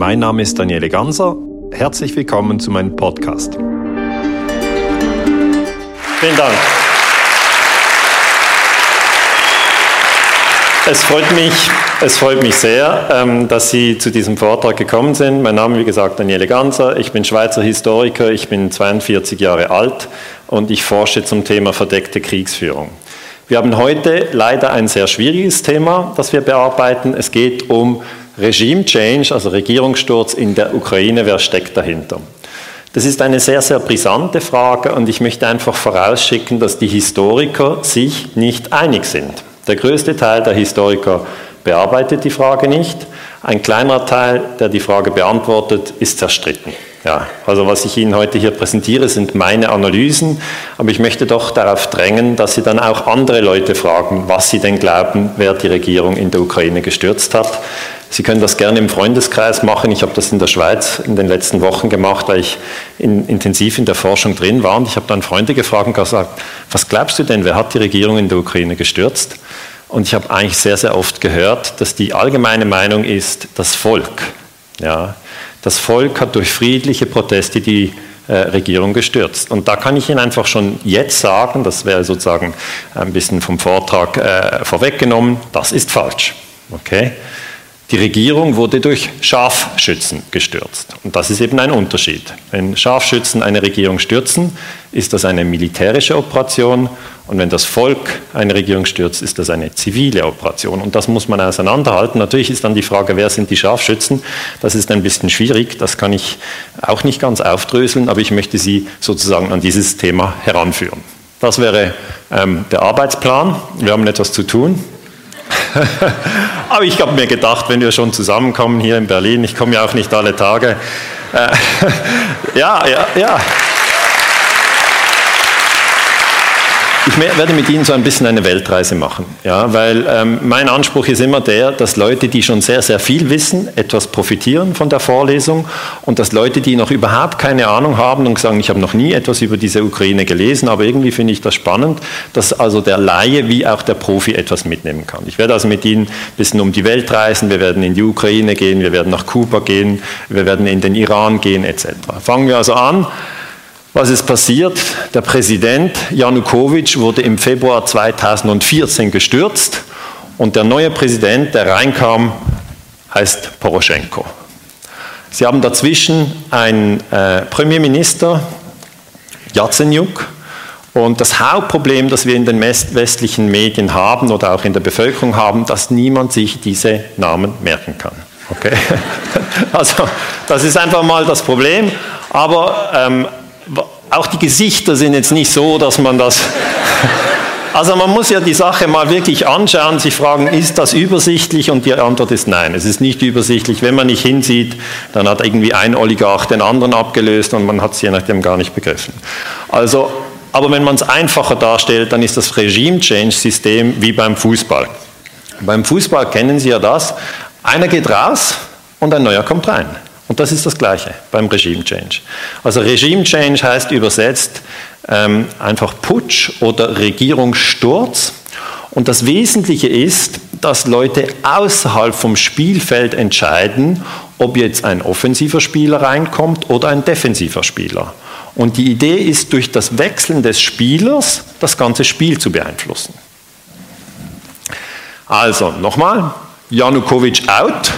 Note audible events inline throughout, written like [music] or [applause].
Mein Name ist Daniele Ganser. Herzlich willkommen zu meinem Podcast. Vielen Dank. Es freut mich, es freut mich sehr, ähm, dass Sie zu diesem Vortrag gekommen sind. Mein Name, wie gesagt, Daniele Ganser. Ich bin Schweizer Historiker. Ich bin 42 Jahre alt und ich forsche zum Thema verdeckte Kriegsführung. Wir haben heute leider ein sehr schwieriges Thema, das wir bearbeiten. Es geht um Regime Change, also Regierungssturz in der Ukraine. Wer steckt dahinter? Das ist eine sehr, sehr brisante Frage und ich möchte einfach vorausschicken, dass die Historiker sich nicht einig sind. Der größte Teil der Historiker bearbeitet die Frage nicht. Ein kleinerer Teil, der die Frage beantwortet, ist zerstritten. Ja, also was ich Ihnen heute hier präsentiere, sind meine Analysen, aber ich möchte doch darauf drängen, dass Sie dann auch andere Leute fragen, was sie denn glauben, wer die Regierung in der Ukraine gestürzt hat. Sie können das gerne im Freundeskreis machen. Ich habe das in der Schweiz in den letzten Wochen gemacht, weil ich in, intensiv in der Forschung drin war. Und ich habe dann Freunde gefragt und gesagt, was glaubst du denn, wer hat die Regierung in der Ukraine gestürzt? Und ich habe eigentlich sehr, sehr oft gehört, dass die allgemeine Meinung ist, das Volk. Ja, das Volk hat durch friedliche Proteste die äh, Regierung gestürzt. Und da kann ich Ihnen einfach schon jetzt sagen, das wäre sozusagen ein bisschen vom Vortrag äh, vorweggenommen, das ist falsch. Okay? Die Regierung wurde durch Scharfschützen gestürzt. Und das ist eben ein Unterschied. Wenn Scharfschützen eine Regierung stürzen, ist das eine militärische Operation. Und wenn das Volk eine Regierung stürzt, ist das eine zivile Operation. Und das muss man auseinanderhalten. Natürlich ist dann die Frage, wer sind die Scharfschützen? Das ist ein bisschen schwierig. Das kann ich auch nicht ganz aufdröseln, aber ich möchte Sie sozusagen an dieses Thema heranführen. Das wäre ähm, der Arbeitsplan. Wir haben etwas zu tun. [laughs] Aber ich habe mir gedacht, wenn wir schon zusammenkommen hier in Berlin, ich komme ja auch nicht alle Tage. Äh, [laughs] ja, ja, ja. Ich werde mit Ihnen so ein bisschen eine Weltreise machen, ja, weil ähm, mein Anspruch ist immer der, dass Leute, die schon sehr, sehr viel wissen, etwas profitieren von der Vorlesung und dass Leute, die noch überhaupt keine Ahnung haben und sagen, ich habe noch nie etwas über diese Ukraine gelesen, aber irgendwie finde ich das spannend, dass also der Laie wie auch der Profi etwas mitnehmen kann. Ich werde also mit Ihnen ein bisschen um die Welt reisen, wir werden in die Ukraine gehen, wir werden nach Kuba gehen, wir werden in den Iran gehen etc. Fangen wir also an. Was ist passiert? Der Präsident Janukowitsch wurde im Februar 2014 gestürzt und der neue Präsident, der reinkam, heißt Poroschenko. Sie haben dazwischen einen äh, Premierminister, Yatsenyuk, und das Hauptproblem, das wir in den westlichen Medien haben oder auch in der Bevölkerung haben, dass niemand sich diese Namen merken kann. Okay? [laughs] Also das ist einfach mal das Problem. Aber ähm, auch die Gesichter sind jetzt nicht so, dass man das... [laughs] Also man muss ja die Sache mal wirklich anschauen, sich fragen, ist das übersichtlich? Und die Antwort ist nein, es ist nicht übersichtlich. Wenn man nicht hinsieht, dann hat irgendwie ein Oligarch den anderen abgelöst und man hat es je nachdem gar nicht begriffen. Also, aber wenn man es einfacher darstellt, dann ist das Regime-Change-System wie beim Fußball. Beim Fußball kennen Sie ja das, einer geht raus und ein neuer kommt rein. Und das ist das Gleiche beim Regime Change. Also Regime Change heißt übersetzt ähm, einfach Putsch oder Regierungssturz. Und das Wesentliche ist, dass Leute außerhalb vom Spielfeld entscheiden, ob jetzt ein offensiver Spieler reinkommt oder ein defensiver Spieler. Und die Idee ist, durch das Wechseln des Spielers das ganze Spiel zu beeinflussen. Also nochmal, Janukowitsch out,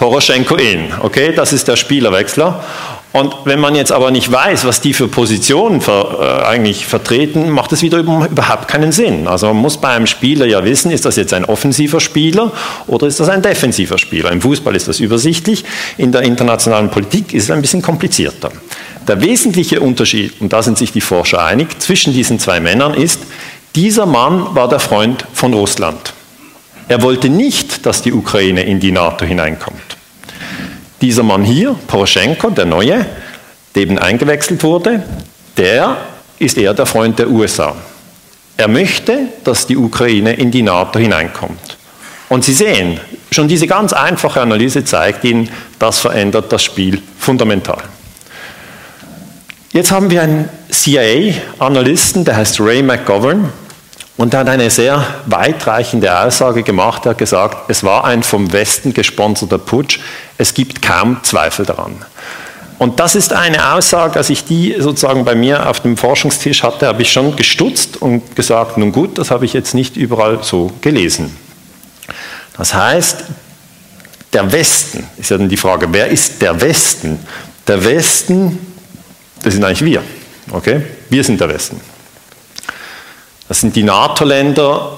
Poroschenko in. Okay, das ist der Spielerwechsler. Und wenn man jetzt aber nicht weiß, was die für Positionen ver, äh, eigentlich vertreten, macht es wieder überhaupt keinen Sinn. Also man muss bei einem Spieler ja wissen, ist das jetzt ein offensiver Spieler oder ist das ein defensiver Spieler. Im Fußball ist das übersichtlich, in der internationalen Politik ist es ein bisschen komplizierter. Der wesentliche Unterschied, und da sind sich die Forscher einig, zwischen diesen zwei Männern ist, dieser Mann war der Freund von Russland. Er wollte nicht, dass die Ukraine in die NATO hineinkommt. Dieser Mann hier, Poroschenko, der Neue, der eben eingewechselt wurde, der ist eher der Freund der USA. Er möchte, dass die Ukraine in die NATO hineinkommt. Und Sie sehen, schon diese ganz einfache Analyse zeigt Ihnen, das verändert das Spiel fundamental. Jetzt haben wir einen CIA-Analysten, der heißt Ray McGovern, Und hat eine sehr weitreichende Aussage gemacht. Er hat gesagt, es war ein vom Westen gesponserter Putsch. Es gibt kaum Zweifel daran. Und das ist eine Aussage, als ich die sozusagen bei mir auf dem Forschungstisch hatte, habe ich schon gestutzt und gesagt, nun gut, das habe ich jetzt nicht überall so gelesen. Das heißt, der Westen, ist ja dann die Frage, wer ist der Westen? Der Westen, das sind eigentlich wir. Okay? Wir sind der Westen. Das sind die NATO-Länder,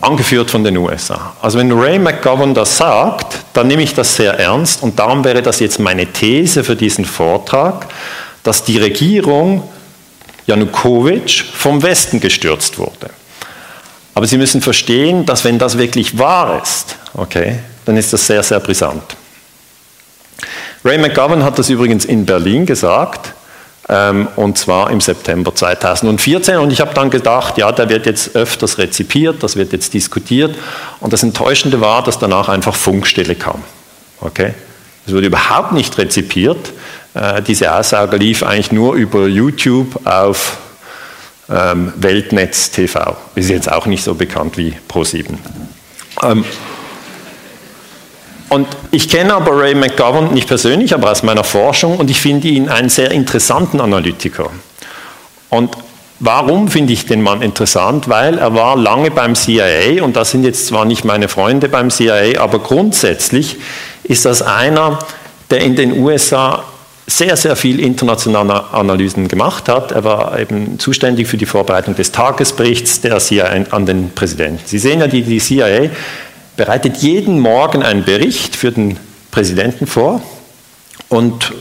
angeführt von den USA. Also wenn Ray McGovern das sagt, dann nehme ich das sehr ernst und darum wäre das jetzt meine These für diesen Vortrag, dass die Regierung Janukowitsch vom Westen gestürzt wurde. Aber Sie müssen verstehen, dass wenn das wirklich wahr ist, okay, dann ist das sehr, sehr brisant. Ray McGovern hat das übrigens in Berlin gesagt ähm, und zwar im September 2014. Und ich habe dann gedacht, ja, der wird jetzt öfters rezipiert, das wird jetzt diskutiert. Und das Enttäuschende war, dass danach einfach Funkstille kam. Okay? Es wurde überhaupt nicht rezipiert. Äh, diese Aussage lief eigentlich nur über YouTube auf ähm, Weltnetz TV. Ist jetzt auch nicht so bekannt wie Pro7. Ähm, und ich kenne aber Ray McGovern nicht persönlich, aber aus meiner Forschung und ich finde ihn einen sehr interessanten Analytiker. Und warum finde ich den Mann interessant? Weil er war lange beim CIA und das sind jetzt zwar nicht meine Freunde beim CIA, aber grundsätzlich ist das einer, der in den USA sehr, sehr viel internationale Analysen gemacht hat. Er war eben zuständig für die Vorbereitung des Tagesberichts der CIA an den Präsidenten. Sie sehen ja, die, die CIA bereitet jeden Morgen einen Bericht für den Präsidenten vor und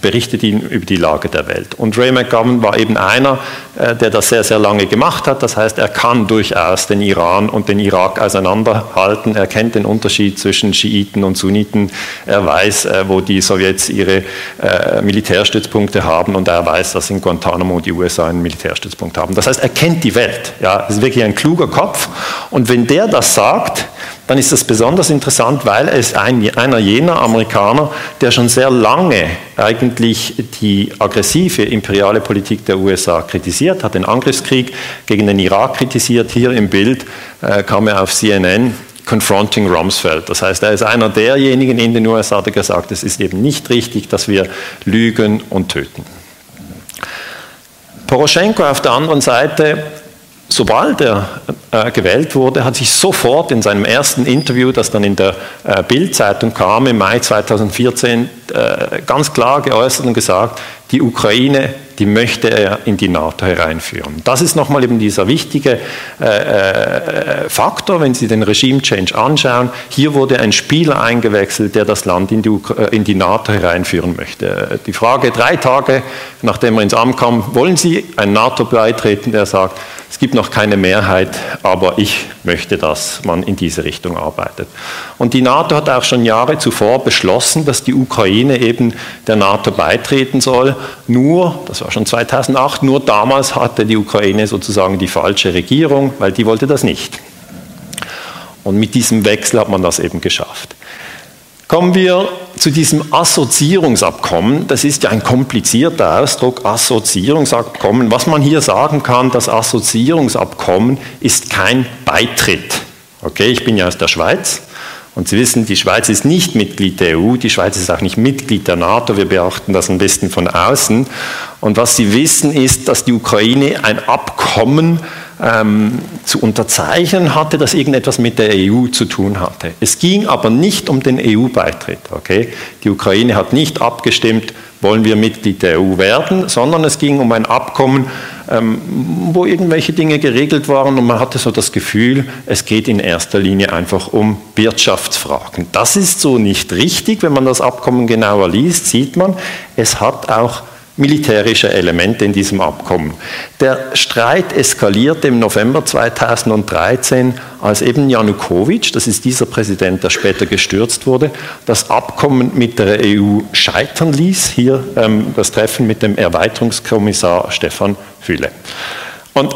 berichtet ihn über die Lage der Welt. Und Ray McGovern war eben einer, äh, der das sehr, sehr lange gemacht hat. Das heißt, er kann durchaus den Iran und den Irak auseinanderhalten. Er kennt den Unterschied zwischen Schiiten und Sunniten. Er weiß, äh, wo die Sowjets ihre äh, Militärstützpunkte haben und er weiß, dass in Guantanamo die USA einen Militärstützpunkt haben. Das heißt, er kennt die Welt. Ja, ist wirklich ein kluger Kopf. Und wenn der das sagt, dann ist das besonders interessant, weil ist ein, einer jener Amerikaner, der schon sehr lange eigentlich die aggressive imperiale Politik der USA kritisiert, hat den Angriffskrieg gegen den Irak kritisiert. Hier im Bild äh, kam er auf CNN Confronting Rumsfeld. Das heißt, er ist einer derjenigen in den USA, der gesagt hat, es ist eben nicht richtig, dass wir lügen und töten. Poroschenko auf der anderen Seite sobald er äh, gewählt wurde, hat sich sofort in seinem ersten Interview, das dann in der äh, Bild-Zeitung kam im Mai 2014, äh, ganz klar geäußert und gesagt, die Ukraine, die möchte er in die NATO hereinführen. Das ist nochmal eben dieser wichtige äh, äh, Faktor, wenn Sie den Regime-Change anschauen. Hier wurde ein Spieler eingewechselt, der das Land in die, äh, in die, NATO hereinführen möchte. Die Frage drei Tage, nachdem er ins Amt kam, wollen Sie ein NATO beitreten? Der sagt, es gibt noch keine Mehrheit, aber ich möchte, dass man in diese Richtung arbeitet. Und die NATO hat auch schon Jahre zuvor beschlossen, dass die Ukraine eben der NATO beitreten soll. Nur, das war schon 2008, nur damals hatte die Ukraine sozusagen die falsche Regierung, weil die wollte das nicht. Und mit diesem Wechsel hat man das eben geschafft. Kommen wir zu diesem Assoziierungsabkommen. Das ist ja ein komplizierter Ausdruck, Assoziierungsabkommen. Was man hier sagen kann, das Assoziierungsabkommen ist kein Beitritt. Okay, ich bin ja aus der Schweiz und Sie wissen, die Schweiz ist nicht Mitglied der EU, die Schweiz ist auch nicht Mitglied der NATO, wir beachten das ein bisschen von außen. Und was Sie wissen ist, dass die Ukraine ein Abkommen ähm, zu unterzeichnen hatte, das irgendetwas mit der EU zu tun hatte. Es ging aber nicht um den EU-Beitritt. Okay? Die Ukraine hat nicht abgestimmt, wollen wir Mitglied der EU werden, sondern es ging um ein Abkommen, wo irgendwelche Dinge geregelt waren und man hatte so das Gefühl, es geht in erster Linie einfach um Wirtschaftsfragen. Das ist so nicht richtig. Wenn man das Abkommen genauer liest, sieht man, es hat auch militärische Elemente in diesem Abkommen. Der Streit eskalierte im November 2013, als eben Janukowitsch, das ist dieser Präsident, der später gestürzt wurde, das Abkommen mit der EU scheitern ließ. Hier ähm, das Treffen mit dem Erweiterungskommissar Stefan Fühle. Und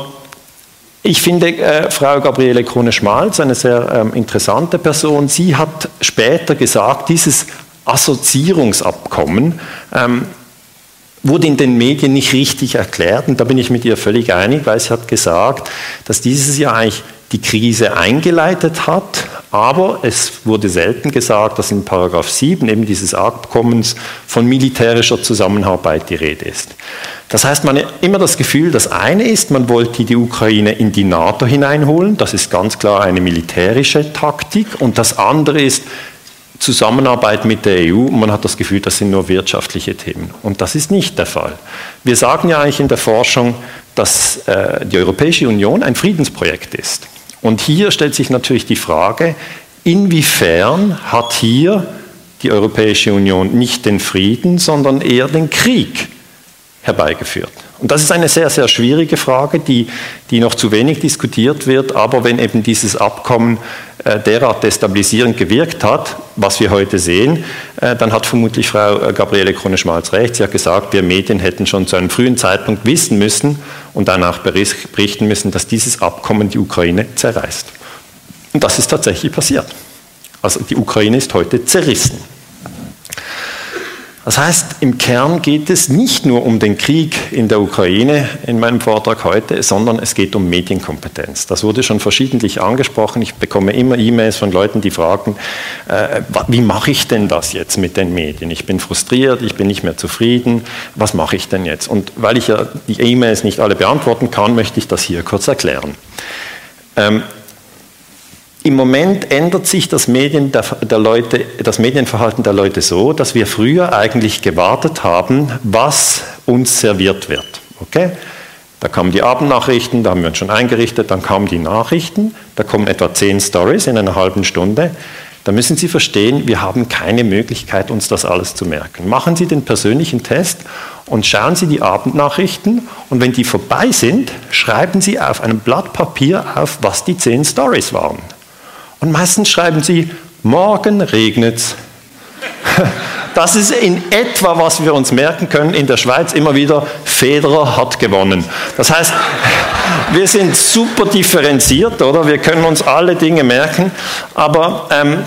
ich finde äh, Frau Gabriele Krone-Schmalz eine sehr ähm, interessante Person. Sie hat später gesagt, dieses Assoziierungsabkommen ähm, wurde in den Medien nicht richtig erklärt. Und da bin ich mit ihr völlig einig, weil sie hat gesagt, dass dieses Jahr eigentlich die Krise eingeleitet hat, aber es wurde selten gesagt, dass in Paragraph 7 eben dieses Abkommens von militärischer Zusammenarbeit die Rede ist. Das heißt, man hat immer das Gefühl, das eine ist, man wollte die Ukraine in die NATO hineinholen, das ist ganz klar eine militärische Taktik, und das andere ist, Zusammenarbeit mit der EU und man hat das Gefühl, das sind nur wirtschaftliche Themen. Und das ist nicht der Fall. Wir sagen ja eigentlich in der Forschung, dass äh, die Europäische Union ein Friedensprojekt ist. Und hier stellt sich natürlich die Frage, inwiefern hat hier die Europäische Union nicht den Frieden, sondern eher den Krieg herbeigeführt? Und das ist eine sehr, sehr schwierige Frage, die, die noch zu wenig diskutiert wird. Aber wenn eben dieses Abkommen äh, derart destabilisierend gewirkt hat, was wir heute sehen, äh, dann hat vermutlich Frau äh, Gabriele Krone-Schmalz recht. Sie hat gesagt, wir Medien hätten schon zu einem frühen Zeitpunkt wissen müssen und danach berichten müssen, dass dieses Abkommen die Ukraine zerreißt. Und das ist tatsächlich passiert. Also die Ukraine ist heute zerrissen. Das heißt, im Kern geht es nicht nur um den Krieg in der Ukraine in meinem Vortrag heute, sondern es geht um Medienkompetenz. Das wurde schon verschiedentlich angesprochen. Ich bekomme immer E-Mails von Leuten, die fragen, äh, wie mache ich denn das jetzt mit den Medien? Ich bin frustriert, ich bin nicht mehr zufrieden, was mache ich denn jetzt? Und weil ich ja die E-Mails nicht alle beantworten kann, möchte ich das hier kurz erklären. Ähm, im Moment ändert sich das, Medien der, der Leute, das Medienverhalten der Leute so, dass wir früher eigentlich gewartet haben, was uns serviert wird. Okay? Da kamen die Abendnachrichten, da haben wir uns schon eingerichtet, dann kamen die Nachrichten, da kommen etwa zehn Stories in einer halben Stunde. Da müssen Sie verstehen, wir haben keine Möglichkeit, uns das alles zu merken. Machen Sie den persönlichen Test und schauen Sie die Abendnachrichten und wenn die vorbei sind, schreiben Sie auf einem Blatt Papier auf, was die zehn Stories waren. Und meistens schreiben sie, morgen regnet's. [laughs] Das ist in etwa, was wir uns merken können in der Schweiz immer wieder, Federer hat gewonnen. Das heißt, [laughs] wir sind super differenziert, oder? Wir können uns alle Dinge merken, aber ähm,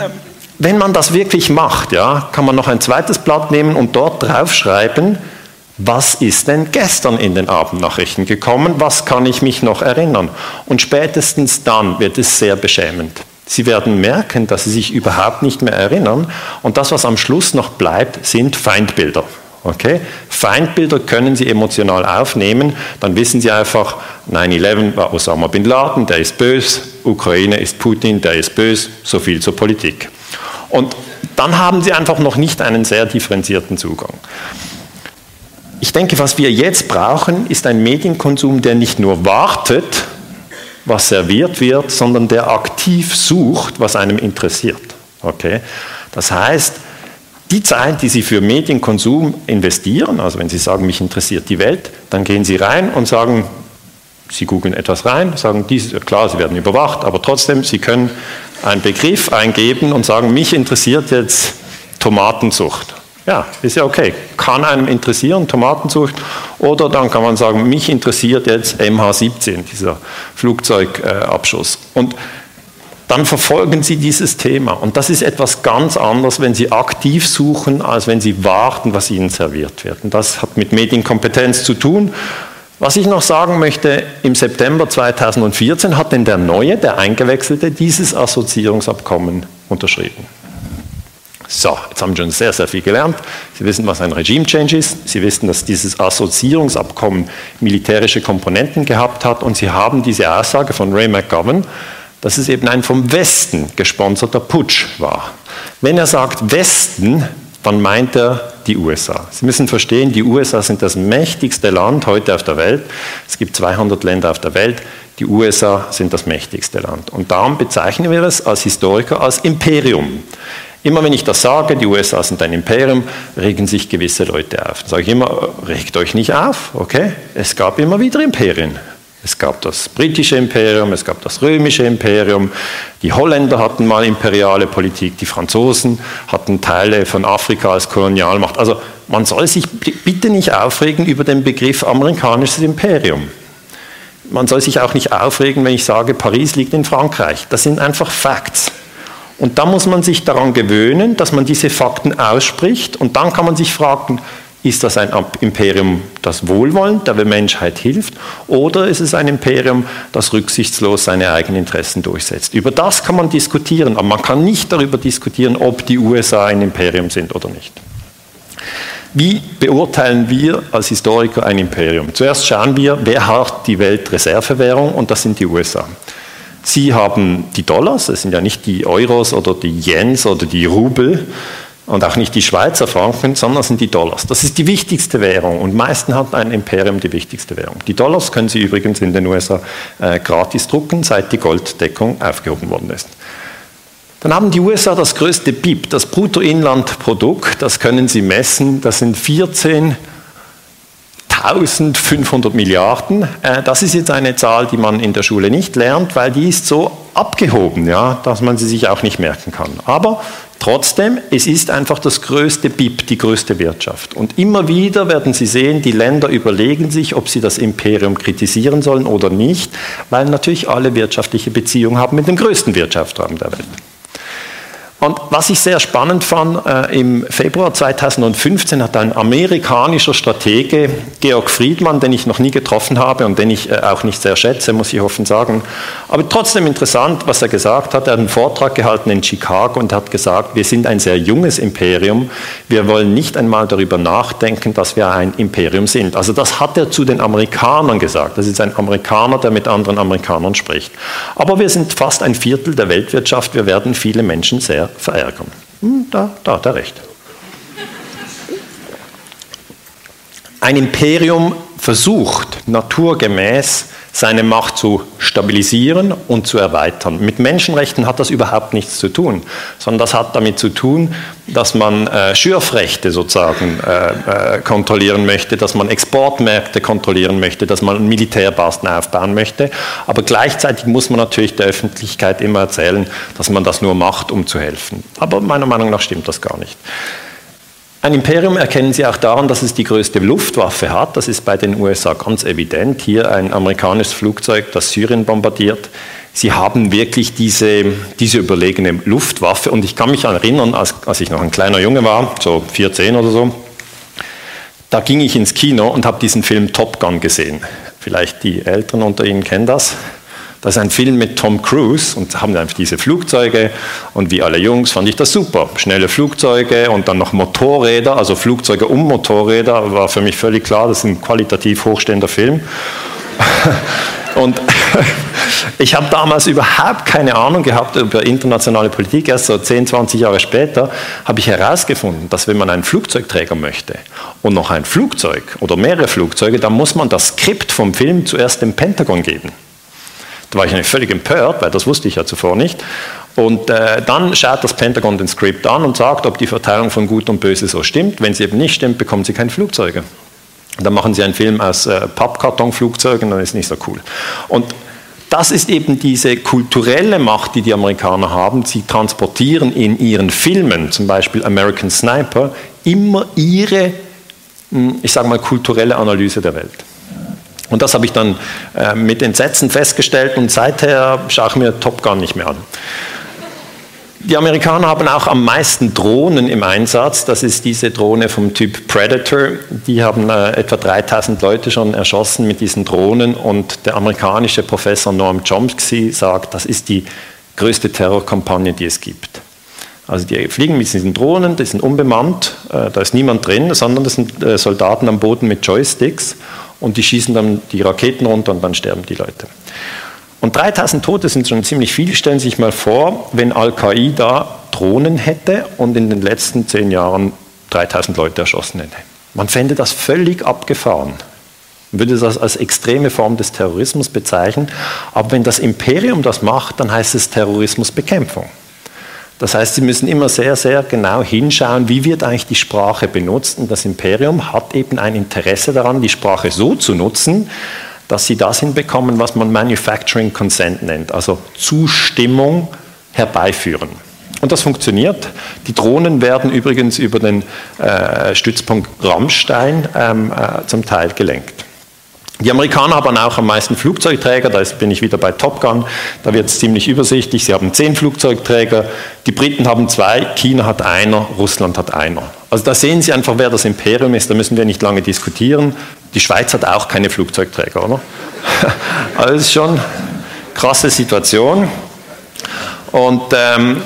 wenn man das wirklich macht, ja, kann man noch ein zweites Blatt nehmen und dort draufschreiben, was ist denn gestern in den Abendnachrichten gekommen, was kann ich mich noch erinnern? Und spätestens dann wird es sehr beschämend. Sie werden merken, dass Sie sich überhaupt nicht mehr erinnern. Und das, was am Schluss noch bleibt, sind Feindbilder. Okay? Feindbilder können Sie emotional aufnehmen. Dann wissen Sie einfach, 9-11 war Osama bin Laden, der ist böse. Ukraine ist Putin, der ist böse. So viel zur Politik. Und dann haben Sie einfach noch nicht einen sehr differenzierten Zugang. Ich denke, was wir jetzt brauchen, ist ein Medienkonsum, der nicht nur wartet, was serviert wird, sondern der aktiv sucht, was einem interessiert. Okay? Das heißt, die Zeit, die Sie für Medienkonsum investieren, also wenn Sie sagen, mich interessiert die Welt, dann gehen Sie rein und sagen, Sie googeln etwas rein, sagen, dies, klar, Sie werden überwacht, aber trotzdem, Sie können einen Begriff eingeben und sagen, mich interessiert jetzt Tomatenzucht. Ja, ist ja okay. Kann einem interessieren, Tomatenzucht. Oder dann kann man sagen, mich interessiert jetzt MH17, dieser Flugzeugabschuss. Und dann verfolgen Sie dieses Thema. Und das ist etwas ganz anderes, wenn Sie aktiv suchen, als wenn Sie warten, was Ihnen serviert wird. Und das hat mit Medienkompetenz zu tun. Was ich noch sagen möchte, im September 2014 hat denn der neue, der eingewechselte, dieses Assoziierungsabkommen unterschrieben. So, jetzt haben Sie schon sehr, sehr viel gelernt. Sie wissen, was ein Regime-Change ist. Sie wissen, dass dieses Assoziierungsabkommen militärische Komponenten gehabt hat. Und Sie haben diese Aussage von Ray McGovern, dass es eben ein vom Westen gesponserter Putsch war. Wenn er sagt Westen, dann meint er die USA. Sie müssen verstehen, die USA sind das mächtigste Land heute auf der Welt. Es gibt 200 Länder auf der Welt. Die USA sind das mächtigste Land. Und darum bezeichnen wir es als Historiker als Imperium. Immer wenn ich das sage, die USA sind ein Imperium, regen sich gewisse Leute auf. Dann sage ich immer, regt euch nicht auf, okay? Es gab immer wieder Imperien. Es gab das britische Imperium, es gab das römische Imperium, die Holländer hatten mal imperiale Politik, die Franzosen hatten Teile von Afrika als Kolonialmacht. Also man soll sich bitte nicht aufregen über den Begriff amerikanisches Imperium. Man soll sich auch nicht aufregen, wenn ich sage, Paris liegt in Frankreich. Das sind einfach Facts. Und da muss man sich daran gewöhnen, dass man diese Fakten ausspricht und dann kann man sich fragen, Ist das ein Imperium, das wohlwollend der Menschheit hilft, oder ist es ein Imperium, das rücksichtslos seine eigenen Interessen durchsetzt? Über das kann man diskutieren, aber man kann nicht darüber diskutieren, ob die USA ein Imperium sind oder nicht. Wie beurteilen wir als Historiker ein Imperium? Zuerst schauen wir, wer hat die Weltreservewährung und das sind die USA. Sie haben die Dollars, das sind ja nicht die Euros oder die Yens oder die Rubel und auch nicht die Schweizer Franken, sondern sind die Dollars. Das ist die wichtigste Währung und meistens hat ein Imperium die wichtigste Währung. Die Dollars können Sie übrigens in den USA äh, gratis drucken, seit die Golddeckung aufgehoben worden ist. Dann haben die USA das größte BIP, das Bruttoinlandprodukt, das können Sie messen, das sind 14 1500 Milliarden. Äh, das ist jetzt eine Zahl, die man in der Schule nicht lernt, weil die ist so abgehoben, ja, dass man sie sich auch nicht merken kann. Aber trotzdem, es ist einfach das größte BIP, die größte Wirtschaft. Und immer wieder werden Sie sehen, die Länder überlegen sich, ob sie das Imperium kritisieren sollen oder nicht, weil natürlich alle wirtschaftliche Beziehungen haben mit dem größten Wirtschaftsraum der Welt. Und was ich sehr spannend fand, äh, im Februar 2015 hat ein amerikanischer Stratege, Georg Friedmann, den ich noch nie getroffen habe und den ich äh, auch nicht sehr schätze, muss ich offen sagen, aber trotzdem interessant, was er gesagt hat. Er hat einen Vortrag gehalten in Chicago und hat gesagt, wir sind ein sehr junges Imperium, wir wollen nicht einmal darüber nachdenken, dass wir ein Imperium sind. Also das hat er zu den Amerikanern gesagt. Das ist ein Amerikaner, der mit anderen Amerikanern spricht. Aber wir sind fast ein Viertel der Weltwirtschaft, wir werden viele Menschen sehr verärgern. Hm, da, da hat er recht. Ein Imperium versucht naturgemäß seine Macht zu stabilisieren und zu erweitern. Mit Menschenrechten hat das überhaupt nichts zu tun, sondern das hat damit zu tun, dass man äh, Schürfrechte sozusagen äh, äh, kontrollieren möchte, dass man Exportmärkte kontrollieren möchte, dass man Militärbasen aufbauen möchte. Aber gleichzeitig muss man natürlich der Öffentlichkeit immer erzählen, dass man das nur macht, um zu helfen. Aber meiner Meinung nach stimmt das gar nicht. Ein Imperium erkennen Sie auch daran, dass es die größte Luftwaffe hat. Das ist bei den USA ganz evident. Hier ein amerikanisches Flugzeug, das Syrien bombardiert. Sie haben wirklich diese, diese überlegene Luftwaffe. Und ich kann mich erinnern, als, als ich noch ein kleiner Junge war, so 14 oder so, da ging ich ins Kino und habe diesen Film Top Gun gesehen. Vielleicht die Älteren unter Ihnen kennen das. Das ist ein Film mit Tom Cruise und haben einfach diese Flugzeuge und wie alle Jungs fand ich das super. Schnelle Flugzeuge und dann noch Motorräder, also Flugzeuge um Motorräder, war für mich völlig klar, das ist ein qualitativ hochstehender Film. [laughs] Und [laughs] ich habe damals überhaupt keine Ahnung gehabt über internationale Politik. Erst so 10, 20 Jahre später habe ich herausgefunden, dass wenn man einen Flugzeugträger möchte und noch ein Flugzeug oder mehrere Flugzeuge, dann muss man das Skript vom Film zuerst dem Pentagon geben. Da war ich eigentlich völlig empört, weil das wusste ich ja zuvor nicht. Und äh, dann schaut das Pentagon den Skript an und sagt, ob die Verteilung von Gut und Böse so stimmt. Wenn sie eben nicht stimmt, bekommen sie keine Flugzeuge. dann machen sie einen Film aus äh, Pappkartonflugzeugen, dann ist nicht so cool. Und das ist eben diese kulturelle Macht, die die Amerikaner haben. Sie transportieren in ihren Filmen, zum Beispiel American Sniper, immer ihre, hm, ich sage mal, kulturelle Analyse der Welt. Und das habe ich dann äh, mit Entsetzen festgestellt und seither schaue ich mir Top Gun nicht mehr an. Die Amerikaner haben auch am meisten Drohnen im Einsatz. Das ist diese Drohne vom Typ Predator. Die haben äh, etwa 3000 Leute schon erschossen mit diesen Drohnen. Und der amerikanische Professor Noam Chomsky sagt, das ist die größte Terrorkampagne, die es gibt. Also die fliegen mit diesen Drohnen, die sind unbemannt, äh, da ist niemand drin, sondern das sind äh, Soldaten am Boden mit Joysticks und die schießen dann die Raketen runter und dann sterben die Leute. Und 3000 Tote sind schon ziemlich viel. Stellen Sie sich mal vor, wenn Al-Qaida Drohnen hätte und in den letzten zehn Jahren 3000 Leute erschossen hätte. Man fände das völlig abgefahren. Man würde das als extreme Form des Terrorismus bezeichnen. Aber wenn das Imperium das macht, dann heißt es Terrorismusbekämpfung. Das heißt, Sie müssen immer sehr, sehr genau hinschauen, wie wird eigentlich die Sprache benutzt. Und das Imperium hat eben ein Interesse daran, die Sprache so zu nutzen, dass sie das hinbekommen, was man Manufacturing Consent nennt, also Zustimmung herbeiführen. Und das funktioniert. Die Drohnen werden übrigens über den äh, Stützpunkt Rammstein ähm, äh, zum Teil gelenkt. Die Amerikaner haben auch am meisten Flugzeugträger, da bin ich wieder bei Top Gun, da wird es ziemlich übersichtlich. Sie haben zehn Flugzeugträger, die Briten haben zwei, China hat einer, Russland hat einer. Also da sehen Sie einfach, wer das Imperium ist, da müssen wir nicht lange diskutieren. Die Schweiz hat auch keine Flugzeugträger, oder? [laughs] Also ist schon eine krasse Situation. Und ähm,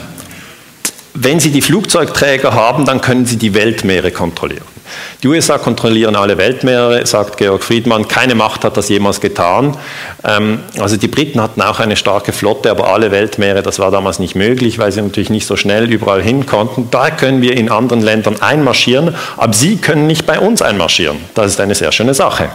wenn Sie die Flugzeugträger haben, dann können Sie die Weltmeere kontrollieren. Die USA kontrollieren alle Weltmeere, sagt Georg Friedmann. Keine Macht hat das jemals getan. Ähm, also die Briten hatten auch eine starke Flotte, aber alle Weltmeere, das war damals nicht möglich, weil sie natürlich nicht so schnell überall hin konnten. Da können wir in anderen Ländern einmarschieren, aber sie können nicht bei uns einmarschieren. Das ist eine sehr schöne Sache.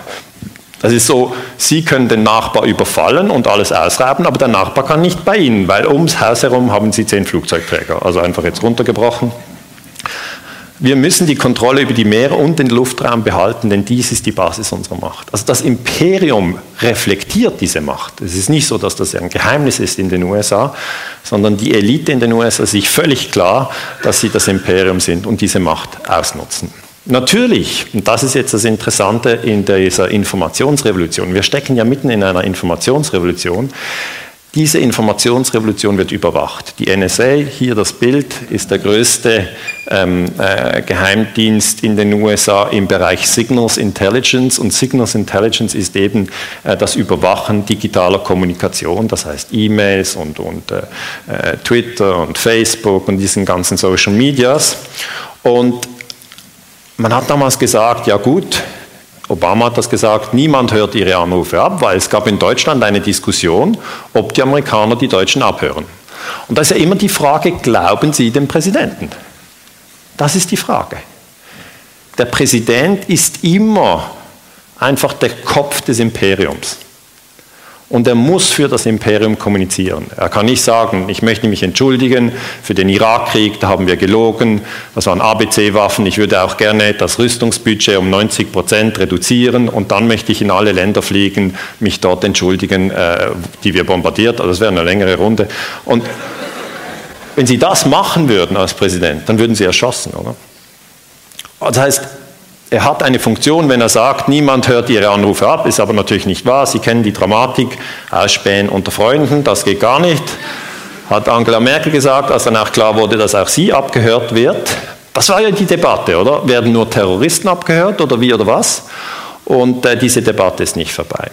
Das ist so, Sie können den Nachbar überfallen und alles ausrauben, aber der Nachbar kann nicht bei Ihnen, weil ums Haus herum haben Sie zehn Flugzeugträger. Also einfach jetzt runtergebrochen. Wir müssen die Kontrolle über die Meere und den Luftraum behalten, denn dies ist die Basis unserer Macht. Also das Imperium reflektiert diese Macht. Es ist nicht so, dass das ein Geheimnis ist in den USA, sondern die Elite in den USA ist sich völlig klar, dass sie das Imperium sind und diese Macht ausnutzen. Natürlich, und das ist jetzt das Interessante in dieser Informationsrevolution, wir stecken ja mitten in einer Informationsrevolution, diese Informationsrevolution wird überwacht. Die NSA, hier das Bild, ist der größte ähm, äh, Geheimdienst in den USA im Bereich Signals Intelligence. Und Signals Intelligence ist eben äh, das Überwachen digitaler Kommunikation, das heißt E-Mails und, und äh, äh Twitter und Facebook und diesen ganzen Social Medias. Und man hat damals gesagt, ja gut, Obama hat das gesagt, niemand hört ihre Anrufe ab, weil es gab in Deutschland eine Diskussion, ob die Amerikaner die Deutschen abhören. Und da ist ja immer die Frage, glauben Sie dem Präsidenten? Das ist die Frage. Der Präsident ist immer einfach der Kopf des Imperiums und er muss für das Imperium kommunizieren. Er kann nicht sagen, ich möchte mich entschuldigen für den Irakkrieg, da haben wir gelogen, das waren ABC-Waffen, ich würde auch gerne das Rüstungsbudget um 90 Prozent reduzieren und dann möchte ich in alle Länder fliegen, mich dort entschuldigen, äh, die wir bombardiert, also das wäre eine längere Runde. Und wenn Sie das machen würden als Präsident, dann würden Sie erschossen, oder? Das heißt, er hat eine Funktion, wenn er sagt, niemand hört Ihre Anrufe ab, ist aber natürlich nicht wahr. Sie kennen die Dramatik, Ausspähen unter Freunden, das geht gar nicht. Hat Angela Merkel gesagt, als dann auch klar wurde, dass auch sie abgehört wird. Das war ja die Debatte, oder? Werden nur Terroristen abgehört oder wie oder was? Und äh, diese Debatte ist nicht vorbei.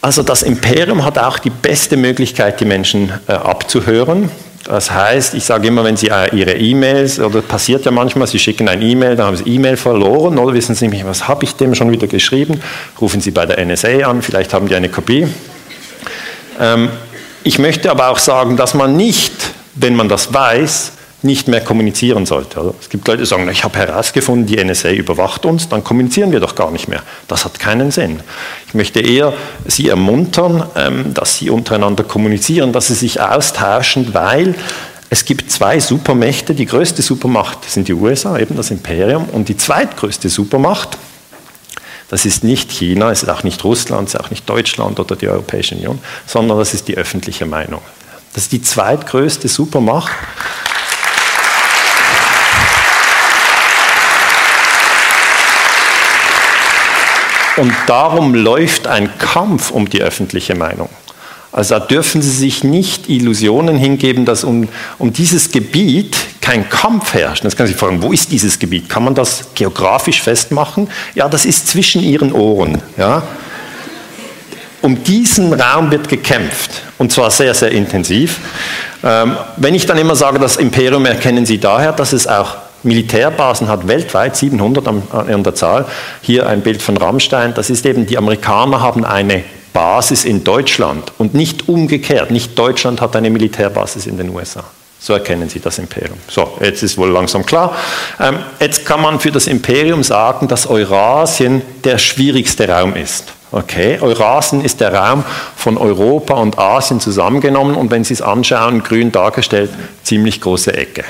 Also das Imperium hat auch die beste Möglichkeit, die Menschen äh, abzuhören. Das heißt, ich sage immer, wenn Sie äh, Ihre E-Mails, oder passiert ja manchmal, Sie schicken ein E-Mail, dann haben Sie E-Mail verloren, oder wissen Sie nicht, was habe ich dem schon wieder geschrieben? Rufen Sie bei der NSA an, vielleicht haben die eine Kopie. Ähm, ich möchte aber auch sagen, dass man nicht, wenn man das weiß, nicht mehr kommunizieren sollte. Also es gibt Leute, die sagen, ich habe herausgefunden, die NSA überwacht uns, dann kommunizieren wir doch gar nicht mehr. Das hat keinen Sinn. Ich möchte eher Sie ermuntern, ähm, dass Sie untereinander kommunizieren, dass Sie sich austauschen, weil es gibt zwei Supermächte. Die größte Supermacht sind die USA, eben das Imperium, und die zweitgrößte Supermacht, das ist nicht China, es ist auch nicht Russland, es ist auch nicht Deutschland oder die Europäische Union, sondern das ist die öffentliche Meinung. Das ist die zweitgrößte Supermacht. Und darum läuft ein Kampf um die öffentliche Meinung. Also da dürfen Sie sich nicht Illusionen hingeben, dass um, um dieses Gebiet kein Kampf herrscht. Jetzt kann Sie fragen, wo ist dieses Gebiet? Kann man das geografisch festmachen? Ja, das ist zwischen Ihren Ohren. Ja? Um diesen Raum wird gekämpft und zwar sehr, sehr intensiv. Ähm, wenn ich dann immer sage, das Imperium erkennen Sie daher, dass es auch Militärbasen hat weltweit, 700 an der Zahl. Hier ein Bild von Rammstein. Das ist eben, die Amerikaner haben eine Basis in Deutschland und nicht umgekehrt. Nicht Deutschland hat eine Militärbasis in den USA. So erkennen Sie das Imperium. So, jetzt ist wohl langsam klar. Ähm, jetzt kann man für das Imperium sagen, dass Eurasien der schwierigste Raum ist. Okay, Eurasien ist der Raum von Europa und Asien zusammengenommen und wenn Sie es anschauen, grün dargestellt, ziemlich große Ecke.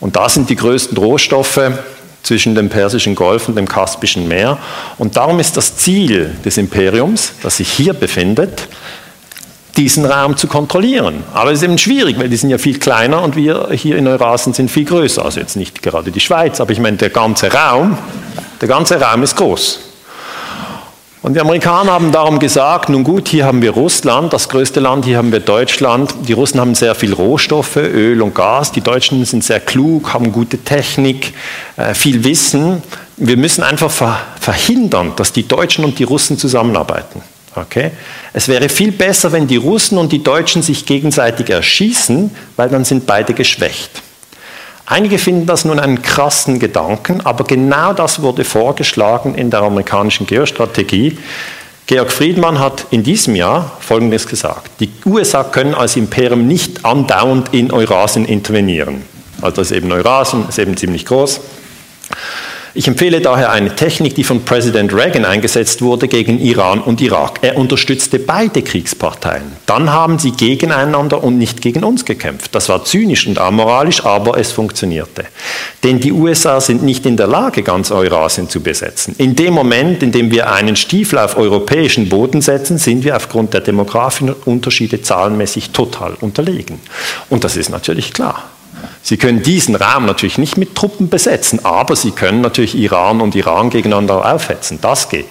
Und da sind die größten Rohstoffe zwischen dem Persischen Golf und dem Kaspischen Meer. Und darum ist das Ziel des Imperiums, das sich hier befindet, diesen Raum zu kontrollieren. Aber es ist eben schwierig, weil die sind ja viel kleiner und wir hier in Eurasien sind viel größer. Also jetzt nicht gerade die Schweiz, aber ich meine, der ganze Raum, der ganze Raum ist groß. Und die Amerikaner haben darum gesagt, nun gut, hier haben wir Russland, das größte Land, hier haben wir Deutschland. Die Russen haben sehr viel Rohstoffe, Öl und Gas. Die Deutschen sind sehr klug, haben gute Technik, äh, viel Wissen. Wir müssen einfach verhindern, dass die Deutschen und die Russen zusammenarbeiten. Okay? Es wäre viel besser, wenn die Russen und die Deutschen sich gegenseitig erschießen, weil dann sind beide geschwächt. Einige finden das nun einen krassen Gedanken, aber genau das wurde vorgeschlagen in der amerikanischen Geostrategie. Georg Friedmann hat in diesem Jahr Folgendes gesagt. Die USA können als Imperium nicht andauernd in Eurasien intervenieren. Also das ist eben Eurasien, ist eben ziemlich groß. Ich empfehle daher eine Technik, die von Präsident Reagan eingesetzt wurde gegen Iran und Irak. Er unterstützte beide Kriegsparteien. Dann haben sie gegeneinander und nicht gegen uns gekämpft. Das war zynisch und amoralisch, aber es funktionierte. Denn die USA sind nicht in der Lage, ganz Eurasien zu besetzen. In dem Moment, in dem wir einen Stiefel auf europäischen Boden setzen, sind wir aufgrund der demografischen Unterschiede zahlenmäßig total unterlegen. Und das ist natürlich klar. Sie können diesen Raum natürlich nicht mit Truppen besetzen, aber Sie können natürlich Iran und Iran gegeneinander aufhetzen. Das geht.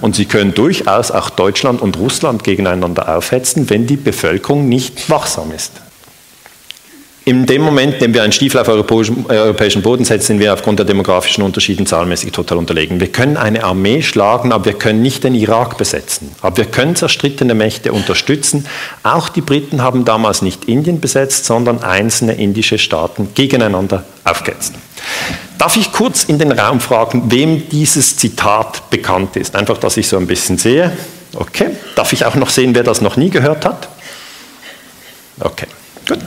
Und Sie können durchaus auch Deutschland und Russland gegeneinander aufhetzen, wenn die Bevölkerung nicht wachsam ist. In dem Moment, in dem wir einen Stiefel auf europäischen Boden setzen, sind wir aufgrund der demografischen Unterschiede zahlenmäßig total unterlegen. Wir können eine Armee schlagen, aber wir können nicht den Irak besetzen. Aber wir können zerstrittene Mächte unterstützen. Auch die Briten haben damals nicht Indien besetzt, sondern einzelne indische Staaten gegeneinander aufgehetzt. Darf ich kurz in den Raum fragen, wem dieses Zitat bekannt ist? Einfach, dass ich so ein bisschen sehe. Okay. Darf ich auch noch sehen, wer das noch nie gehört hat? Okay, gut.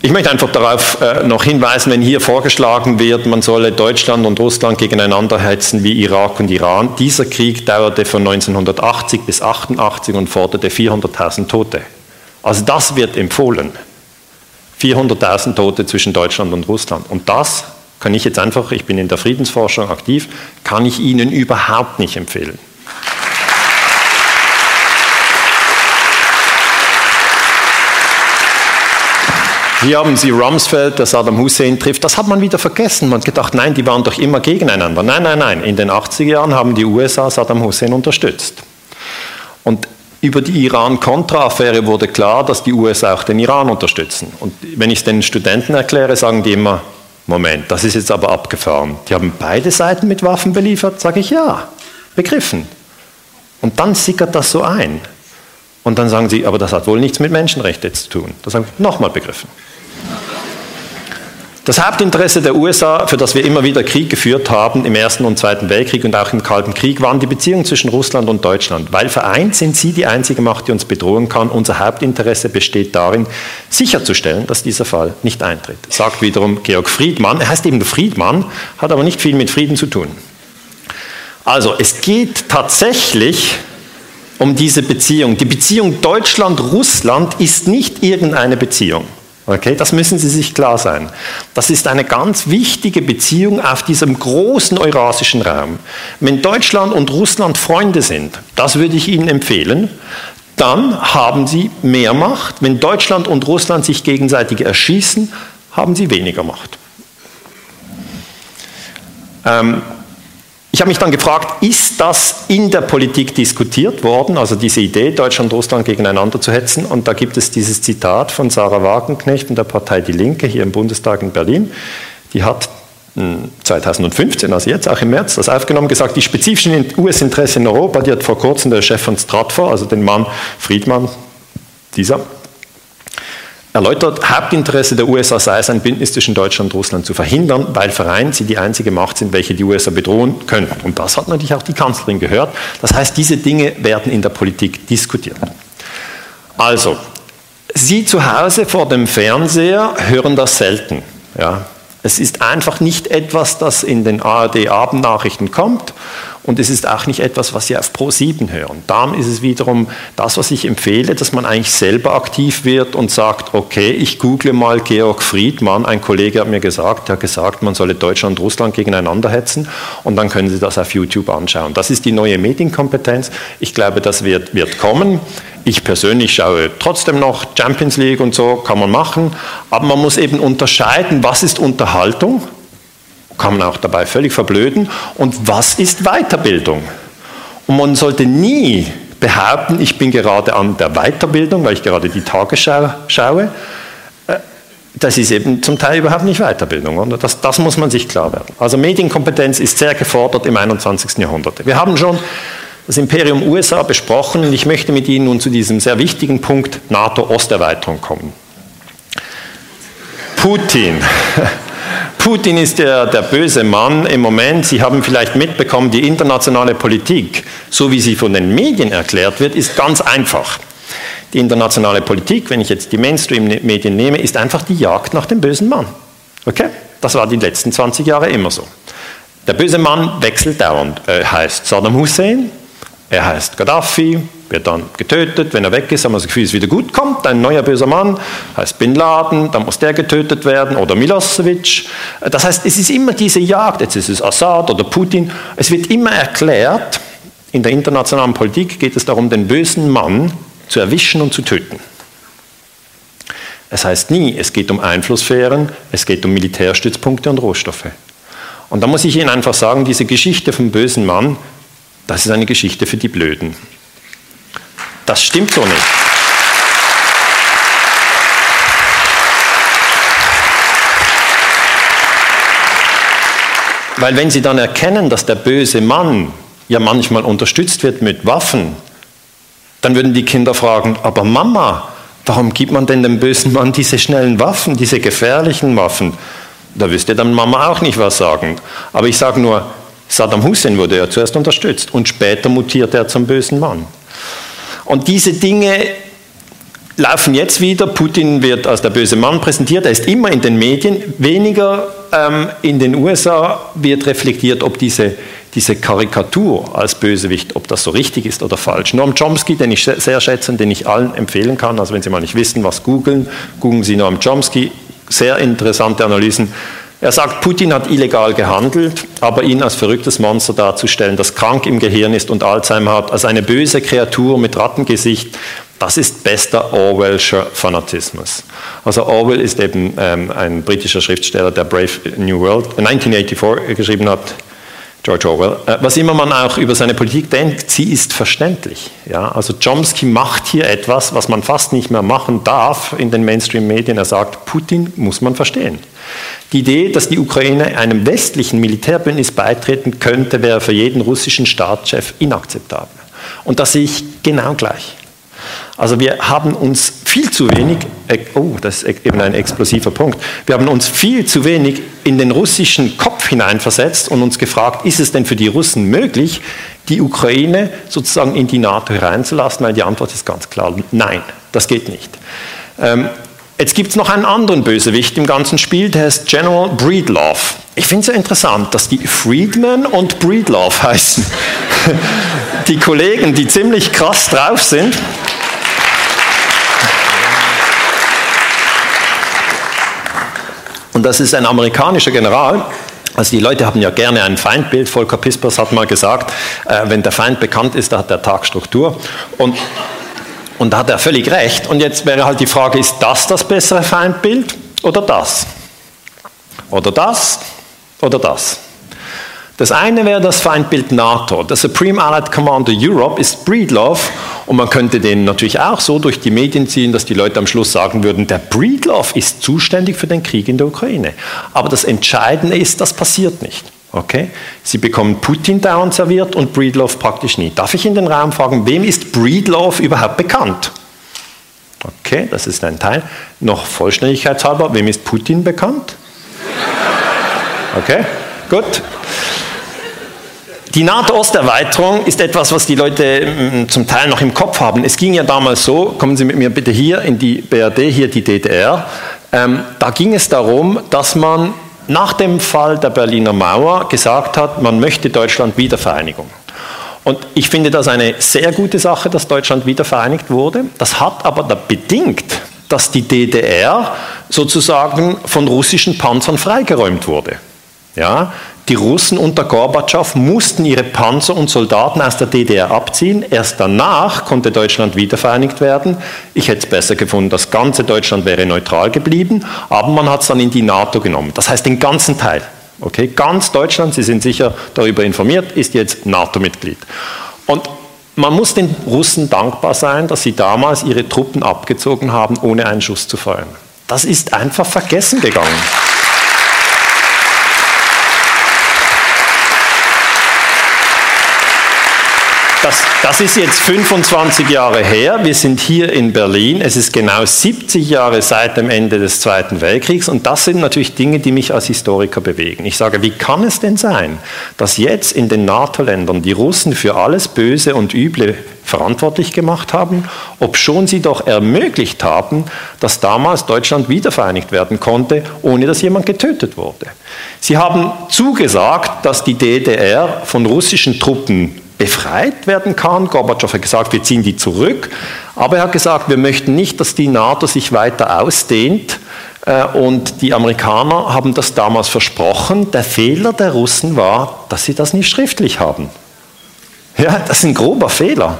Ich möchte einfach darauf äh, noch hinweisen, wenn hier vorgeschlagen wird, man solle Deutschland und Russland gegeneinander hetzen wie Irak und Iran. Dieser Krieg dauerte von 1980 bis 1988 und forderte 400.000 Tote. Also das wird empfohlen. 400.000 Tote zwischen Deutschland und Russland. Und das kann ich jetzt einfach, ich bin in der Friedensforschung aktiv, kann ich Ihnen überhaupt nicht empfehlen. Hier haben Sie Rumsfeld, der Saddam Hussein trifft. Das hat man wieder vergessen. Man hat gedacht, nein, die waren doch immer gegeneinander. Nein, nein, nein. In den 80er Jahren haben die USA Saddam Hussein unterstützt. Und über die Iran-Contra-Affäre wurde klar, dass die USA auch den Iran unterstützen. Und wenn ich es den Studenten erkläre, sagen die immer, Moment, das ist jetzt aber abgefahren. Die haben beide Seiten mit Waffen beliefert? Sage ich ja, begriffen. Und dann sickert das so ein. Und dann sagen sie, aber das hat wohl nichts mit Menschenrechten zu tun. Das habe ich nochmal begriffen. Das Hauptinteresse der USA, für das wir immer wieder Krieg geführt haben, im Ersten und Zweiten Weltkrieg und auch im Kalten Krieg, waren die Beziehungen zwischen Russland und Deutschland. Weil vereint sind sie die einzige Macht, die uns bedrohen kann. Unser Hauptinteresse besteht darin, sicherzustellen, dass dieser Fall nicht eintritt. Sagt wiederum Georg Friedmann. Er heißt eben Friedmann, hat aber nicht viel mit Frieden zu tun. Also, es geht tatsächlich um diese Beziehung. Die Beziehung Deutschland-Russland ist nicht irgendeine Beziehung. Okay, das müssen Sie sich klar sein. Das ist eine ganz wichtige Beziehung auf diesem großen eurasischen Raum. Wenn Deutschland und Russland Freunde sind, das würde ich Ihnen empfehlen, dann haben Sie mehr Macht. Wenn Deutschland und Russland sich gegenseitig erschießen, haben Sie weniger Macht. Ähm, ich habe mich dann gefragt, ist das in der Politik diskutiert worden, also diese Idee, Deutschland und Russland gegeneinander zu hetzen? Und da gibt es dieses Zitat von Sarah Wagenknecht und der Partei Die Linke hier im Bundestag in Berlin. Die hat 2015, hm, also jetzt auch im März, das aufgenommen, gesagt, die spezifischen US-Interessen in Europa, die hat vor kurzem der Chef von Stratfor, also den Mann Friedmann, dieser, erläutert, Hauptinteresse der USA sei es, ein Bündnis zwischen Deutschland und Russland zu verhindern, weil vereint sie die einzige Macht sind, welche die USA bedrohen können. Und das hat natürlich auch die Kanzlerin gehört. Das heißt, diese Dinge werden in der Politik diskutiert. Also, Sie zu Hause vor dem Fernseher hören das selten. Ja. Es ist einfach nicht etwas, das in den ARD-Abendnachrichten kommt und es ist auch nicht etwas, was Sie auf Pro7 hören. Darum ist es wiederum das, was ich empfehle, dass man eigentlich selber aktiv wird und sagt, okay, ich google mal Georg Friedmann, ein Kollege hat mir gesagt, der hat gesagt, man solle Deutschland und Russland gegeneinander hetzen und dann können Sie das auf YouTube anschauen. Das ist die neue Medienkompetenz. Ich glaube, das wird, wird kommen. Ich persönlich schaue trotzdem noch Champions League und so, kann man machen, aber man muss eben unterscheiden, was ist Unterhaltung kann man auch dabei völlig verblöden. Und was ist Weiterbildung? Und man sollte nie behaupten, ich bin gerade an der Weiterbildung, weil ich gerade die Tagesschau schaue. Äh, das ist eben zum Teil überhaupt nicht Weiterbildung. Oder? Das, das muss man sich klar werden. Also Medienkompetenz ist sehr gefordert im 21. Jahrhundert. Wir haben schon das Imperium USA besprochen und ich möchte mit Ihnen nun zu diesem sehr wichtigen Punkt NATO-Osterweiterung kommen. Putin. [laughs] Putin ist der, der böse Mann im Moment. Sie haben vielleicht mitbekommen, die internationale Politik, so wie sie von den Medien erklärt wird, ist ganz einfach. Die internationale Politik, wenn ich jetzt die Mainstream-Medien nehme, ist einfach die Jagd nach dem bösen Mann. Okay? Das war die letzten 20 Jahre immer so. Der böse Mann wechselt dauernd. Er heißt Saddam Hussein, er heißt Gaddafi, wird dann getötet. Wenn er weg ist, haben wir das Gefühl, es wieder gut kommt. Ein neuer böser Mann heißt Bin Laden, dann muss der getötet werden oder Milosevic. Das heißt, es ist immer diese Jagd. Jetzt ist es Assad oder Putin. Es wird immer erklärt, in der internationalen Politik geht es darum, den bösen Mann zu erwischen und zu töten. Es heißt nie, es geht um Einflusssphären, es geht um Militärstützpunkte und Rohstoffe. Und da muss ich Ihnen einfach sagen, diese Geschichte vom bösen Mann, das ist eine Geschichte für die Blöden. Das stimmt so nicht. Weil wenn Sie dann erkennen, dass der böse Mann ja manchmal unterstützt wird mit Waffen, dann würden die Kinder fragen, aber Mama, warum gibt man denn dem bösen Mann diese schnellen Waffen, diese gefährlichen Waffen? Da wüsste dann Mama auch nicht was sagen. Aber ich sage nur, Saddam Hussein wurde ja zuerst unterstützt und später mutiert er zum bösen Mann. Und diese Dinge laufen jetzt wieder. Putin wird als der böse Mann präsentiert. Er ist immer in den Medien. Weniger ähm, in den USA wird reflektiert, ob diese, diese Karikatur als Bösewicht, ob das so richtig ist oder falsch. Noam Chomsky, den ich sehr schätze, den ich allen empfehlen kann. Also wenn Sie mal nicht wissen, was googeln, googeln Sie Noam Chomsky. Sehr interessante Analysen. Er sagt, Putin hat illegal gehandelt, aber ihn als verrücktes Monster darzustellen, das krank im Gehirn ist und Alzheimer hat, als eine böse Kreatur mit Rattengesicht, das ist bester Orwellscher Fanatismus. Also Orwell ist eben ähm, ein britischer Schriftsteller, der Brave New World 1984 geschrieben hat, George Orwell. Äh, was immer man auch über seine Politik denkt, sie ist verständlich. Ja? Also Chomsky macht hier etwas, was man fast nicht mehr machen darf in den Mainstream-Medien. Er sagt, Putin muss man verstehen. Die Idee, dass die Ukraine einem westlichen Militärbündnis beitreten könnte, wäre für jeden russischen Staatschef inakzeptabel. Und das sehe ich genau gleich. Also wir haben uns viel zu wenig, äh, oh, das ist eben ein explosiver Punkt, wir haben uns viel zu wenig in den russischen Kopf hineinversetzt und uns gefragt, ist es denn für die Russen möglich, die Ukraine sozusagen in die NATO hereinzulassen? Weil die Antwort ist ganz klar, nein, das geht nicht. Ähm, Jetzt gibt es noch einen anderen Bösewicht im ganzen Spiel, der heißt General Breedlove. Ich finde es ja interessant, dass die Friedman und Breedlove [laughs] heißen. Die Kollegen, die ziemlich krass drauf sind. Und das ist ein amerikanischer General. Also die Leute haben ja gerne ein Feindbild. Volker Pispers hat mal gesagt, äh, wenn der Feind bekannt ist, dann hat der Tag Struktur. Und und da hat er völlig recht. Und jetzt wäre halt die Frage, ist das das bessere Feindbild oder das? Oder das oder das? Das eine wäre das Feindbild NATO. Der Supreme Allied Commander Europe ist Breedlove und man könnte den natürlich auch so durch die Medien ziehen, dass die Leute am Schluss sagen würden, der Breedlove ist zuständig für den Krieg in der Ukraine. Aber das Entscheidende ist, das passiert nicht. Okay? Sie bekommen Putin dauernd serviert und Breedlove praktisch nie. Darf ich in den Raum fragen, wem ist Breedlove überhaupt bekannt? Okay, das ist ein Teil. Noch vollständigkeitshalber, wem ist Putin bekannt? Okay, gut. Die NATO-Osterweiterung ist etwas, was die Leute mm, zum Teil noch im Kopf haben. Es ging ja damals so, kommen Sie mit mir bitte hier in die BRD, hier die DDR. Ähm, da ging es darum, dass man nach dem Fall der Berliner Mauer gesagt hat, man möchte Deutschland Wiedervereinigung. Und ich finde das eine sehr gute Sache, dass Deutschland wiedervereinigt wurde. Das hat aber bedingt, dass die DDR sozusagen von russischen Panzern freigeräumt wurde. Ja, die Russen unter Gorbatschow mussten ihre Panzer und Soldaten aus der DDR abziehen. Erst danach konnte Deutschland wiedervereinigt werden. Ich hätte es besser gefunden, das ganze Deutschland wäre neutral geblieben, aber man hat es dann in die NATO genommen. Das heißt den ganzen Teil. Okay, ganz Deutschland, Sie sind sicher darüber informiert, ist jetzt NATO-Mitglied. Und man muss den Russen dankbar sein, dass sie damals ihre Truppen abgezogen haben, ohne einen Schuss zu feuern. Das ist einfach vergessen gegangen. Das, ist jetzt 25 Jahre her. Wir sind hier in Berlin. Es ist genau 70 Jahre seit dem Ende des Zweiten Weltkriegs. Und das sind natürlich Dinge, die mich als Historiker bewegen. Ich sage, wie kann es denn sein, dass jetzt in den NATO-Ländern die Russen für alles Böse und Üble verantwortlich gemacht haben, obschon sie doch ermöglicht haben, dass damals Deutschland wiedervereinigt werden konnte, ohne dass jemand getötet wurde. Sie haben zugesagt, dass die DDR von russischen Truppen befreit werden kann. Gorbatschow hat gesagt, wir ziehen die zurück. Aber er hat gesagt, wir möchten nicht, dass die NATO sich weiter ausdehnt. Äh, und die Amerikaner haben das damals versprochen. Der Fehler der Russen war, dass sie das nicht schriftlich haben. Ja, das ist ein grober Fehler.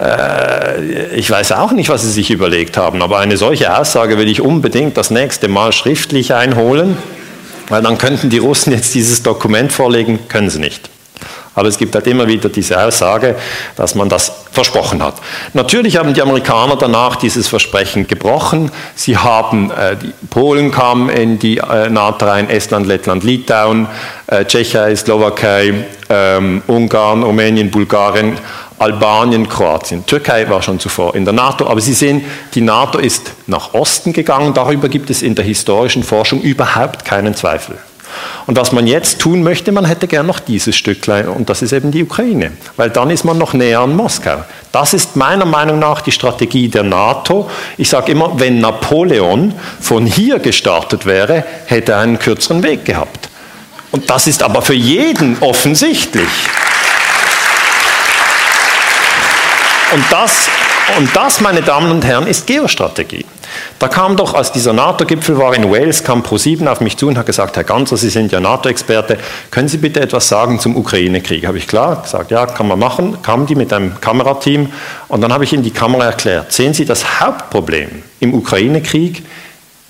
Äh, ich weiß auch nicht, was sie sich überlegt haben, aber eine solche Aussage will ich unbedingt das nächste Mal schriftlich einholen, weil dann könnten die Russen jetzt dieses Dokument vorlegen, können sie nicht. Aber es gibt halt immer wieder diese Aussage, dass man das versprochen hat. Natürlich haben die Amerikaner danach dieses Versprechen gebrochen. Sie haben, äh, die Polen kamen in die äh, NATO rein, Estland, Lettland, Litauen, äh, Tschechei, Slowakei, ähm, Ungarn, Rumänien, Bulgarien, Albanien, Kroatien. Türkei war schon zuvor in der NATO, aber Sie sehen, die NATO ist nach Osten gegangen. Darüber gibt es in der historischen Forschung überhaupt keinen Zweifel. Und was man jetzt tun möchte, man hätte gern noch dieses Stücklein und das ist eben die Ukraine, weil dann ist man noch näher an Moskau. Das ist meiner Meinung nach die Strategie der NATO. Ich sage immer, wenn Napoleon von hier gestartet wäre, hätte er einen kürzeren Weg gehabt. Und das ist aber für jeden offensichtlich. Und das, und das, meine Damen und Herren, ist Geostrategie. Da kam doch, als dieser NATO-Gipfel war in Wales, kam ProSieben auf mich zu und hat gesagt, Herr Ganzer, Sie sind ja NATO-Experte, können Sie bitte etwas sagen zum Ukraine-Krieg? Habe ich klar gesagt, ja, kann man machen. Kamen die mit einem Kamerateam und dann habe ich in die Kamera erklärt, sehen Sie, das Hauptproblem im Ukraine-Krieg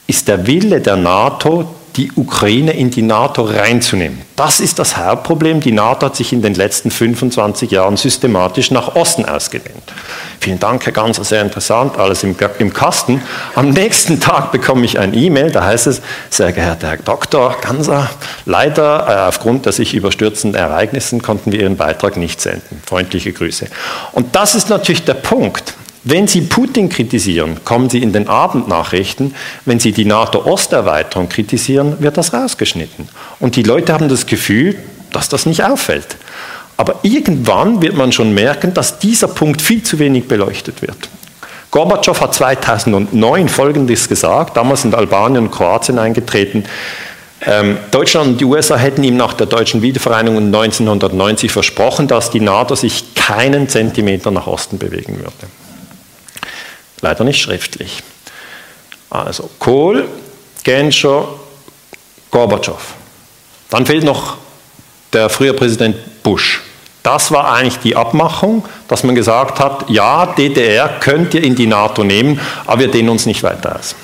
ist der Wille der NATO, die Ukraine in die NATO reinzunehmen. Das ist das Hauptproblem. Die NATO hat sich in den letzten 25 Jahren systematisch nach Osten ausgedehnt. Vielen Dank, Herr Ganser, sehr interessant, alles im, im Kasten. Am nächsten [laughs] Tag bekomme ich ein E-Mail, da heißt es, sehr geehrter Herr Dr. Ganser, leider äh, aufgrund der sich überstürzenden Ereignissen konnten wir Ihren Beitrag nicht senden. Freundliche Grüße. Und das ist natürlich der Punkt. Wenn Sie Putin kritisieren, kommen Sie in den Abendnachrichten. Wenn Sie die NATO-Osterweiterung kritisieren, wird das rausgeschnitten. Und die Leute haben das Gefühl, dass das nicht auffällt. Aber irgendwann wird man schon merken, dass dieser Punkt viel zu wenig beleuchtet wird. Gorbatschow hat 2009 Folgendes gesagt, damals sind Albanien und Kroatien eingetreten. Ähm, Deutschland und die USA hätten ihm nach der deutschen Wiedervereinigung 1990 versprochen, dass die NATO sich keinen Zentimeter nach Osten bewegen würde. Leider nicht schriftlich. Also Kohl, Genscher, Gorbatschow. Dann fehlt noch der frühere Präsident Bush. Das war eigentlich die Abmachung, dass man gesagt hat, ja, DDR könnt ihr in die NATO nehmen, aber wir dehnen uns nicht weiter aus.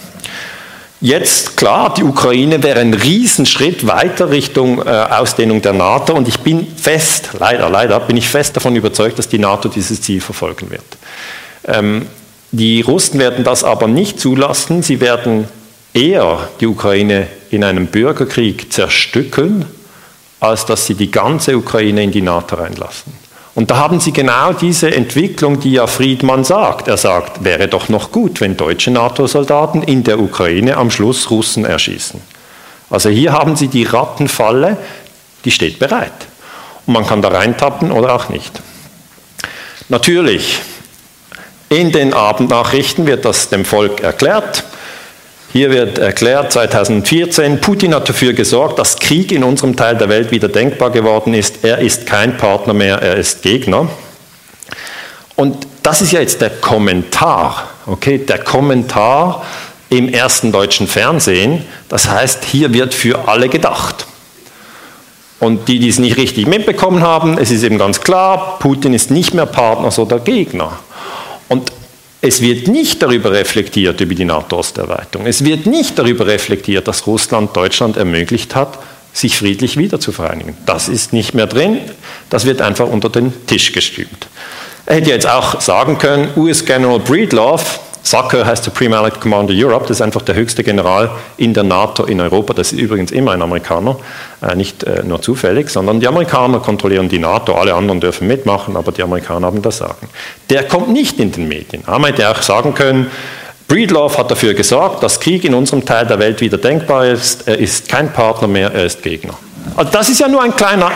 Jetzt, klar, die Ukraine wäre ein Riesenschritt weiter Richtung äh, Ausdehnung der NATO und ich bin fest, leider, leider, bin ich fest davon überzeugt, dass die NATO dieses Ziel verfolgen wird. Ähm, die Russen werden das aber nicht zulassen. Sie werden eher die Ukraine in einem Bürgerkrieg zerstückeln, als dass sie die ganze Ukraine in die NATO reinlassen. Und da haben Sie genau diese Entwicklung, die ja Friedmann sagt. Er sagt, wäre doch noch gut, wenn deutsche NATO-Soldaten in der Ukraine am Schluss Russen erschießen. Also hier haben Sie die Rattenfalle, die steht bereit. Und man kann da reintappen oder auch nicht. Natürlich, in den Abendnachrichten wird das dem Volk erklärt. Hier wird erklärt, 2014, Putin hat dafür gesorgt, dass Krieg in unserem Teil der Welt wieder denkbar geworden ist. Er ist kein Partner mehr, er ist Gegner. Und das ist ja jetzt der Kommentar, okay, der Kommentar im ersten deutschen Fernsehen. Das heißt, hier wird für alle gedacht. Und die, die es nicht richtig mitbekommen haben, es ist eben ganz klar, Putin ist nicht mehr Partner, sondern Gegner. Und es wird nicht darüber reflektiert, über die NATO-Osterweiterung. Es wird nicht darüber reflektiert, dass Russland Deutschland ermöglicht hat, sich friedlich wieder zu vereinigen. Das ist nicht mehr drin, das wird einfach unter den Tisch gestülpt. Er hätte jetzt auch sagen können, US General Breedlove, SACEUR heißt Supreme Allied Commander Europe, das ist einfach der höchste General in der NATO in Europa. Das ist übrigens immer ein Amerikaner, äh, nicht äh, nur zufällig, sondern die Amerikaner kontrollieren die NATO, alle anderen dürfen mitmachen, aber die Amerikaner haben das Sagen. Der kommt nicht in den Medien. Er hätte auch sagen können, Breedlove hat dafür gesorgt, dass Krieg in unserem Teil der Welt wieder denkbar ist. Er ist kein Partner mehr, er ist Gegner. Also das ist ja nur ein kleiner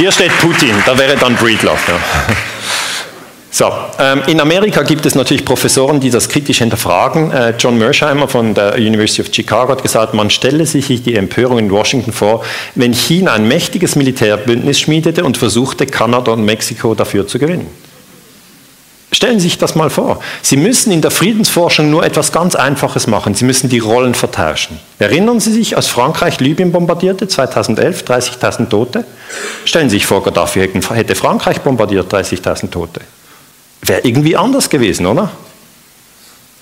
Hier steht Putin, da wäre dann Breedlove. Ja. [laughs] So, ähm, in Amerika gibt es natürlich Professoren, die das kritisch hinterfragen. Äh, John Mersheimer von der University of Chicago hat gesagt, man stelle sich die Empörung in Washington vor, wenn China ein mächtiges Militärbündnis schmiedete und versuchte, Kanada und Mexiko dafür zu gewinnen. Stellen Sie sich das mal vor. Sie müssen in der Friedensforschung nur etwas ganz Einfaches machen. Sie müssen die Rollen vertauschen. Erinnern Sie sich, als Frankreich Libyen bombardierte, 2011, 30.000 Tote? Stellen Sie sich vor, Gaddafi hätte Frankreich bombardiert, 30.000 Tote. Wäre irgendwie anders gewesen, oder?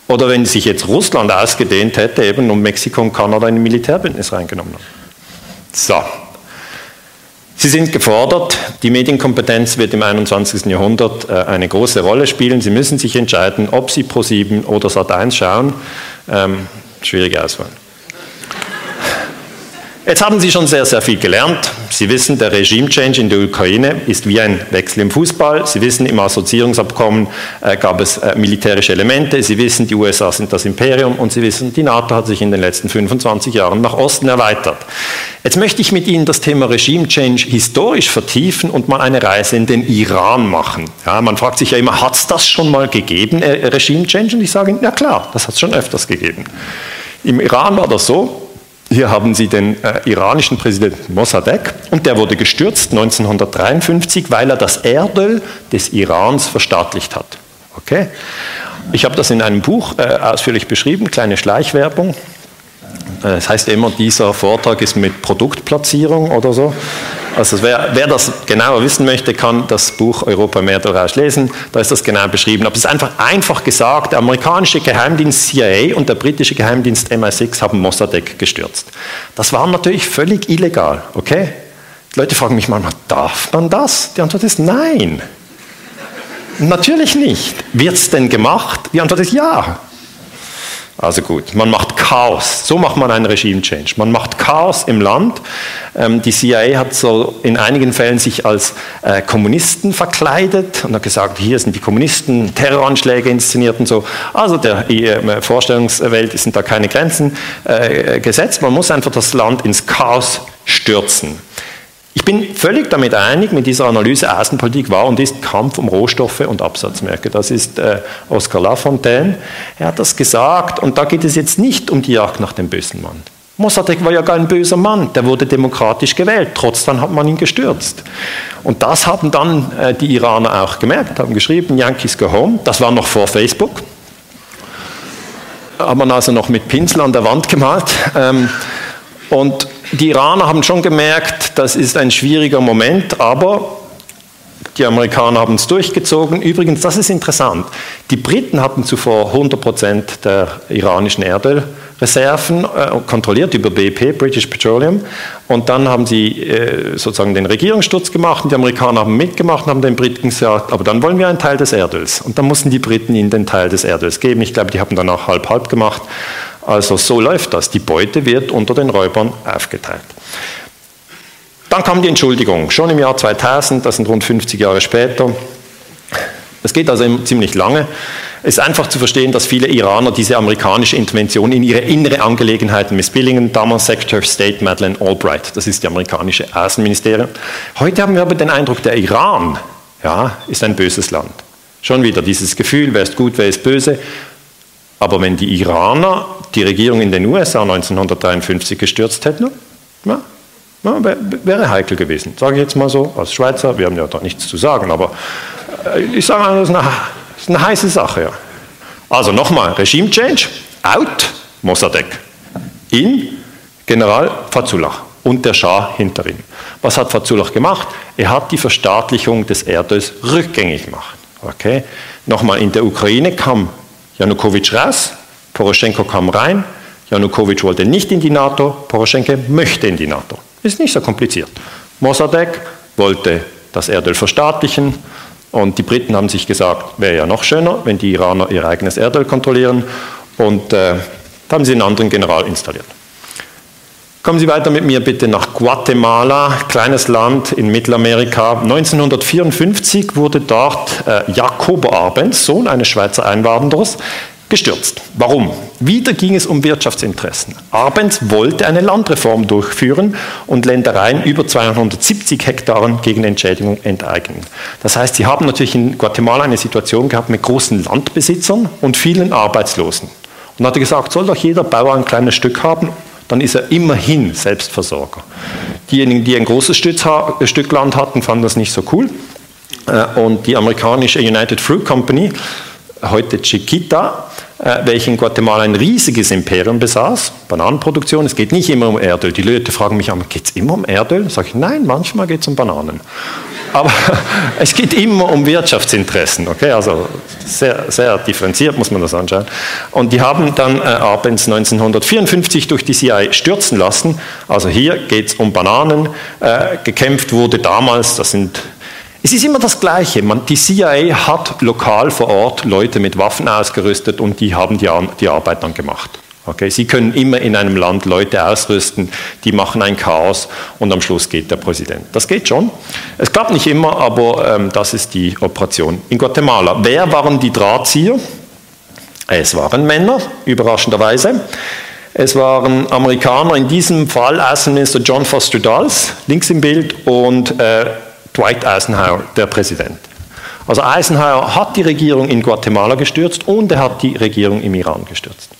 Oder wenn sich jetzt Russland ausgedehnt hätte, eben um Mexiko und Kanada in ein Militärbündnis reingenommen haben. So, Sie sind gefordert. Die Medienkompetenz wird im 21. Jahrhundert äh, eine große Rolle spielen. Sie müssen sich entscheiden, ob Sie Pro7 oder Sat1 schauen. Ähm, schwierige Auswahl. Jetzt haben Sie schon sehr, sehr viel gelernt. Sie wissen, der Regime-Change in der Ukraine ist wie ein Wechsel im Fußball. Sie wissen, im Assoziierungsabkommen äh, gab es äh, militärische Elemente. Sie wissen, die USA sind das Imperium. Und Sie wissen, die NATO hat sich in den letzten 25 Jahren nach Osten erweitert. Jetzt möchte ich mit Ihnen das Thema Regime-Change historisch vertiefen und mal eine Reise in den Iran machen. Ja, man fragt sich ja immer, hat es das schon mal gegeben, äh, Regime-Change? Und ich sage Ihnen, ja klar, das hat es schon öfters gegeben. Im Iran war das so, hier haben Sie den äh, iranischen Präsidenten Mossadegh und der wurde gestürzt 1953, weil er das Erdöl des Irans verstaatlicht hat. Okay? Ich habe das in einem Buch äh, ausführlich beschrieben, kleine Schleichwerbung. Äh, das heißt immer, dieser Vortrag ist mit Produktplatzierung oder so. Also wer, wer, das genauer wissen möchte, kann das Buch Europa mehr daraus lesen. Da ist das genau beschrieben. Aber es ist einfach einfach gesagt, der amerikanische Geheimdienst CIA und der britische Geheimdienst MI6 haben Mossadegh gestürzt. Das war natürlich völlig illegal, okay? Die Leute fragen mich manchmal, darf man das? Die Antwort ist nein. Natürlich nicht. Wird es denn gemacht? Die Antwort ist ja. Also gut, man macht Chaos. So macht man einen Regime-Change. Man macht Chaos im Land. Ähm, die CIA hat so in einigen Fällen sich als äh, Kommunisten verkleidet und hat gesagt, hier sind die Kommunisten, Terroranschläge inszeniert und so. Also der äh, Vorstellungswelt sind da keine Grenzen äh, gesetzt. Man muss einfach das Land ins Chaos stürzen. Ich bin völlig damit einig, mit dieser Analyse Außenpolitik war und ist Kampf um Rohstoffe und Absatzmärkte. Das ist äh, Oskar Lafontaine. Er hat das gesagt und da geht es jetzt nicht um die Jagd nach dem bösen Mann. Mossadegh war ja gar ein böser Mann, der wurde demokratisch gewählt, trotzdem hat man ihn gestürzt. Und das haben dann äh, die Iraner auch gemerkt, haben geschrieben, Yankees go home, das war noch vor Facebook. Hat man also noch mit Pinsel an der Wand gemalt. Ähm, und die Iraner haben schon gemerkt, das ist ein schwieriger Moment, aber die Amerikaner haben es durchgezogen. Übrigens, das ist interessant. Die Briten hatten zuvor 100 Prozent der iranischen Erdölreserven äh, kontrolliert über BP, British Petroleum. Und dann haben sie äh, sozusagen den Regierungssturz gemacht und die Amerikaner haben mitgemacht und haben den Briten gesagt, aber dann wollen wir einen Teil des Erdöls. Und dann mussten die Briten ihnen den Teil des Erdöls geben. Ich glaube, die haben danach halb-halb gemacht. Also so läuft das. Die Beute wird unter den Räubern aufgeteilt. Dann kam die Entschuldigung, schon im Jahr 2000, das sind rund 50 Jahre später. Es geht also ziemlich lange. Es ist einfach zu verstehen, dass viele Iraner diese amerikanische Intervention in ihre innere Angelegenheiten missbilligen. Damals Secretary of State Madeleine Albright, das ist die amerikanische Außenministerin. Heute haben wir aber den Eindruck, der Iran ja, ist ein böses Land. Schon wieder dieses Gefühl, wer ist gut, wer ist böse. Aber wenn die Iraner die Regierung in den USA 1953 gestürzt hätten, ja, ja, wäre heikel gewesen. Sage ich jetzt mal so, als Schweizer, wir haben ja da nichts zu sagen, aber äh, ich sage mal, das ist eine, das ist eine heiße Sache. Ja. Also nochmal, Regime Change, out, Mossadegh, in General Fazullah und der Schah hinter ihm. Was hat Fazullah gemacht? Er hat die Verstaatlichung des Erdöls rückgängig gemacht. Okay? Nochmal, in der Ukraine kam Janukowitsch raus, Poroschenko kam rein, Janukowitsch wollte nicht in die NATO, Poroschenko möchte in die NATO. Ist nicht so kompliziert. Mossadegh wollte das Erdöl verstaatlichen und die Briten haben sich gesagt, wäre ja noch schöner, wenn die Iraner ihr eigenes Erdöl kontrollieren und äh, haben sie einen anderen General installiert. Kommen Sie weiter mit mir bitte nach Guatemala, kleines Land in Mittelamerika. 1954 wurde dort äh, Jakobo Arbenz, Sohn eines Schweizer Einwanderers, gestürzt. Warum? Wieder ging es um Wirtschaftsinteressen. Arbenz wollte eine Landreform durchführen und Ländereien über 270 Hektaren gegen Entschädigung enteignen. Das heißt, sie haben natürlich in Guatemala eine Situation gehabt mit großen Landbesitzern und vielen Arbeitslosen. Und hat er gesagt, soll doch jeder Bauer ein kleines Stück haben, dann ist er immerhin Selbstversorger. Diejenigen, die ein großes Stück Land hatten, fanden das nicht so cool. Äh, und die amerikanische United Fruit Company heute Chiquita, äh, welche in Guatemala ein riesiges Imperium besaß, Bananenproduktion. Es geht nicht immer um Erdöl. Die Leute fragen mich an, geht es immer um Erdöl? Sage ich, nein, manchmal geht es um Bananen. Aber [laughs] es geht immer um Wirtschaftsinteressen, okay? Also sehr, sehr differenziert muss man das anschauen. Und die haben dann äh, Arbenz 1954 durch die CIA stürzen lassen. Also hier geht es um Bananen. Äh, gekämpft wurde damals, das sind es ist immer das Gleiche. Man, die CIA hat lokal vor Ort Leute mit Waffen ausgerüstet und die haben die, die Arbeit dann gemacht. Okay, Sie können immer in einem Land Leute ausrüsten, die machen ein Chaos und am Schluss geht der Präsident. Das geht schon. Es klappt nicht immer, aber ähm, das ist die Operation in Guatemala. Wer waren die Drahtzieher? Es waren Männer, überraschenderweise. Es waren Amerikaner, in diesem Fall Außenminister John Foster Dulles, links im Bild, und äh, Dwight Eisenhower, der Präsident. Also Eisenhower hat die Regierung in Guatemala gestürzt und er hat die Regierung im Iran gestürzt.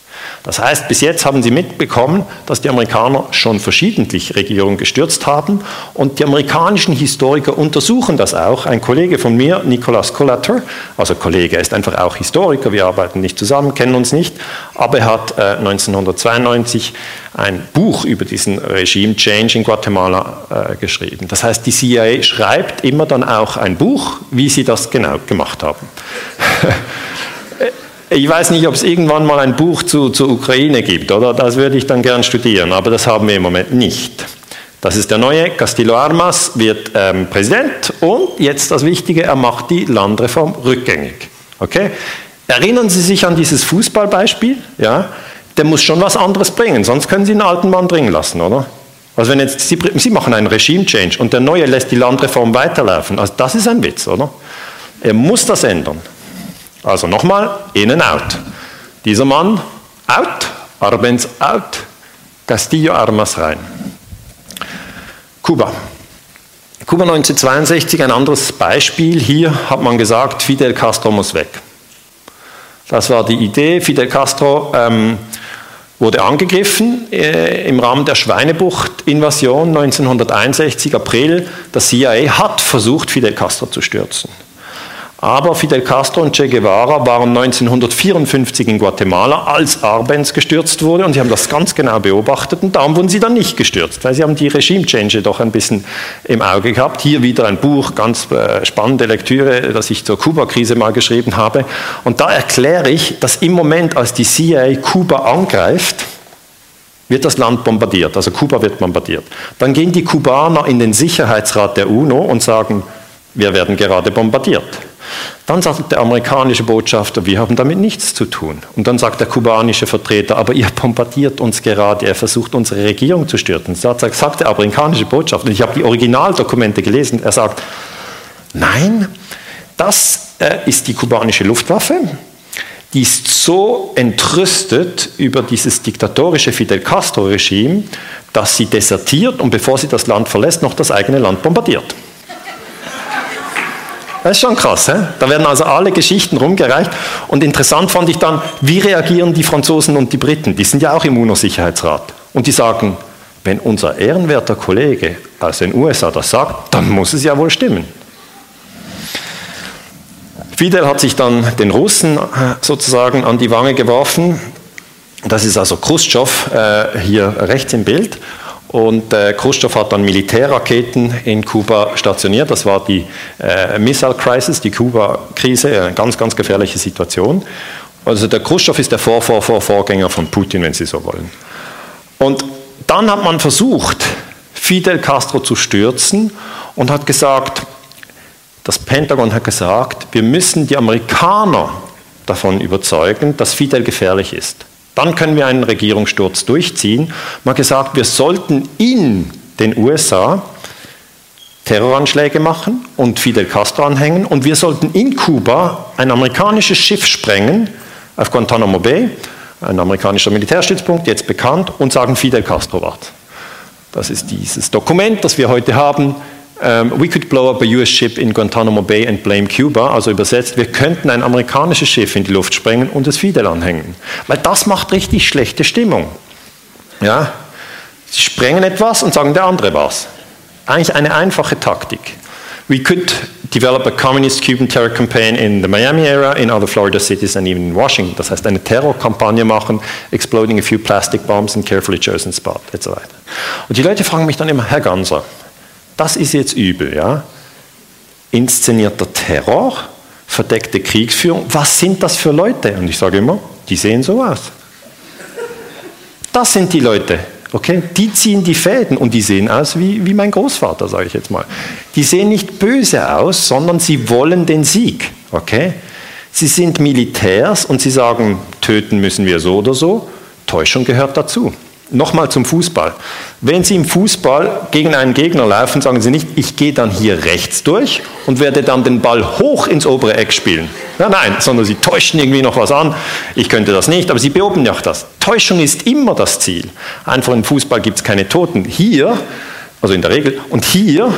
Das heißt, bis jetzt haben Sie mitbekommen, dass die Amerikaner schon verschiedentlich Regierungen gestürzt haben und die amerikanischen Historiker untersuchen das auch. Ein Kollege von mir, Nicholas Collater, also Kollege, er ist einfach auch Historiker, wir arbeiten nicht zusammen, kennen uns nicht, aber er hat äh, 1992 ein Buch über diesen Regime Change in Guatemala äh, geschrieben. Das heißt, die CIA schreibt immer dann auch ein Buch, wie sie das genau gemacht haben. [laughs] Ich weiß nicht, ob es irgendwann mal ein Buch zu, zur Ukraine gibt, oder? Das würde ich dann gern studieren, aber das haben wir im Moment nicht. Das ist der neue Castillo Armas, wird ähm, Präsident und jetzt das Wichtige, er macht die Landreform rückgängig. Okay? Erinnern Sie sich an dieses Fußballbeispiel? Ja? Der muss schon was anderes bringen, sonst können Sie einen alten Mann bringen lassen, oder? Also wenn jetzt Sie, Sie machen einen Regime-Change und der Neue lässt die Landreform weiterlaufen, also das ist ein Witz, oder? Er muss das ändern. Also nochmal, in and out. Dieser Mann, out, Arbenz out, Castillo Armas rein. Kuba. Kuba 1962, ein anderes Beispiel. Hier hat man gesagt, Fidel Castro muss weg. Das war die Idee. Fidel Castro ähm, wurde angegriffen äh, im Rahmen der Schweinebucht-Invasion 1961, April. Das CIA hat versucht, Fidel Castro zu stürzen. Aber Fidel Castro und Che Guevara waren 1954 in Guatemala, als Arbenz gestürzt wurde, und sie haben das ganz genau beobachtet, und darum wurden sie dann nicht gestürzt, weil sie haben die Regime-Change doch ein bisschen im Auge gehabt. Hier wieder ein Buch, ganz äh, spannende Lektüre, das ich zur Kuba-Krise mal geschrieben habe. Und da erkläre ich, dass im Moment, als die CIA Kuba angreift, wird das Land bombardiert, also Kuba wird bombardiert. Dann gehen die Kubaner in den Sicherheitsrat der UNO und sagen, wir werden gerade bombardiert. Dann sagt der amerikanische Botschafter, wir haben damit nichts zu tun. Und dann sagt der kubanische Vertreter, aber ihr bombardiert uns gerade, er versucht unsere Regierung zu stürzen. Das sagt der amerikanische Botschafter, ich habe die Originaldokumente gelesen, er sagt, nein, das äh, ist die kubanische Luftwaffe, die ist so entrüstet über dieses diktatorische Fidel Castro-Regime, dass sie desertiert und bevor sie das Land verlässt, noch das eigene Land bombardiert. Das ist schon krass. He? Da werden also alle Geschichten rumgereicht. Und interessant fand ich dann, wie reagieren die Franzosen und die Briten? Die sind ja auch im UNO-Sicherheitsrat. Und die sagen, wenn unser ehrenwerter Kollege aus den USA das sagt, dann muss es ja wohl stimmen. Fidel hat sich dann den Russen äh, sozusagen an die Wange geworfen. Das ist also Khrushchev äh, hier rechts im Bild. Und äh, Khrushchev hat dann Militärraketen in Kuba stationiert. Das war die äh, Missile Crisis, die Kuba-Krise, eine ganz, ganz gefährliche Situation. Also der Khrushchev ist der Vor -Vor -Vor Vorgänger von Putin, wenn Sie so wollen. Und dann hat man versucht, Fidel Castro zu stürzen und hat gesagt, das Pentagon hat gesagt, wir müssen die Amerikaner davon überzeugen, dass Fidel gefährlich ist. Dann können wir einen Regierungssturz durchziehen. Man hat gesagt, wir sollten in den USA Terroranschläge machen und Fidel Castro anhängen und wir sollten in Kuba ein amerikanisches Schiff sprengen auf Guantanamo Bay, ein amerikanischer Militärstützpunkt, jetzt bekannt, und sagen, Fidel Castro wart. Das ist dieses Dokument, das wir heute haben. Um, we could blow up a US ship in Guantanamo Bay and blame Cuba. Also übersetzt, wir könnten ein amerikanisches Schiff in die Luft sprengen und es Fidel anhängen. Weil das macht richtig schlechte Stimmung. Ja? Sie sprengen etwas und sagen, der andere war's. Eigentlich eine einfache Taktik. We could develop a communist Cuban terror campaign in the Miami area, in other Florida cities and even in Washington. Das heißt, eine Terrorkampagne machen, exploding a few plastic bombs in carefully chosen spot, etc. Und die Leute fragen mich dann immer, Herr Ganser, das ist jetzt übel, ja? Inszenierter Terror, verdeckte Kriegsführung, was sind das für Leute? Und ich sage immer, die sehen so aus. Das sind die Leute. Okay? Die ziehen die Fäden und die sehen aus wie, wie mein Großvater, sage ich jetzt mal. Die sehen nicht böse aus, sondern sie wollen den Sieg. Okay? Sie sind Militärs und sie sagen, töten müssen wir so oder so. Täuschung gehört dazu. Nochmal zum Fußball. Wenn Sie im Fußball gegen einen Gegner laufen, sagen Sie nicht, ich gehe dann hier rechts durch und werde dann den Ball hoch ins obere Eck spielen. Ja, nein, sondern Sie täuschen irgendwie noch was an. Ich könnte das nicht, aber Sie beobachten ja auch das. Täuschung ist immer das Ziel. Einfach im Fußball gibt es keine Toten. Hier, also in der Regel, und hier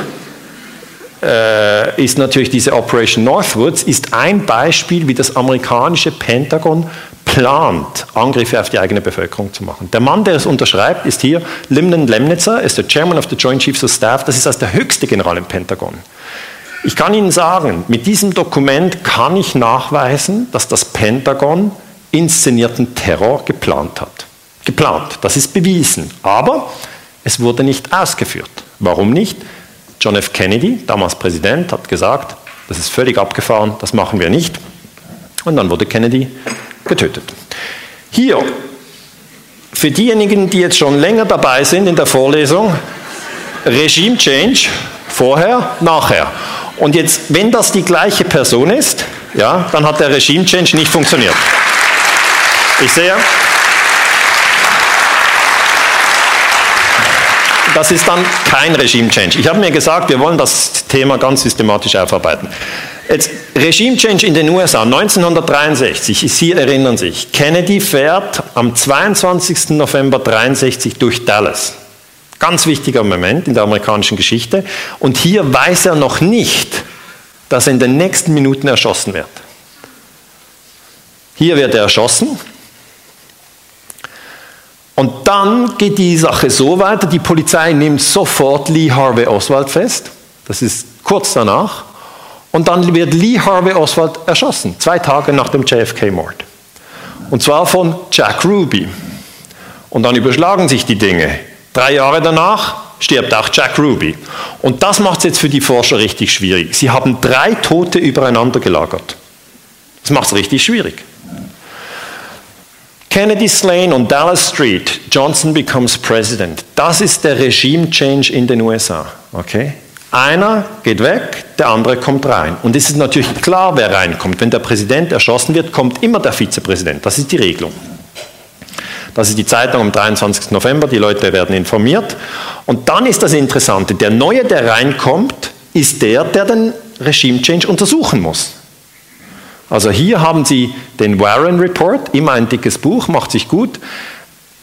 äh, ist natürlich diese Operation Northwoods, ist ein Beispiel, wie das amerikanische Pentagon plant, Angriffe auf die eigene Bevölkerung zu machen. Der Mann, der es unterschreibt, ist hier Limnen Lemnitzer, ist der Chairman of the Joint Chiefs of Staff, das ist also der höchste General im Pentagon. Ich kann Ihnen sagen, mit diesem Dokument kann ich nachweisen, dass das Pentagon inszenierten Terror geplant hat. Geplant, das ist bewiesen. Aber es wurde nicht ausgeführt. Warum nicht? John F. Kennedy, damals Präsident, hat gesagt, das ist völlig abgefahren, das machen wir nicht. Und dann wurde Kennedy getötet. Hier, für diejenigen, die jetzt schon länger dabei sind in der Vorlesung, Regime Change, vorher, nachher. Und jetzt, wenn das die gleiche Person ist, ja, dann hat der Regime Change nicht funktioniert. Ich sehe, das ist dann kein Regime Change. Ich habe mir gesagt, wir wollen das Thema ganz systematisch aufarbeiten. Jetzt Regime Change in den USA 1963, Sie erinnern sich, Kennedy fährt am 22. November 1963 durch Dallas. Ganz wichtiger Moment in der amerikanischen Geschichte. Und hier weiß er noch nicht, dass er in den nächsten Minuten erschossen wird. Hier wird er erschossen. Und dann geht die Sache so weiter, die Polizei nimmt sofort Lee Harvey Oswald fest. Das ist kurz danach. Und dann wird Lee Harvey Oswald erschossen, zwei Tage nach dem JFK-Mord. Und zwar von Jack Ruby. Und dann überschlagen sich die Dinge. Drei Jahre danach stirbt auch Jack Ruby. Und das macht es jetzt für die Forscher richtig schwierig. Sie haben drei Tote übereinander gelagert. Das macht es richtig schwierig. Kennedy slain on Dallas Street, Johnson becomes president. Das ist der Regime Change in den USA. Okay? Einer geht weg, der andere kommt rein. Und es ist natürlich klar, wer reinkommt. Wenn der Präsident erschossen wird, kommt immer der Vizepräsident. Das ist die Regelung. Das ist die Zeitung am 23. November, die Leute werden informiert. Und dann ist das Interessante, der Neue, der reinkommt, ist der, der den Regime Change untersuchen muss. Also hier haben Sie den Warren Report, immer ein dickes Buch, macht sich gut.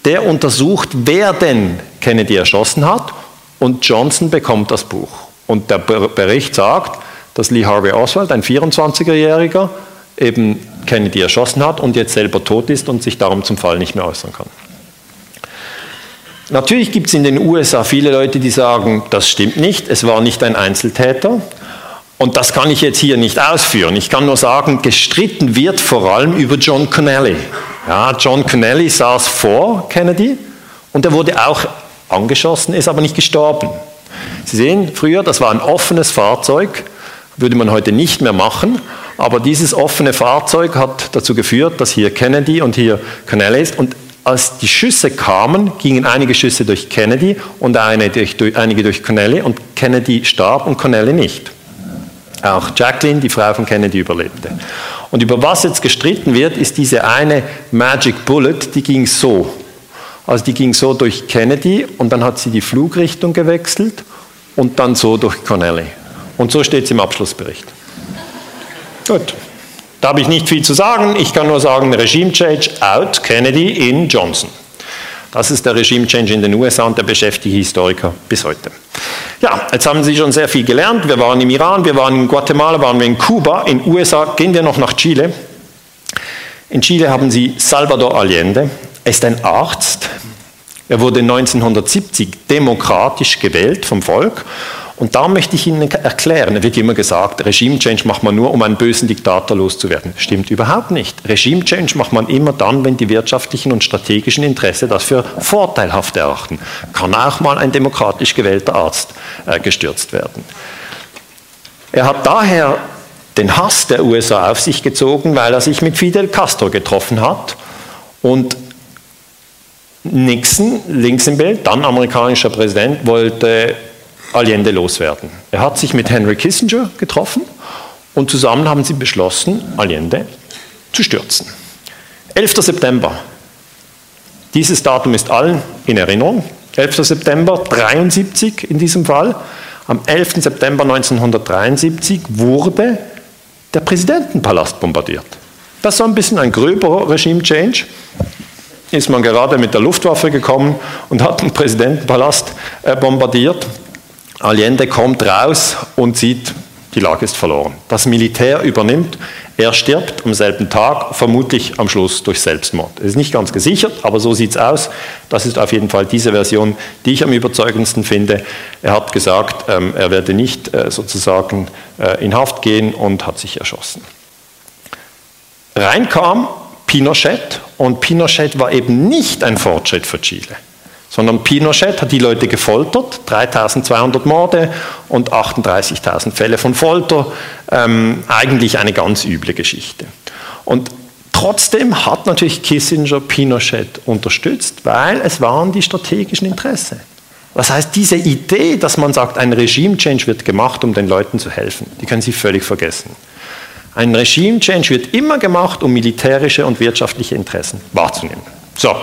Der untersucht, wer denn Kennedy erschossen hat und Johnson bekommt das Buch. Und der Bericht sagt, dass Lee Harvey Oswald, ein 24-Jähriger, eben Kennedy erschossen hat und jetzt selber tot ist und sich darum zum Fall nicht mehr äußern kann. Natürlich gibt es in den USA viele Leute, die sagen, das stimmt nicht, es war nicht ein Einzeltäter. Und das kann ich jetzt hier nicht ausführen. Ich kann nur sagen, gestritten wird vor allem über John Connelly. Ja, John Connelly saß vor Kennedy und er wurde auch angeschossen, ist aber nicht gestorben. Sie sehen, früher, das war ein offenes Fahrzeug, würde man heute nicht mehr machen. Aber dieses offene Fahrzeug hat dazu geführt, dass hier Kennedy und hier Connelly ist. Und als die Schüsse kamen, gingen einige Schüsse durch Kennedy und eine durch, durch, einige durch Connelly und Kennedy starb und Connelly nicht. Auch Jacqueline, die Frau von Kennedy, überlebte. Und über was jetzt gestritten wird, ist diese eine Magic Bullet, die ging so. Also die ging so durch Kennedy und dann hat sie die Flugrichtung gewechselt und dann so durch Connelly. Und so steht es im Abschlussbericht. Gut. Da habe ich nicht viel zu sagen. Ich kann nur sagen, Regime Change out, Kennedy in Johnson. Das ist der Regime Change in den USA und der beschäftigt Historiker bis heute. Ja, jetzt haben Sie schon sehr viel gelernt. Wir waren im Iran, wir waren in Guatemala, waren wir in Kuba, in den USA. Gehen wir noch nach Chile. In Chile haben Sie Salvador Allende. Er ist ein Arzt. Er wurde 1970 demokratisch gewählt vom Volk und da möchte ich Ihnen erklären, es wird immer gesagt, Regime Change macht man nur, um einen bösen Diktator loszuwerden. Stimmt überhaupt nicht. Regime Change macht man immer dann, wenn die wirtschaftlichen und strategischen Interessen das für vorteilhaft erachten. Kann auch mal ein demokratisch gewählter Arzt äh, gestürzt werden. Er hat daher den Hass der USA auf sich gezogen, weil er sich mit Fidel Castro getroffen hat und Nixon, links im Bild, dann amerikanischer Präsident, wollte Allende loswerden. Er hat sich mit Henry Kissinger getroffen und zusammen haben sie beschlossen, Allende zu stürzen. 11. September. Dieses Datum ist allen in Erinnerung. 11. September 1973 in diesem Fall. Am 11. September 1973 wurde der Präsidentenpalast bombardiert. Das war ein bisschen ein gröberer Regime-Change. Ist man gerade mit der Luftwaffe gekommen und hat den Präsidentenpalast äh, bombardiert. Allende kommt raus und sieht, die Lage ist verloren. Das Militär übernimmt, er stirbt am selben Tag, vermutlich am Schluss durch Selbstmord. Es ist nicht ganz gesichert, aber so sieht es aus. Das ist auf jeden Fall diese Version, die ich am überzeugendsten finde. Er hat gesagt, ähm, er werde nicht äh, sozusagen äh, in Haft gehen und hat sich erschossen. Reinkam Pinochet und Pinochet war eben nicht ein Fortschritt für Chile sondern Pinochet hat die Leute gefoltert, 3200 Morde und 38.000 Fälle von Folter, ähm, eigentlich eine ganz üble Geschichte. Und trotzdem hat natürlich Kissinger Pinochet unterstützt, weil es waren die strategischen Interessen. Das heißt, diese Idee, dass man sagt, ein Regime-Change wird gemacht, um den Leuten zu helfen, die können Sie völlig vergessen. Ein Regime-Change wird immer gemacht, um militärische und wirtschaftliche Interessen wahrzunehmen. So,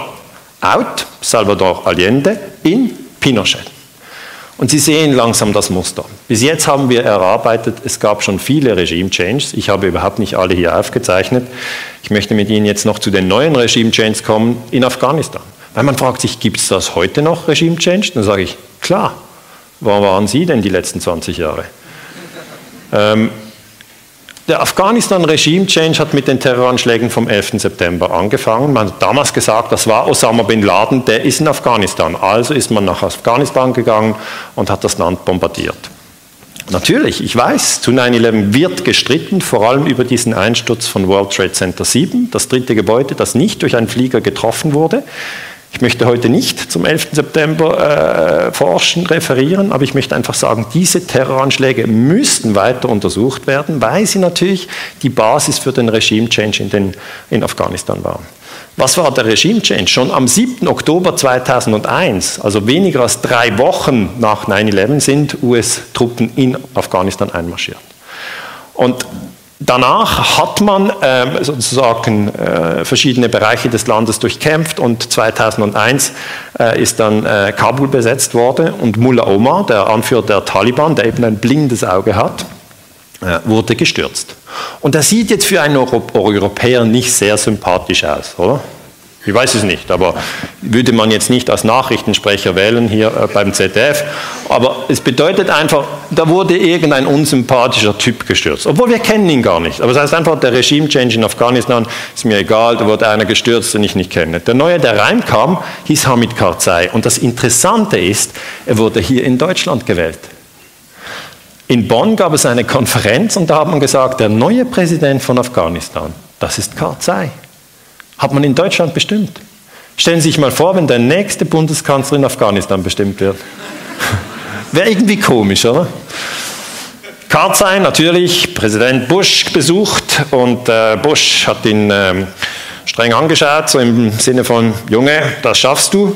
out, Salvador Allende, in Pinochet. Und Sie sehen langsam das Muster. Bis jetzt haben wir erarbeitet, es gab schon viele Regime-Changes. Ich habe überhaupt nicht alle hier aufgezeichnet. Ich möchte mit Ihnen jetzt noch zu den neuen Regime-Changes kommen in Afghanistan. Weil man fragt sich, gibt es das heute noch, Regime-Change? Dann sage ich, klar. Wo waren Sie denn die letzten 20 Jahre? Ähm, der Afghanistan-Regime-Change hat mit den Terroranschlägen vom 11. September angefangen. Man hat damals gesagt, das war Osama bin Laden, der ist in Afghanistan. Also ist man nach Afghanistan gegangen und hat das Land bombardiert. Natürlich, ich weiß, zu 9-11 wird gestritten, vor allem über diesen Einsturz von World Trade Center 7, das dritte Gebäude, das nicht durch einen Flieger getroffen wurde. Ich möchte heute nicht zum 11. September äh, forschen, referieren, aber ich möchte einfach sagen, diese Terroranschläge müssten weiter untersucht werden, weil sie natürlich die Basis für den Regime-Change in, in Afghanistan waren. Was war der Regime-Change? Schon am 7. Oktober 2001, also weniger als drei Wochen nach 9-11, sind US-Truppen in Afghanistan einmarschiert. Und Danach hat man äh, sozusagen äh, verschiedene Bereiche des Landes durchkämpft und 2001 äh, ist dann äh, Kabul besetzt worden und Mullah Omar, der Anführer der Taliban, der eben ein blindes Auge hat, äh, wurde gestürzt. Und er sieht jetzt für einen Euro Europäer nicht sehr sympathisch aus, oder? Ich weiß es nicht, aber würde man jetzt nicht als Nachrichtensprecher wählen hier äh, beim ZDF. Aber es bedeutet einfach, da wurde irgendein unsympathischer Typ gestürzt. Obwohl wir kennen ihn gar nicht. Aber das heißt einfach, der Regime-Change in Afghanistan ist mir egal, da wurde einer gestürzt, den ich nicht kenne. Der Neue, der reinkam, hieß Hamid Karzai. Und das Interessante ist, er wurde hier in Deutschland gewählt. In Bonn gab es eine Konferenz und da hat man gesagt, der neue Präsident von Afghanistan, das ist Karzai. Hat man in Deutschland bestimmt. Stellen Sie sich mal vor, wenn der nächste Bundeskanzler in Afghanistan bestimmt wird. [laughs] Wäre irgendwie komisch, oder? Karzai natürlich Präsident Bush besucht und äh, Bush hat ihn äh, streng angeschaut, so im Sinne von, Junge, das schaffst du.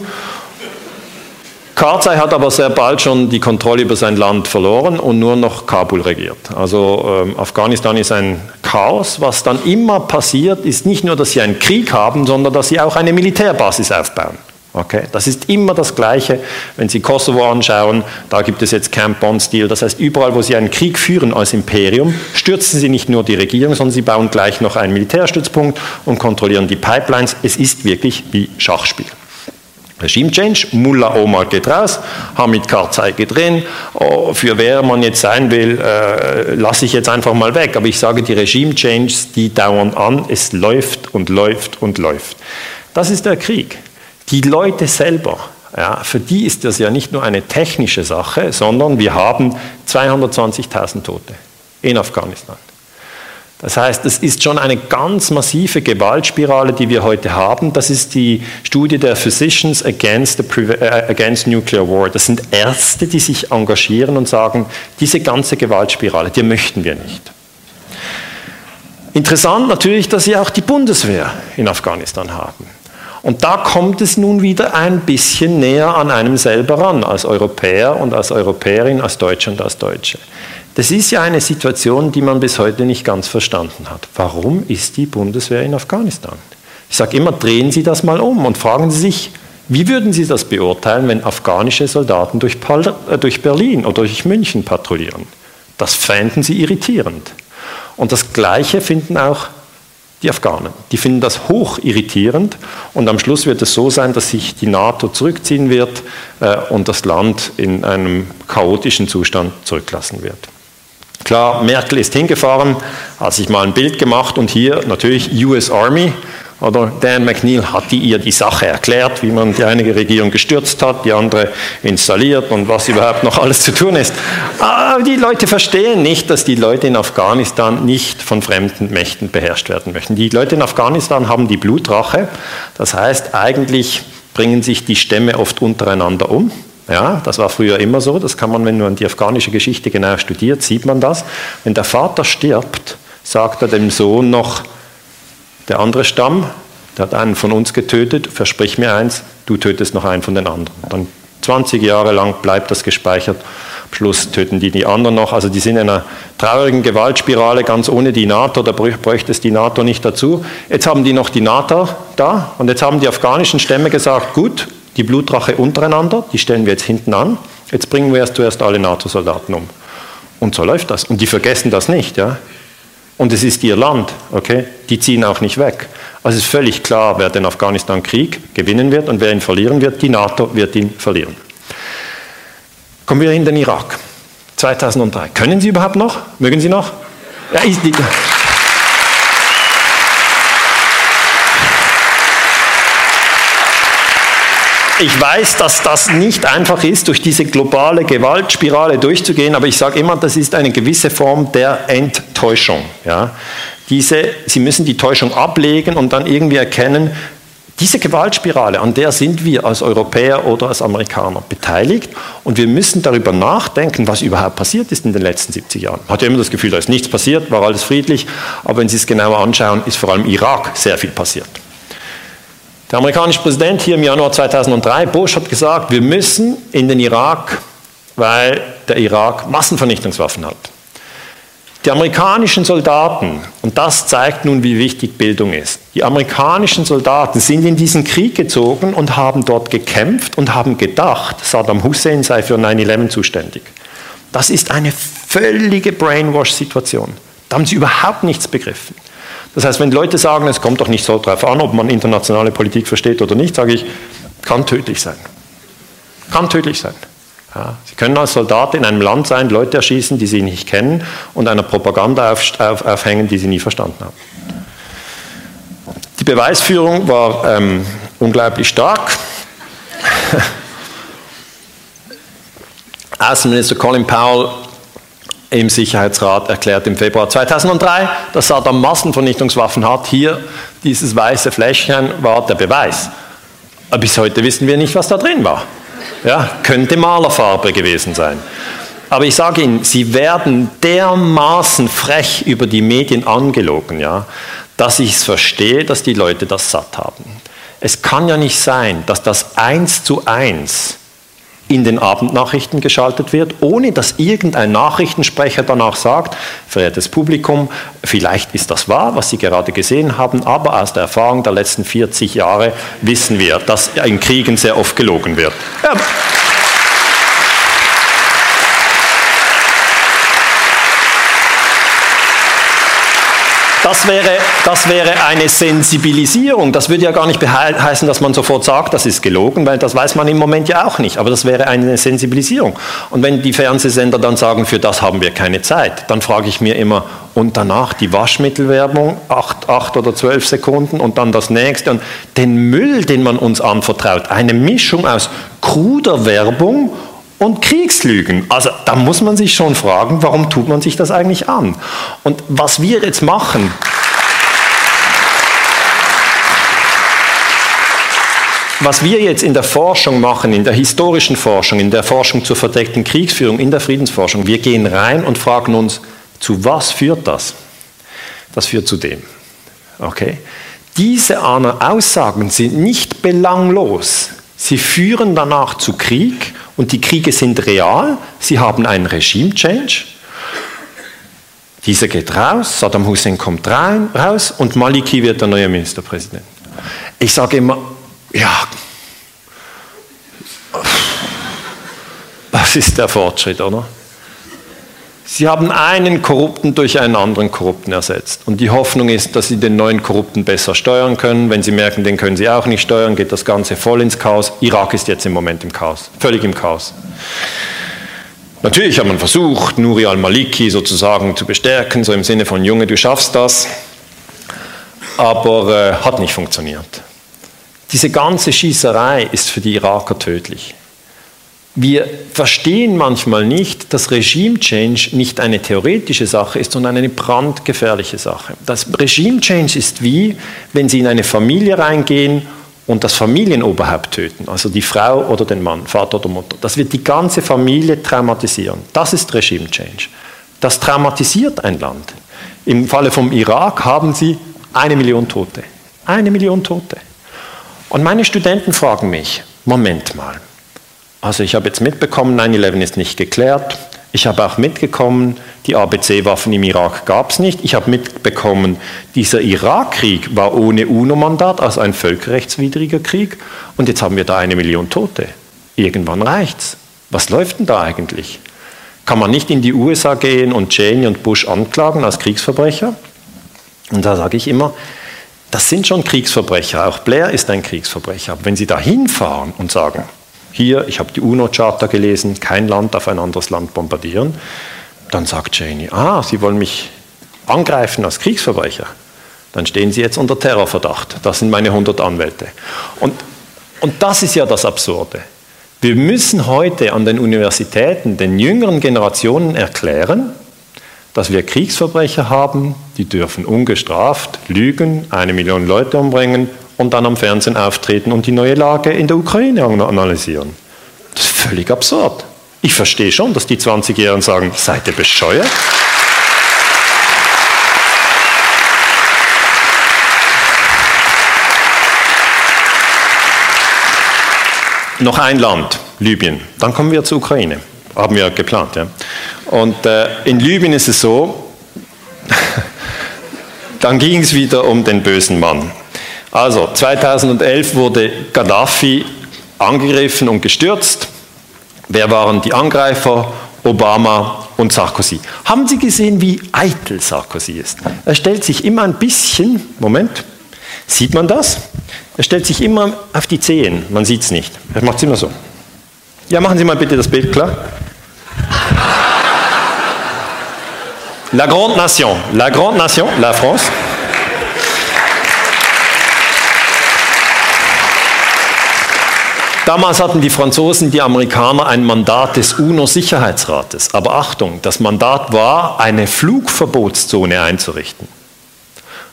Karzai hat aber sehr bald schon die Kontrolle über sein Land verloren und nur noch Kabul regiert. Also ähm, Afghanistan ist ein Chaos. Was dann immer passiert, ist nicht nur, dass sie einen Krieg haben, sondern dass sie auch eine Militärbasis aufbauen. Okay, das ist immer das Gleiche. Wenn Sie Kosovo anschauen, da gibt es jetzt Camp Bond-Stil. Das heißt, überall, wo Sie einen Krieg führen als Imperium, stürzen Sie nicht nur die Regierung, sondern Sie bauen gleich noch einen Militärstützpunkt und kontrollieren die Pipelines. Es ist wirklich wie Schachspiel. Regime Change, Mullah Omar geht raus, Hamid Karzai geht drin, oh, für wer man jetzt sein will, äh, lasse ich jetzt einfach mal weg. Aber ich sage, die Regime Changes, die dauern an, es läuft und läuft und läuft. Das ist der Krieg. Die Leute selber, ja, für die ist das ja nicht nur eine technische Sache, sondern wir haben 220.000 Tote in Afghanistan. Das heißt, es ist schon eine ganz massive Gewaltspirale, die wir heute haben. Das ist die Studie der Physicians Against, the, äh, Against Nuclear War. Das sind Ärzte, die sich engagieren und sagen, diese ganze Gewaltspirale, die möchten wir nicht. Interessant natürlich, dass sie auch die Bundeswehr in Afghanistan haben. Und da kommt es nun wieder ein bisschen näher an einem selber ran, als Europäer und als Europäerin, als Deutsche und als Deutsche. Das ist ja eine Situation, die man bis heute nicht ganz verstanden hat. Warum ist die Bundeswehr in Afghanistan? Ich sage immer, drehen Sie das mal um und fragen Sie sich, wie würden Sie das beurteilen, wenn afghanische Soldaten durch, äh, durch Berlin oder durch München patrouillieren? Das fänden Sie irritierend. Und das Gleiche finden auch die Afghanen. Die finden das hoch irritierend und am Schluss wird es so sein, dass sich die NATO zurückziehen wird äh, und das Land in einem chaotischen Zustand zurücklassen wird. Klar, Merkel ist hingefahren, hat sich mal ein Bild gemacht und hier natürlich US Army. Oder Dan McNeil hat die, ihr die Sache erklärt, wie man die eine Regierung gestürzt hat, die andere installiert und was überhaupt noch alles zu tun ist. Aber die Leute verstehen nicht, dass die Leute in Afghanistan nicht von fremden Mächten beherrscht werden möchten. Die Leute in Afghanistan haben die Blutrache. Das heißt, eigentlich bringen sich die Stämme oft untereinander um. Ja, das war früher immer so. Das kann man, wenn man die afghanische Geschichte genau studiert, sieht man das. Wenn der Vater stirbt, sagt er dem Sohn noch, der andere Stamm, der hat einen von uns getötet, versprich mir eins, du tötest noch einen von den anderen. Dann 20 Jahre lang bleibt das gespeichert. Am Schluss töten die die anderen noch. Also die sind in einer traurigen Gewaltspirale, ganz ohne die NATO. Da bräuchte es die NATO nicht dazu. Jetzt haben die noch die NATO da und jetzt haben die afghanischen Stämme gesagt, gut, die Blutrache untereinander, die stellen wir jetzt hinten an. Jetzt bringen wir erst zuerst alle NATO-Soldaten um. Und so läuft das. Und die vergessen das nicht. Ja? Und es ist ihr Land. Okay? Die ziehen auch nicht weg. Also es ist völlig klar, wer den Afghanistan-Krieg gewinnen wird und wer ihn verlieren wird. Die NATO wird ihn verlieren. Kommen wir in den Irak. 2003. Können Sie überhaupt noch? Mögen Sie noch? Ja, ist die, Ich weiß, dass das nicht einfach ist, durch diese globale Gewaltspirale durchzugehen, aber ich sage immer, das ist eine gewisse Form der Enttäuschung. Ja? Diese, Sie müssen die Täuschung ablegen und dann irgendwie erkennen, diese Gewaltspirale, an der sind wir als Europäer oder als Amerikaner beteiligt und wir müssen darüber nachdenken, was überhaupt passiert ist in den letzten 70 Jahren. Man hat ja immer das Gefühl, da ist nichts passiert, war alles friedlich, aber wenn Sie es genauer anschauen, ist vor allem Irak sehr viel passiert. Der amerikanische Präsident hier im Januar 2003, Bush, hat gesagt, wir müssen in den Irak, weil der Irak Massenvernichtungswaffen hat. Die amerikanischen Soldaten, und das zeigt nun, wie wichtig Bildung ist, die amerikanischen Soldaten sind in diesen Krieg gezogen und haben dort gekämpft und haben gedacht, Saddam Hussein sei für 9-11 zuständig. Das ist eine völlige Brainwash-Situation. Da haben sie überhaupt nichts begriffen. Das heißt, wenn Leute sagen, es kommt doch nicht so darauf an, ob man internationale Politik versteht oder nicht, sage ich, kann tödlich sein. Kann tödlich sein. Ja, Sie können als Soldat in einem Land sein, Leute erschießen, die Sie nicht kennen und einer Propaganda auf, auf, aufhängen, die Sie nie verstanden haben. Die Beweisführung war ähm, unglaublich stark. [laughs] Außenminister Colin Powell im Sicherheitsrat erklärt im Februar 2003, dass Saddam Massenvernichtungswaffen hat. Hier dieses weiße Fläschchen war der Beweis. Aber bis heute wissen wir nicht, was da drin war. Ja, könnte Malerfarbe gewesen sein. Aber ich sage Ihnen, Sie werden dermaßen frech über die Medien angelogen, ja, dass ich es verstehe, dass die Leute das satt haben. Es kann ja nicht sein, dass das eins zu eins in den Abendnachrichten geschaltet wird, ohne dass irgendein Nachrichtensprecher danach sagt, verehrtes Publikum, vielleicht ist das wahr, was Sie gerade gesehen haben, aber aus der Erfahrung der letzten 40 Jahre wissen wir, dass in Kriegen sehr oft gelogen wird. Ja. Das wäre, das wäre eine Sensibilisierung. Das würde ja gar nicht heißen, dass man sofort sagt, das ist gelogen, weil das weiß man im Moment ja auch nicht. Aber das wäre eine Sensibilisierung. Und wenn die Fernsehsender dann sagen, für das haben wir keine Zeit, dann frage ich mir immer, und danach die Waschmittelwerbung, acht, acht oder zwölf Sekunden und dann das nächste. Und den Müll, den man uns anvertraut, eine Mischung aus kruder Werbung und Kriegslügen. Also da muss man sich schon fragen, warum tut man sich das eigentlich an? Und was wir jetzt machen, was wir jetzt in der Forschung machen, in der historischen Forschung, in der Forschung zur verdeckten Kriegsführung, in der Friedensforschung, wir gehen rein und fragen uns, zu was führt das? Das führt zu dem. Okay? Diese Aussagen sind nicht belanglos. Sie führen danach zu Krieg und die Kriege sind real. Sie haben einen Regime-Change. Dieser geht raus, Saddam Hussein kommt rein, raus und Maliki wird der neue Ministerpräsident. Ich sage immer, ja, was ist der Fortschritt, oder? Sie haben einen Korrupten durch einen anderen Korrupten ersetzt. Und die Hoffnung ist, dass Sie den neuen Korrupten besser steuern können. Wenn Sie merken, den können Sie auch nicht steuern, geht das Ganze voll ins Chaos. Irak ist jetzt im Moment im Chaos, völlig im Chaos. Natürlich hat man versucht, Nuri al-Maliki sozusagen zu bestärken, so im Sinne von Junge, du schaffst das, aber äh, hat nicht funktioniert. Diese ganze Schießerei ist für die Iraker tödlich. Wir verstehen manchmal nicht, dass Regime Change nicht eine theoretische Sache ist, sondern eine brandgefährliche Sache. Das Regime Change ist wie, wenn Sie in eine Familie reingehen und das Familienoberhaupt töten, also die Frau oder den Mann, Vater oder Mutter. Das wird die ganze Familie traumatisieren. Das ist Regime Change. Das traumatisiert ein Land. Im Falle vom Irak haben Sie eine Million Tote. Eine Million Tote. Und meine Studenten fragen mich, Moment mal, also ich habe jetzt mitbekommen, 9-11 ist nicht geklärt. Ich habe auch mitbekommen, die ABC-Waffen im Irak gab es nicht. Ich habe mitbekommen, dieser Irakkrieg war ohne UNO-Mandat, also ein völkerrechtswidriger Krieg. Und jetzt haben wir da eine Million Tote. Irgendwann reicht's. Was läuft denn da eigentlich? Kann man nicht in die USA gehen und Cheney und Bush anklagen als Kriegsverbrecher? Und da sage ich immer, das sind schon Kriegsverbrecher. Auch Blair ist ein Kriegsverbrecher. Aber wenn Sie da hinfahren und sagen, hier, ich habe die UNO-Charta gelesen, kein Land darf ein anderes Land bombardieren. Dann sagt Cheney, ah, Sie wollen mich angreifen als Kriegsverbrecher. Dann stehen Sie jetzt unter Terrorverdacht. Das sind meine 100 Anwälte. Und, und das ist ja das Absurde. Wir müssen heute an den Universitäten den jüngeren Generationen erklären, dass wir Kriegsverbrecher haben, die dürfen ungestraft lügen, eine Million Leute umbringen und dann am Fernsehen auftreten und die neue Lage in der Ukraine analysieren. Das ist völlig absurd. Ich verstehe schon, dass die 20-Jährigen sagen, seid ihr bescheuert? Noch ein Land, Libyen. Dann kommen wir zur Ukraine. Haben wir geplant. Ja? Und äh, in Libyen ist es so, [laughs] dann ging es wieder um den bösen Mann. Also 2011 wurde Gaddafi angegriffen und gestürzt. Wer waren die Angreifer? Obama und Sarkozy. Haben Sie gesehen, wie eitel Sarkozy ist? Er stellt sich immer ein bisschen, Moment, sieht man das? Er stellt sich immer auf die Zehen, man sieht es nicht. Er macht es immer so. Ja, machen Sie mal bitte das Bild klar. La Grande Nation, la Grande Nation, la France. Damals hatten die Franzosen, die Amerikaner ein Mandat des UNO-Sicherheitsrates. Aber Achtung, das Mandat war, eine Flugverbotszone einzurichten.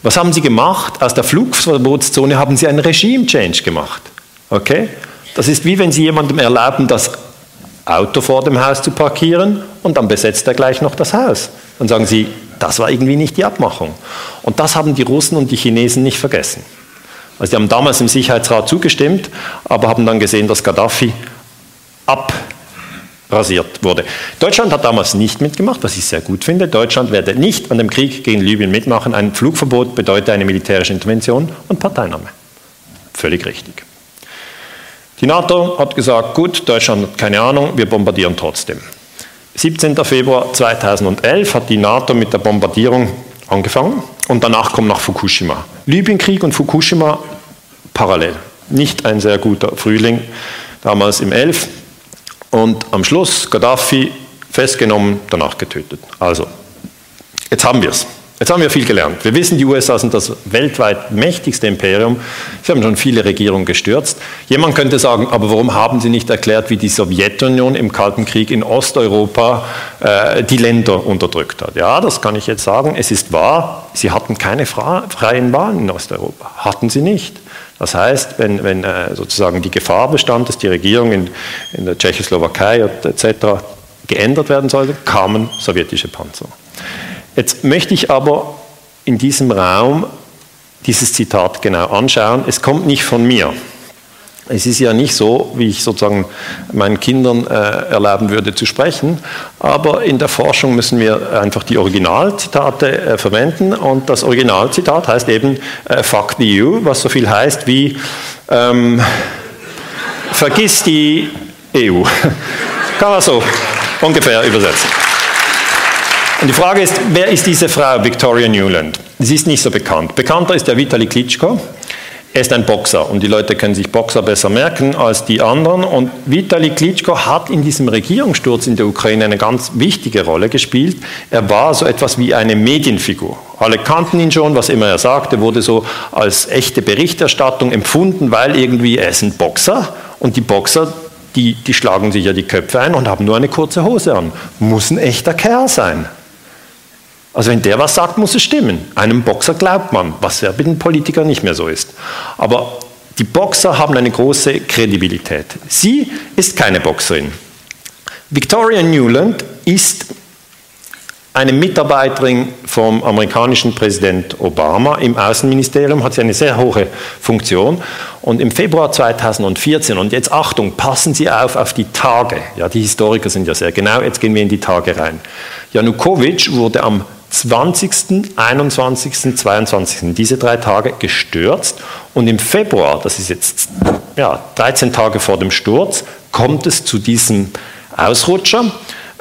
Was haben sie gemacht? Aus der Flugverbotszone haben sie einen Regime-Change gemacht. Okay? Das ist wie wenn sie jemandem erlauben, dass Auto vor dem Haus zu parkieren und dann besetzt er gleich noch das Haus. Dann sagen sie, das war irgendwie nicht die Abmachung. Und das haben die Russen und die Chinesen nicht vergessen. Also die haben damals im Sicherheitsrat zugestimmt, aber haben dann gesehen, dass Gaddafi abrasiert wurde. Deutschland hat damals nicht mitgemacht, was ich sehr gut finde. Deutschland werde nicht an dem Krieg gegen Libyen mitmachen. Ein Flugverbot bedeutet eine militärische Intervention und Parteinahme. Völlig richtig. Die NATO hat gesagt, gut, Deutschland hat keine Ahnung, wir bombardieren trotzdem. 17. Februar 2011 hat die NATO mit der Bombardierung angefangen und danach kommt nach Fukushima. Libyenkrieg und Fukushima parallel. Nicht ein sehr guter Frühling, damals im 11. Und am Schluss Gaddafi festgenommen, danach getötet. Also, jetzt haben wir es. Jetzt haben wir viel gelernt. Wir wissen, die USA sind das weltweit mächtigste Imperium. Sie haben schon viele Regierungen gestürzt. Jemand könnte sagen, aber warum haben Sie nicht erklärt, wie die Sowjetunion im Kalten Krieg in Osteuropa äh, die Länder unterdrückt hat? Ja, das kann ich jetzt sagen. Es ist wahr, Sie hatten keine freien Wahlen in Osteuropa. Hatten Sie nicht. Das heißt, wenn, wenn äh, sozusagen die Gefahr bestand, dass die Regierung in, in der Tschechoslowakei etc. geändert werden sollte, kamen sowjetische Panzer. Jetzt möchte ich aber in diesem Raum dieses Zitat genau anschauen. Es kommt nicht von mir. Es ist ja nicht so, wie ich sozusagen meinen Kindern äh, erlauben würde zu sprechen, aber in der Forschung müssen wir einfach die Originalzitate äh, verwenden und das Originalzitat heißt eben äh, Fuck the EU, was so viel heißt wie ähm, Vergiss die EU. [laughs] Kann man so ungefähr übersetzen. Und die Frage ist, wer ist diese Frau, Victoria Newland? Sie ist nicht so bekannt. Bekannter ist der Vitali Klitschko. Er ist ein Boxer und die Leute können sich Boxer besser merken als die anderen. Und Vitali Klitschko hat in diesem Regierungssturz in der Ukraine eine ganz wichtige Rolle gespielt. Er war so etwas wie eine Medienfigur. Alle kannten ihn schon, was immer er sagte, wurde so als echte Berichterstattung empfunden, weil irgendwie er ist ein Boxer und die Boxer, die, die schlagen sich ja die Köpfe ein und haben nur eine kurze Hose an. Muss ein echter Kerl sein. Also wenn der was sagt, muss es stimmen. Einem Boxer glaubt man, was ja bei den Politikern nicht mehr so ist. Aber die Boxer haben eine große Kredibilität. Sie ist keine Boxerin. Victoria Newland ist eine Mitarbeiterin vom amerikanischen Präsident Obama im Außenministerium, hat sie eine sehr hohe Funktion. Und im Februar 2014, und jetzt Achtung, passen Sie auf auf die Tage. Ja, die Historiker sind ja sehr genau, jetzt gehen wir in die Tage rein. Janukowitsch wurde am 20., 21., 22. diese drei Tage gestürzt und im Februar, das ist jetzt ja, 13 Tage vor dem Sturz, kommt es zu diesem Ausrutscher.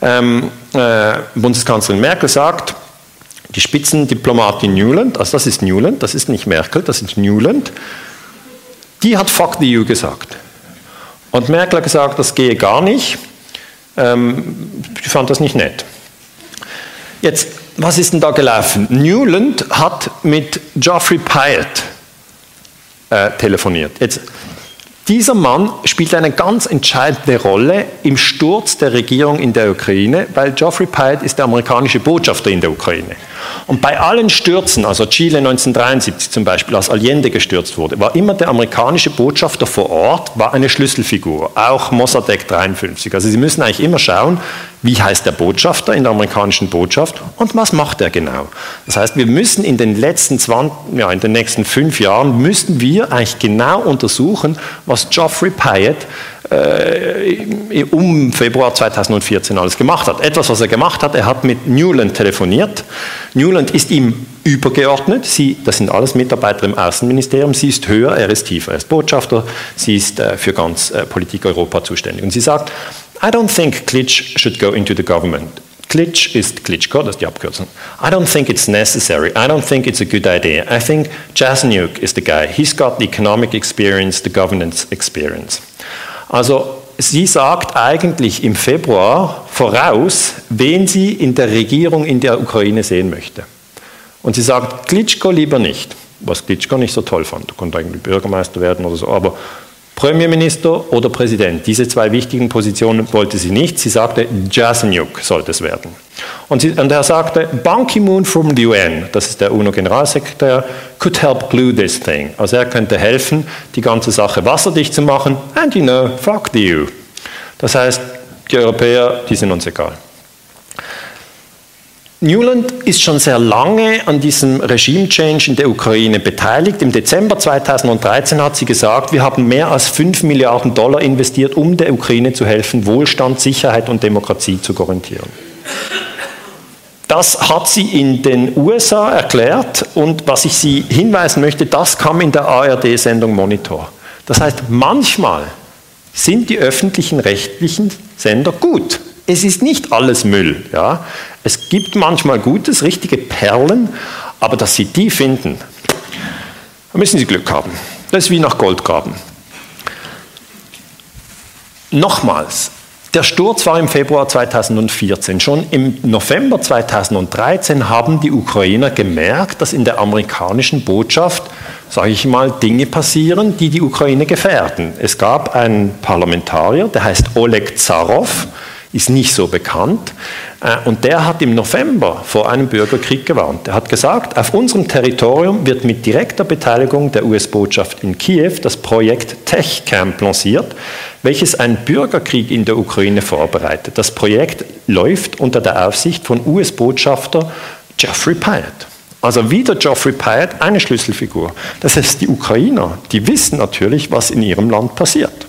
Ähm, äh, Bundeskanzlerin Merkel sagt, die Spitzendiplomatin Newland, also das ist Newland, das ist nicht Merkel, das ist Newland, die hat Fuck the EU gesagt. Und Merkel hat gesagt, das gehe gar nicht. Ähm, ich fand das nicht nett. Jetzt was ist denn da gelaufen? Newland hat mit Geoffrey Pyatt äh, telefoniert. Jetzt, dieser Mann spielt eine ganz entscheidende Rolle im Sturz der Regierung in der Ukraine, weil Geoffrey Pyatt ist der amerikanische Botschafter in der Ukraine. Und bei allen Stürzen, also Chile 1973 zum Beispiel, als Allende gestürzt wurde, war immer der amerikanische Botschafter vor Ort, war eine Schlüsselfigur, auch Mossadegh 53. Also Sie müssen eigentlich immer schauen, wie heißt der Botschafter in der amerikanischen Botschaft und was macht er genau. Das heißt, wir müssen in den letzten 20, ja, in den nächsten fünf Jahren müssen wir eigentlich genau untersuchen, was Geoffrey Pyatt äh, um Februar 2014 alles gemacht hat. Etwas, was er gemacht hat, er hat mit Newland telefoniert. Newland ist ihm übergeordnet. Sie, das sind alles Mitarbeiter im Außenministerium. Sie ist höher, er ist tiefer. Er ist Botschafter, sie ist äh, für ganz äh, Politik Europa zuständig. Und sie sagt, I don't think Klitsch should go into the government. Klitsch ist Klitschko, das ist die Abkürzung. I don't think it's necessary. I don't think it's a good idea. I think Jasnyuk is the guy. He's got the economic experience, the governance experience. Also sie sagt eigentlich im Februar voraus, wen sie in der Regierung in der Ukraine sehen möchte. Und sie sagt, Klitschko lieber nicht, was Klitschko nicht so toll fand. Er konnte eigentlich Bürgermeister werden oder so, aber Premierminister oder Präsident. Diese zwei wichtigen Positionen wollte sie nicht. Sie sagte, Jasnyuk sollte es werden. Und, sie, und er sagte, Ban Ki-moon from the UN, das ist der UNO-Generalsekretär, could help glue this thing. Also er könnte helfen, die ganze Sache wasserdicht zu machen. And you know, fuck the EU. Das heißt, Die Europäer, die sind uns egal. Newland ist schon sehr lange an diesem Regime-Change in der Ukraine beteiligt. Im Dezember 2013 hat sie gesagt, wir haben mehr als 5 Milliarden Dollar investiert, um der Ukraine zu helfen, Wohlstand, Sicherheit und Demokratie zu garantieren. Das hat sie in den USA erklärt und was ich Sie hinweisen möchte, das kam in der ARD-Sendung Monitor. Das heißt, manchmal sind die öffentlichen rechtlichen Sender gut. Es ist nicht alles Müll. Ja? Es gibt manchmal Gutes, richtige Perlen, aber dass Sie die finden, da müssen Sie Glück haben. Das ist wie nach Gold graben. Nochmals, der Sturz war im Februar 2014. Schon im November 2013 haben die Ukrainer gemerkt, dass in der amerikanischen Botschaft, sage ich mal, Dinge passieren, die die Ukraine gefährden. Es gab einen Parlamentarier, der heißt Oleg Zarov, ist nicht so bekannt. Äh, und der hat im November vor einem Bürgerkrieg gewarnt. Er hat gesagt, auf unserem Territorium wird mit direkter Beteiligung der US-Botschaft in Kiew das Projekt Tech Camp lanciert, welches einen Bürgerkrieg in der Ukraine vorbereitet. Das Projekt läuft unter der Aufsicht von US-Botschafter Jeffrey Pyatt. Also wieder Geoffrey Pyatt, eine Schlüsselfigur. Das heißt, die Ukrainer, die wissen natürlich, was in ihrem Land passiert.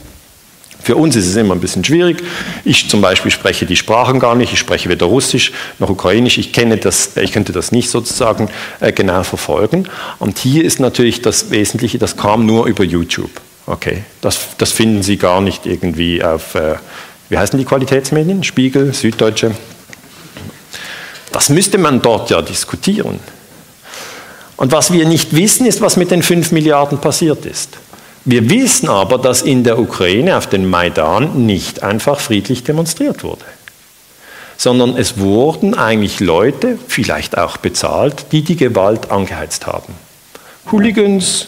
Für uns ist es immer ein bisschen schwierig. Ich zum Beispiel spreche die Sprachen gar nicht. Ich spreche weder Russisch noch Ukrainisch. Ich, kenne das, ich könnte das nicht sozusagen äh, genau verfolgen. Und hier ist natürlich das Wesentliche, das kam nur über YouTube. Okay, das, das finden Sie gar nicht irgendwie auf, äh, wie heißen die Qualitätsmedien? Spiegel, Süddeutsche. Das müsste man dort ja diskutieren. Und was wir nicht wissen, ist, was mit den 5 Milliarden passiert ist. Wir wissen aber, dass in der Ukraine auf den Maidan nicht einfach friedlich demonstriert wurde, sondern es wurden eigentlich Leute, vielleicht auch bezahlt, die die Gewalt angeheizt haben. Hooligans,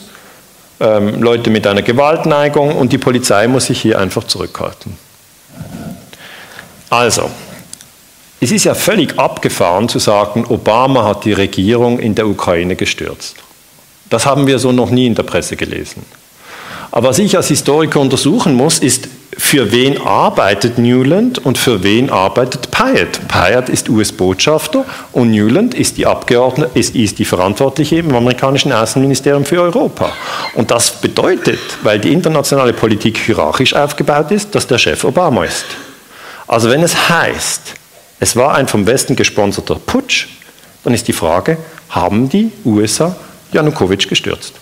ähm, Leute mit einer Gewaltneigung und die Polizei muss sich hier einfach zurückhalten. Also, es ist ja völlig abgefahren zu sagen, Obama hat die Regierung in der Ukraine gestürzt. Das haben wir so noch nie in der Presse gelesen. Aber was ich als Historiker untersuchen muss, ist, für wen arbeitet Newland und für wen arbeitet Pyatt? Pyatt ist US-Botschafter und Newland ist die Abgeordnete, ist, ist die Verantwortliche im amerikanischen Außenministerium für Europa. Und das bedeutet, weil die internationale Politik hierarchisch aufgebaut ist, dass der Chef Obama ist. Also wenn es heißt, es war ein vom Westen gesponserter Putsch, dann ist die Frage, haben die USA Janukowitsch gestürzt?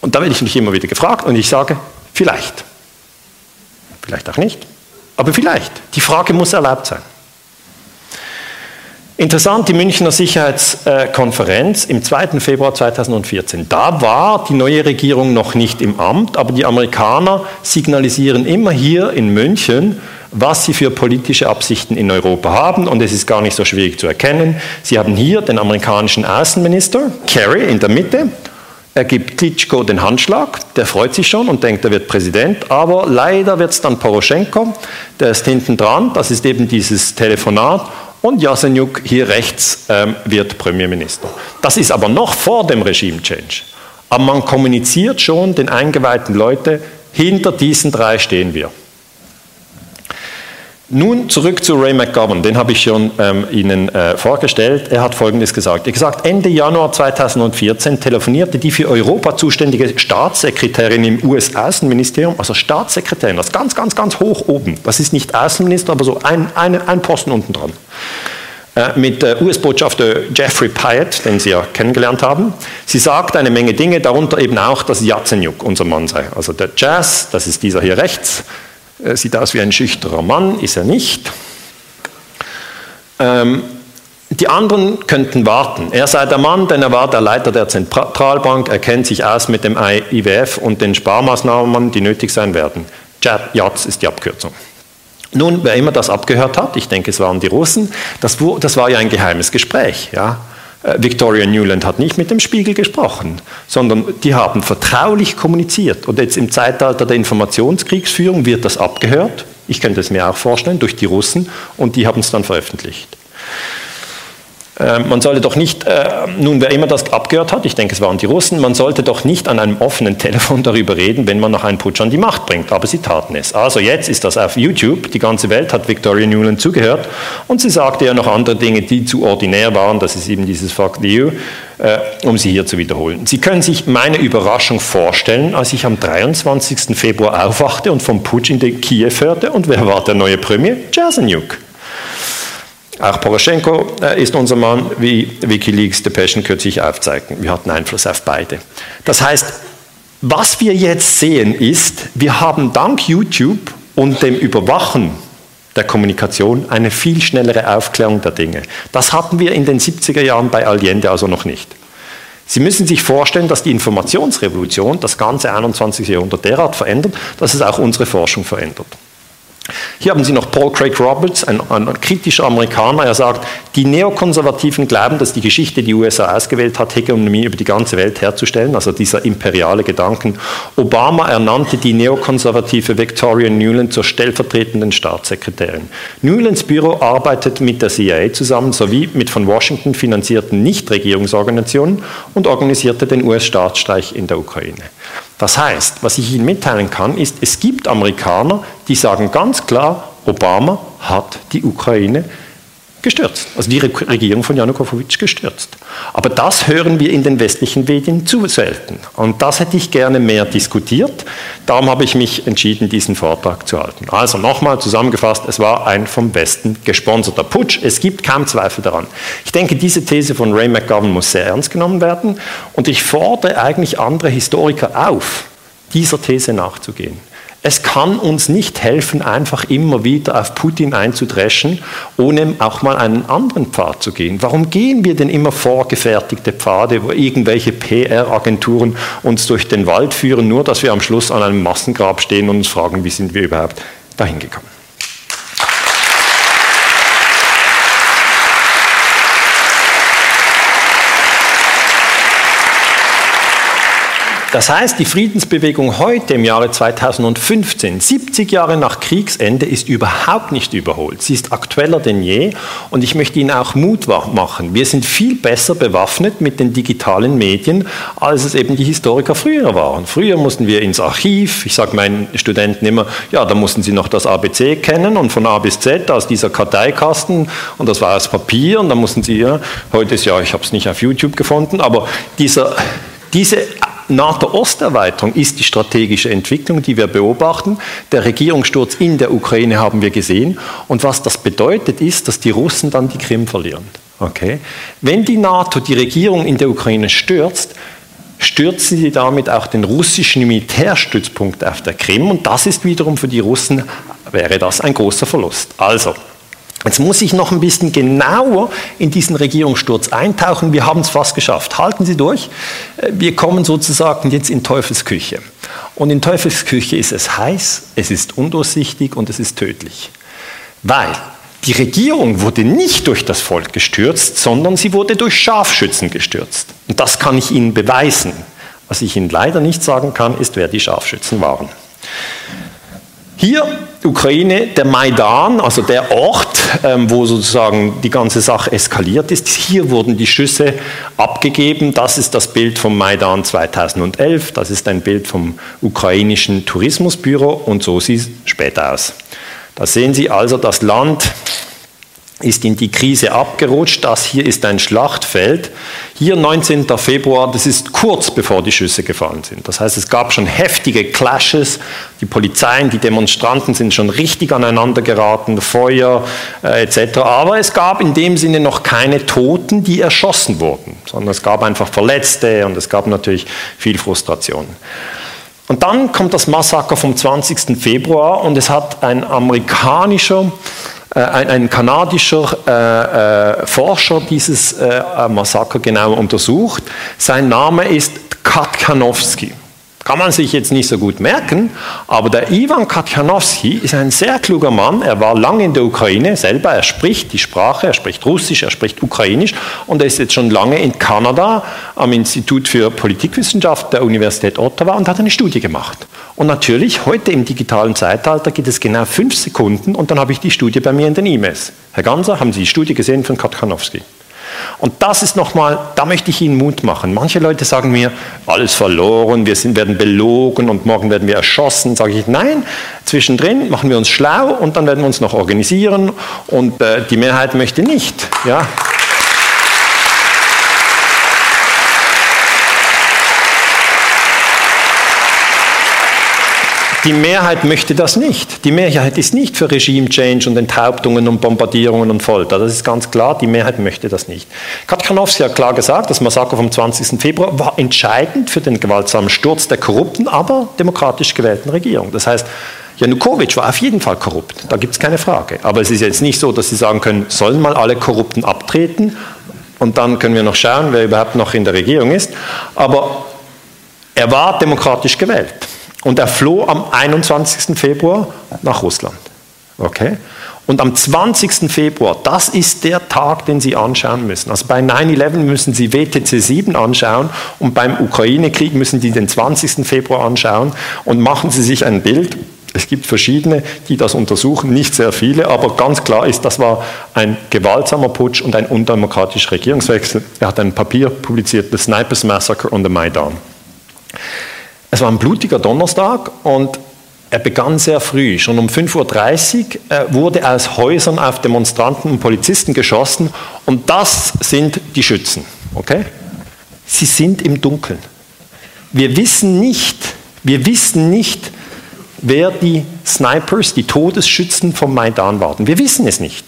Und da werde ich mich immer wieder gefragt und ich sage, vielleicht. Vielleicht auch nicht, aber vielleicht. Die Frage muss erlaubt sein. Interessant, die Münchner Sicherheitskonferenz im 2. Februar 2014. Da war die neue Regierung noch nicht im Amt, aber die Amerikaner signalisieren immer hier in München, was sie für politische Absichten in Europa haben. Und es ist gar nicht so schwierig zu erkennen. Sie haben hier den amerikanischen Außenminister, Kerry, in der Mitte, er gibt Klitschko den Handschlag, der freut sich schon und denkt, er wird Präsident, aber leider wird es dann Poroschenko, der ist hinten dran, das ist eben dieses Telefonat und Jasenjuk hier rechts ähm, wird Premierminister. Das ist aber noch vor dem Regime-Change. Aber man kommuniziert schon den eingeweihten Leuten, hinter diesen drei stehen wir. Nun zurück zu Ray McGovern, den habe ich schon ähm, Ihnen äh, vorgestellt. Er hat Folgendes gesagt. Er gesagt, Ende Januar 2014 telefonierte die für Europa zuständige Staatssekretärin im US-Außenministerium, also Staatssekretärin, das ganz, ganz, ganz hoch oben. Das ist nicht Außenminister, aber so ein, ein, ein Posten unten dran. Äh, mit äh, US-Botschafter Jeffrey Pyatt, den Sie ja kennengelernt haben. Sie sagt eine Menge Dinge, darunter eben auch, dass Yatsenyuk unser Mann sei. Also der Jazz, das ist dieser hier rechts, sieht aus wie ein schüchterer Mann, ist er nicht. Ähm, die anderen könnten warten. Er sei der Mann, denn er war der Leiter der Zentralbank, er kennt sich aus mit dem IWF und den Sparmaßnahmen, die nötig sein werden. JATS ist die Abkürzung. Nun, wer immer das abgehört hat, ich denke, es waren die Russen, das, das war ja ein geheimes Gespräch. Ja? Äh, Victoria Newland hat nicht mit dem Spiegel gesprochen, sondern die haben vertraulich kommuniziert. Und jetzt im Zeitalter der Informationskriegsführung wird das abgehört. Ich könnte es mir auch vorstellen, durch die Russen. Und die haben es dann veröffentlicht. Äh, man sollte doch nicht, äh, nun wer immer das abgehört hat, ich denke es waren die Russen, man sollte doch nicht an einem offenen Telefon [laughs] darüber reden, wenn man noch einen Putsch an die Macht bringt. Aber sie taten es. Also jetzt ist das auf YouTube, die ganze Welt hat Victoria Newland zugehört und sie sagte ja noch andere Dinge, die zu ordinär waren, das ist eben dieses Fuck the You, äh, um sie hier zu wiederholen. Sie können sich meine Überraschung vorstellen, als ich am 23. Februar aufwachte und vom Putsch in Kiew hörte und wer war der neue Premier? Jasenjuk. Auch Poroschenko äh, ist unser Mann, wie Wikileaks Depeschen kürzlich aufzeigten. Wir hatten Einfluss auf beide. Das heißt, was wir jetzt sehen ist, wir haben dank YouTube und dem Überwachen der Kommunikation eine viel schnellere Aufklärung der Dinge. Das hatten wir in den 70er Jahren bei Allende also noch nicht. Sie müssen sich vorstellen, dass die Informationsrevolution das ganze 21. Jahrhundert derart verändert, dass es auch unsere Forschung verändert. Hier haben Sie noch Paul Craig Roberts, ein, ein, kritischer Amerikaner. Er sagt, die Neokonservativen glauben, dass die Geschichte die USA ausgewählt hat, Hegemonie über die ganze Welt herzustellen, also dieser imperiale Gedanken. Obama ernannte die neokonservative Victoria Newland zur stellvertretenden Staatssekretärin. Newlands Büro arbeitet mit der CIA zusammen sowie mit von Washington finanzierten Nichtregierungsorganisationen und organisierte den US-Staatsstreich in der Ukraine. Das heißt, was ich Ihnen mitteilen kann, ist, es gibt Amerikaner, die sagen ganz klar, Obama hat die Ukraine gestürzt, also die Regierung von Janukowitsch gestürzt. Aber das hören wir in den westlichen Medien zu selten. Und das hätte ich gerne mehr diskutiert. Darum habe ich mich entschieden, diesen Vortrag zu halten. Also nochmal zusammengefasst, es war ein vom Westen gesponserter Putsch. Es gibt kaum Zweifel daran. Ich denke, diese These von Ray McGovern muss sehr ernst genommen werden. Und ich fordere eigentlich andere Historiker auf, dieser These nachzugehen. Es kann uns nicht helfen, einfach immer wieder auf Putin einzudreschen, ohne auch mal einen anderen Pfad zu gehen. Warum gehen wir denn immer vorgefertigte Pfade, wo irgendwelche PR-Agenturen uns durch den Wald führen, nur dass wir am Schluss an einem Massengrab stehen und uns fragen, wie sind wir überhaupt dahin gekommen? Das heißt, die Friedensbewegung heute im Jahre 2015, 70 Jahre nach Kriegsende, ist überhaupt nicht überholt. Sie ist aktueller denn je und ich möchte Ihnen auch Mut machen. Wir sind viel besser bewaffnet mit den digitalen Medien, als es eben die Historiker früher waren. Früher mussten wir ins Archiv. Ich sage meinen Studenten immer, ja, da mussten sie noch das ABC kennen und von A bis Z aus dieser Karteikasten und das war aus Papier und da mussten sie, ja, heute ist ja, ich habe es nicht auf YouTube gefunden, aber dieser, diese nach der Osterweiterung ist die strategische Entwicklung, die wir beobachten. Der Regierungssturz in der Ukraine haben wir gesehen. Und was das bedeutet, ist, dass die Russen dann die Krim verlieren. Okay? Wenn die NATO die Regierung in der Ukraine stürzt, stürzen sie damit auch den russischen Militärstützpunkt auf der Krim. Und das ist wiederum für die Russen, wäre das ein großer Verlust. Also, Jetzt muss ich noch ein bisschen genauer in diesen Regierungssturz eintauchen. Wir haben es fast geschafft. Halten Sie durch. Wir kommen sozusagen jetzt in Teufelsküche. Und in Teufelsküche ist es heiß, es ist undurchsichtig und es ist tödlich. Weil die Regierung wurde nicht durch das Volk gestürzt, sondern sie wurde durch Scharfschützen gestürzt. Und das kann ich Ihnen beweisen. Was ich Ihnen leider nicht sagen kann, ist, wer die Scharfschützen waren. Hier Ukraine, der Maidan, also der Ort, ähm, wo sozusagen die ganze Sache eskaliert ist. Hier wurden die Schüsse abgegeben. Das ist das Bild vom Maidan 2011. Das ist ein Bild vom ukrainischen Tourismusbüro und so sieht es später aus. Da sehen Sie also das Land ist in die Krise abgerutscht. Das hier ist ein Schlachtfeld. Hier 19. Februar, das ist kurz bevor die Schüsse gefallen sind. Das heißt, es gab schon heftige Clashes. Die Polizeien, die Demonstranten sind schon richtig aneinander geraten, Feuer äh, etc. Aber es gab in dem Sinne noch keine Toten, die erschossen wurden, sondern es gab einfach Verletzte und es gab natürlich viel Frustration. Und dann kommt das Massaker vom 20. Februar und es hat ein amerikanischer ein, ein, kanadischer äh, äh, Forscher dieses äh, Massaker genau untersucht. Sein Name ist Katkanowski. Kann man sich jetzt nicht so gut merken, aber der Ivan Katjanowski ist ein sehr kluger Mann. Er war lange in der Ukraine selber, er spricht die Sprache, er spricht Russisch, er spricht Ukrainisch und er ist jetzt schon lange in Kanada am Institut für Politikwissenschaft der Universität Ottawa und hat eine Studie gemacht. Und natürlich, heute im digitalen Zeitalter geht es genau fünf Sekunden und dann habe ich die Studie bei mir in den E-Mails. Herr Ganser, haben Sie die Studie gesehen von Katjanowski? Und das ist nochmal, da möchte ich Ihnen Mut machen. Manche Leute sagen mir, alles verloren, wir sind, werden belogen und morgen werden wir erschossen. Sage ich, nein, zwischendrin machen wir uns schlau und dann werden wir uns noch organisieren und äh, die Mehrheit möchte nicht. Ja. Die Mehrheit möchte das nicht. Die Mehrheit ist nicht für Regime-Change und Enthauptungen und Bombardierungen und Folter. Das ist ganz klar, die Mehrheit möchte das nicht. Katjanowski hat klar gesagt, das Massaker vom 20. Februar war entscheidend für den gewaltsamen Sturz der korrupten, aber demokratisch gewählten Regierung. Das heißt, Janukowitsch war auf jeden Fall korrupt, da gibt es keine Frage. Aber es ist jetzt nicht so, dass Sie sagen können, sollen mal alle Korrupten abtreten und dann können wir noch schauen, wer überhaupt noch in der Regierung ist. Aber er war demokratisch gewählt. Und er floh am 21. Februar nach Russland. Okay? Und am 20. Februar, das ist der Tag, den Sie anschauen müssen. Also bei 9-11 müssen Sie WTC 7 anschauen und beim Ukraine-Krieg müssen Sie den 20. Februar anschauen und machen Sie sich ein Bild. Es gibt verschiedene, die das untersuchen, nicht sehr viele, aber ganz klar ist, das war ein gewaltsamer Putsch und ein undemokratischer Regierungswechsel. Er hat ein Papier publiziert, The Snipers Massacre on the Maidan. Es war ein blutiger Donnerstag und er begann sehr früh. Schon um 5.30 Uhr äh, wurde aus Häusern auf Demonstranten und Polizisten geschossen und das sind die Schützen. Okay? Sie sind im Dunkeln. Wir wissen nicht, wir wissen nicht, wer die Snipers, die Todesschützen vom Maidan waren. Wir wissen es nicht.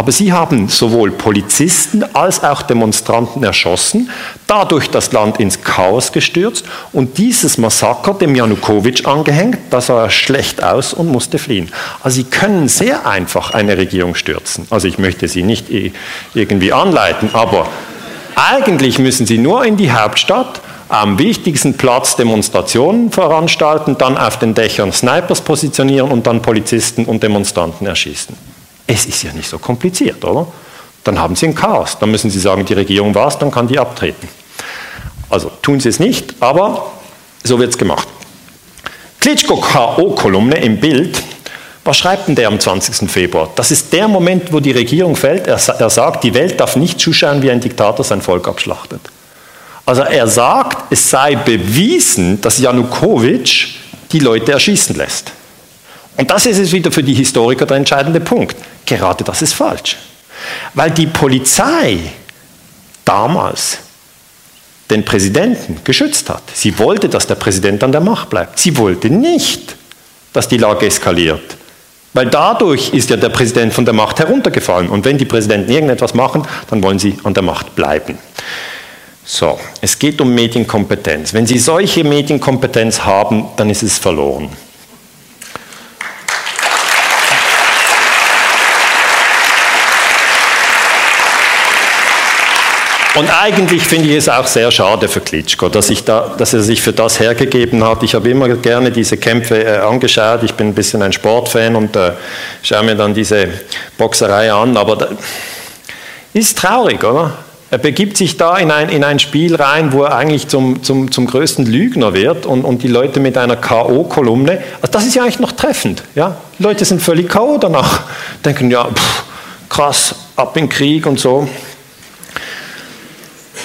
Aber sie haben sowohl Polizisten als auch Demonstranten erschossen, dadurch das Land ins Chaos gestürzt und dieses Massaker dem Janukowitsch angehängt, da sah er schlecht aus und musste fliehen. Also sie können sehr einfach eine Regierung stürzen. Also ich möchte sie nicht irgendwie anleiten, aber eigentlich müssen sie nur in die Hauptstadt am wichtigsten Platz Demonstrationen veranstalten, dann auf den Dächern Snipers positionieren und dann Polizisten und Demonstranten erschießen. Es ist ja nicht so kompliziert, oder? Dann haben Sie ein Chaos. Dann müssen Sie sagen, die Regierung war es, dann kann die abtreten. Also tun Sie es nicht, aber so wird es gemacht. Klitschko K.O.-Kolumne im Bild. Was schreibt denn der am 20. Februar? Das ist der Moment, wo die Regierung fällt. Er, er sagt, die Welt darf nicht zuschauen, wie ein Diktator sein Volk abschlachtet. Also er sagt, es sei bewiesen, dass Janukowitsch die Leute erschießen lässt. Und das ist jetzt wieder für die Historiker der entscheidende Punkt. Gerade das ist falsch. Weil die Polizei damals den Präsidenten geschützt hat. Sie wollte, dass der Präsident an der Macht bleibt. Sie wollte nicht, dass die Lage eskaliert. Weil dadurch ist ja der Präsident von der Macht heruntergefallen. Und wenn die Präsidenten irgendetwas machen, dann wollen sie an der Macht bleiben. So, es geht um Medienkompetenz. Wenn Sie solche Medienkompetenz haben, dann ist es verloren. Und eigentlich finde ich es auch sehr schade für Klitschko, dass, da, dass er sich für das hergegeben hat. Ich habe immer gerne diese Kämpfe äh, angeschaut. Ich bin ein bisschen ein Sportfan und äh, schaue mir dann diese Boxerei an. Aber da, ist traurig, oder? Er begibt sich da in ein, in ein Spiel rein, wo er eigentlich zum, zum, zum größten Lügner wird und, und die Leute mit einer K.O.-Kolumne. Also das ist ja eigentlich noch treffend. Ja? Die Leute sind völlig K.O. danach. Denken, ja, pff, krass, ab in Krieg und so.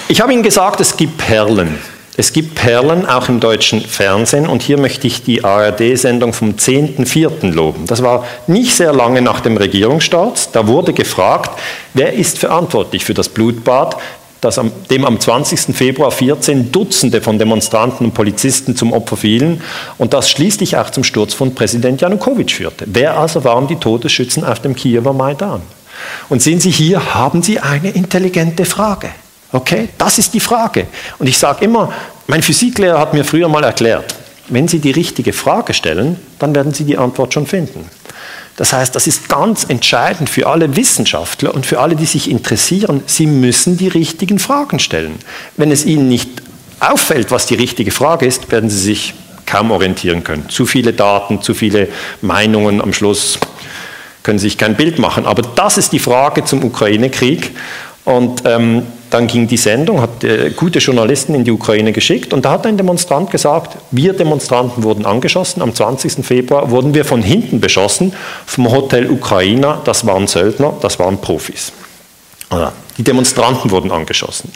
Ich habe Ihnen gesagt, es gibt Perlen. Es gibt Perlen auch im deutschen Fernsehen und hier möchte ich die ARD-Sendung vom 10.04. loben. Das war nicht sehr lange nach dem Regierungsstart. Da wurde gefragt, wer ist verantwortlich für das Blutbad, das am, dem am 20. Februar 14 Dutzende von Demonstranten und Polizisten zum Opfer fielen und das schließlich auch zum Sturz von Präsident Janukowitsch führte. Wer also waren die Todesschützen auf dem Kiewer Maidan? Und sehen Sie, hier haben Sie eine intelligente Frage. Okay, das ist die Frage. Und ich sage immer, mein Physiklehrer hat mir früher mal erklärt, wenn Sie die richtige Frage stellen, dann werden Sie die Antwort schon finden. Das heißt, das ist ganz entscheidend für alle Wissenschaftler und für alle, die sich interessieren. Sie müssen die richtigen Fragen stellen. Wenn es Ihnen nicht auffällt, was die richtige Frage ist, werden Sie sich kaum orientieren können. Zu viele Daten, zu viele Meinungen am Schluss können Sie sich kein Bild machen. Aber das ist die Frage zum Ukraine-Krieg. Und ähm, dann ging die Sendung, hat äh, gute Journalisten in die Ukraine geschickt und da hat ein Demonstrant gesagt, wir Demonstranten wurden angeschossen. Am 20. Februar wurden wir von hinten beschossen vom Hotel Ukraina. Das waren Söldner, das waren Profis. Die Demonstranten wurden angeschossen.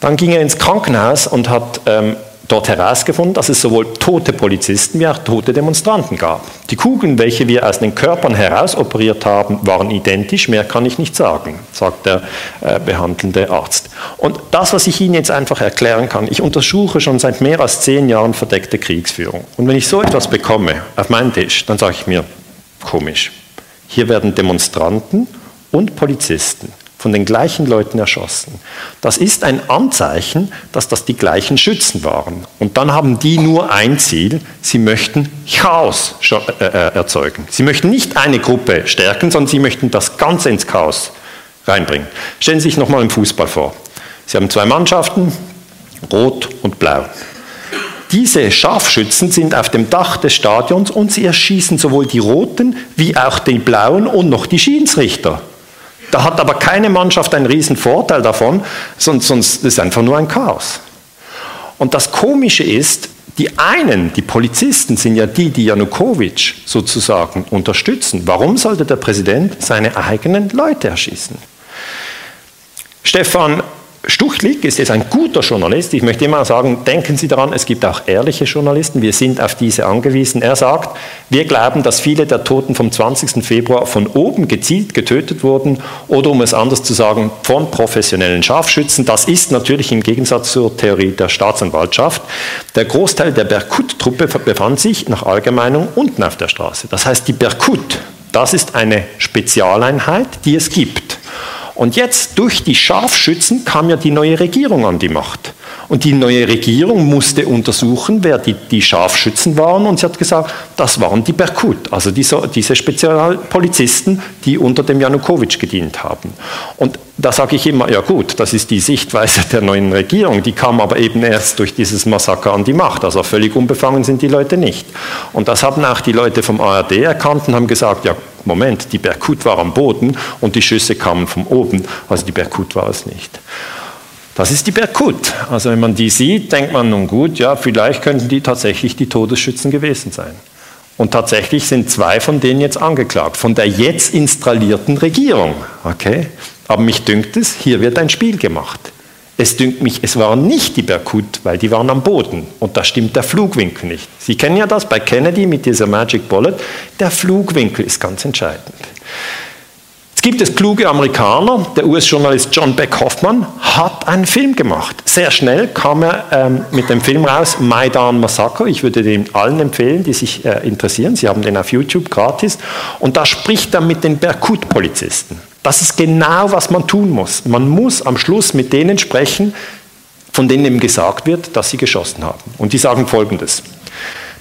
Dann ging er ins Krankenhaus und hat ähm, dort herausgefunden, dass es sowohl tote Polizisten wie auch tote Demonstranten gab. Die Kugeln, welche wir aus den Körpern herausoperiert haben, waren identisch, mehr kann ich nicht sagen, sagt der äh, behandelnde Arzt. Und das, was ich Ihnen jetzt einfach erklären kann, ich untersuche schon seit mehr als zehn Jahren verdeckte Kriegsführung. Und wenn ich so etwas bekomme auf meinen Tisch, dann sage ich mir, komisch, hier werden Demonstranten und Polizisten von den gleichen Leuten erschossen. Das ist ein Anzeichen, dass das die gleichen Schützen waren. Und dann haben die nur ein Ziel, sie möchten Chaos äh, äh, erzeugen. Sie möchten nicht eine Gruppe stärken, sondern sie möchten das Ganze ins Chaos reinbringen. Stellen Sie sich nochmal im Fußball vor. Sie haben zwei Mannschaften, Rot und Blau. Diese Scharfschützen sind auf dem Dach des Stadions und sie erschießen sowohl die Roten wie auch die Blauen und noch die Schiedsrichter. Da hat aber keine Mannschaft einen riesen Vorteil davon, sonst, sonst ist es einfach nur ein Chaos. Und das Komische ist, die einen, die Polizisten, sind ja die, die Janukowitsch sozusagen unterstützen. Warum sollte der Präsident seine eigenen Leute erschießen? Stefan Stuchlik ist jetzt ein guter Journalist. Ich möchte immer sagen, denken Sie daran, es gibt auch ehrliche Journalisten. Wir sind auf diese angewiesen. Er sagt, wir glauben, dass viele der Toten vom 20. Februar von oben gezielt getötet wurden oder um es anders zu sagen, von professionellen Scharfschützen. Das ist natürlich im Gegensatz zur Theorie der Staatsanwaltschaft. Der Großteil der Berkut-Truppe befand sich nach Allgemeinung unten auf der Straße. Das heißt, die Berkut, das ist eine Spezialeinheit, die es gibt. Und jetzt durch die Scharfschützen kam ja die neue Regierung an die Macht. Und die neue Regierung musste untersuchen, wer die, die Scharfschützen waren. Und sie hat gesagt, das waren die Berkut, also diese, diese Spezialpolizisten, die unter dem Janukowitsch gedient haben. Und da sage ich immer, ja gut, das ist die Sichtweise der neuen Regierung. Die kam aber eben erst durch dieses Massaker an die Macht. Also völlig unbefangen sind die Leute nicht. Und das haben auch die Leute vom ARD erkannt und haben gesagt, ja Moment, die Berkut war am Boden und die Schüsse kamen von oben. Also die Berkut war es nicht. Das ist die Berkut. Also wenn man die sieht, denkt man nun gut, ja, vielleicht könnten die tatsächlich die Todesschützen gewesen sein. Und tatsächlich sind zwei von denen jetzt angeklagt, von der jetzt installierten Regierung. Okay? Aber mich dünkt es, hier wird ein Spiel gemacht. Es dünkt mich, es waren nicht die Berkut, weil die waren am Boden. Und da stimmt der Flugwinkel nicht. Sie kennen ja das bei Kennedy mit dieser Magic Bullet. Der Flugwinkel ist ganz entscheidend. Es gibt es kluge Amerikaner, der US-Journalist John Beck Hoffman hat einen Film gemacht. Sehr schnell kam er ähm, mit dem Film raus, Maidan Massaker. Ich würde den allen empfehlen, die sich äh, interessieren. Sie haben den auf YouTube gratis. Und da spricht er mit den Berkut-Polizisten. Das ist genau, was man tun muss. Man muss am Schluss mit denen sprechen, von denen ihm gesagt wird, dass sie geschossen haben. Und die sagen Folgendes.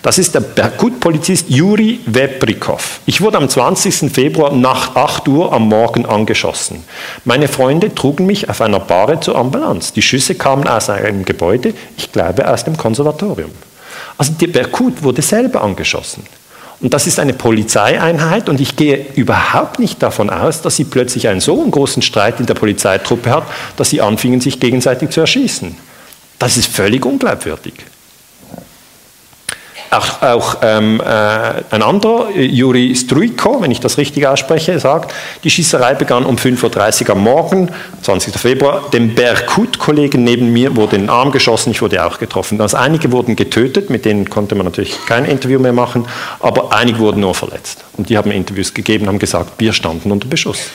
Das ist der Berkut-Polizist Juri Webrikov. Ich wurde am 20. Februar nach 8 Uhr am Morgen angeschossen. Meine Freunde trugen mich auf einer Bahre zur Ambulanz. Die Schüsse kamen aus einem Gebäude, ich glaube aus dem Konservatorium. Also der Berkut wurde selber angeschossen. Und das ist eine Polizeieinheit und ich gehe überhaupt nicht davon aus, dass sie plötzlich einen so großen Streit in der Polizeitruppe hat, dass sie anfingen, sich gegenseitig zu erschießen. Das ist völlig unglaubwürdig. Auch, auch ähm, äh, ein anderer, Juri Strujko, wenn ich das richtig ausspreche, sagt, die Schießerei begann um 5.30 Uhr am Morgen, 20. Februar. Dem Berkut-Kollegen neben mir wurde in den Arm geschossen, ich wurde auch getroffen. Also einige wurden getötet, mit denen konnte man natürlich kein Interview mehr machen, aber einige wurden nur verletzt. Und die haben Interviews gegeben, haben gesagt, wir standen unter Beschuss.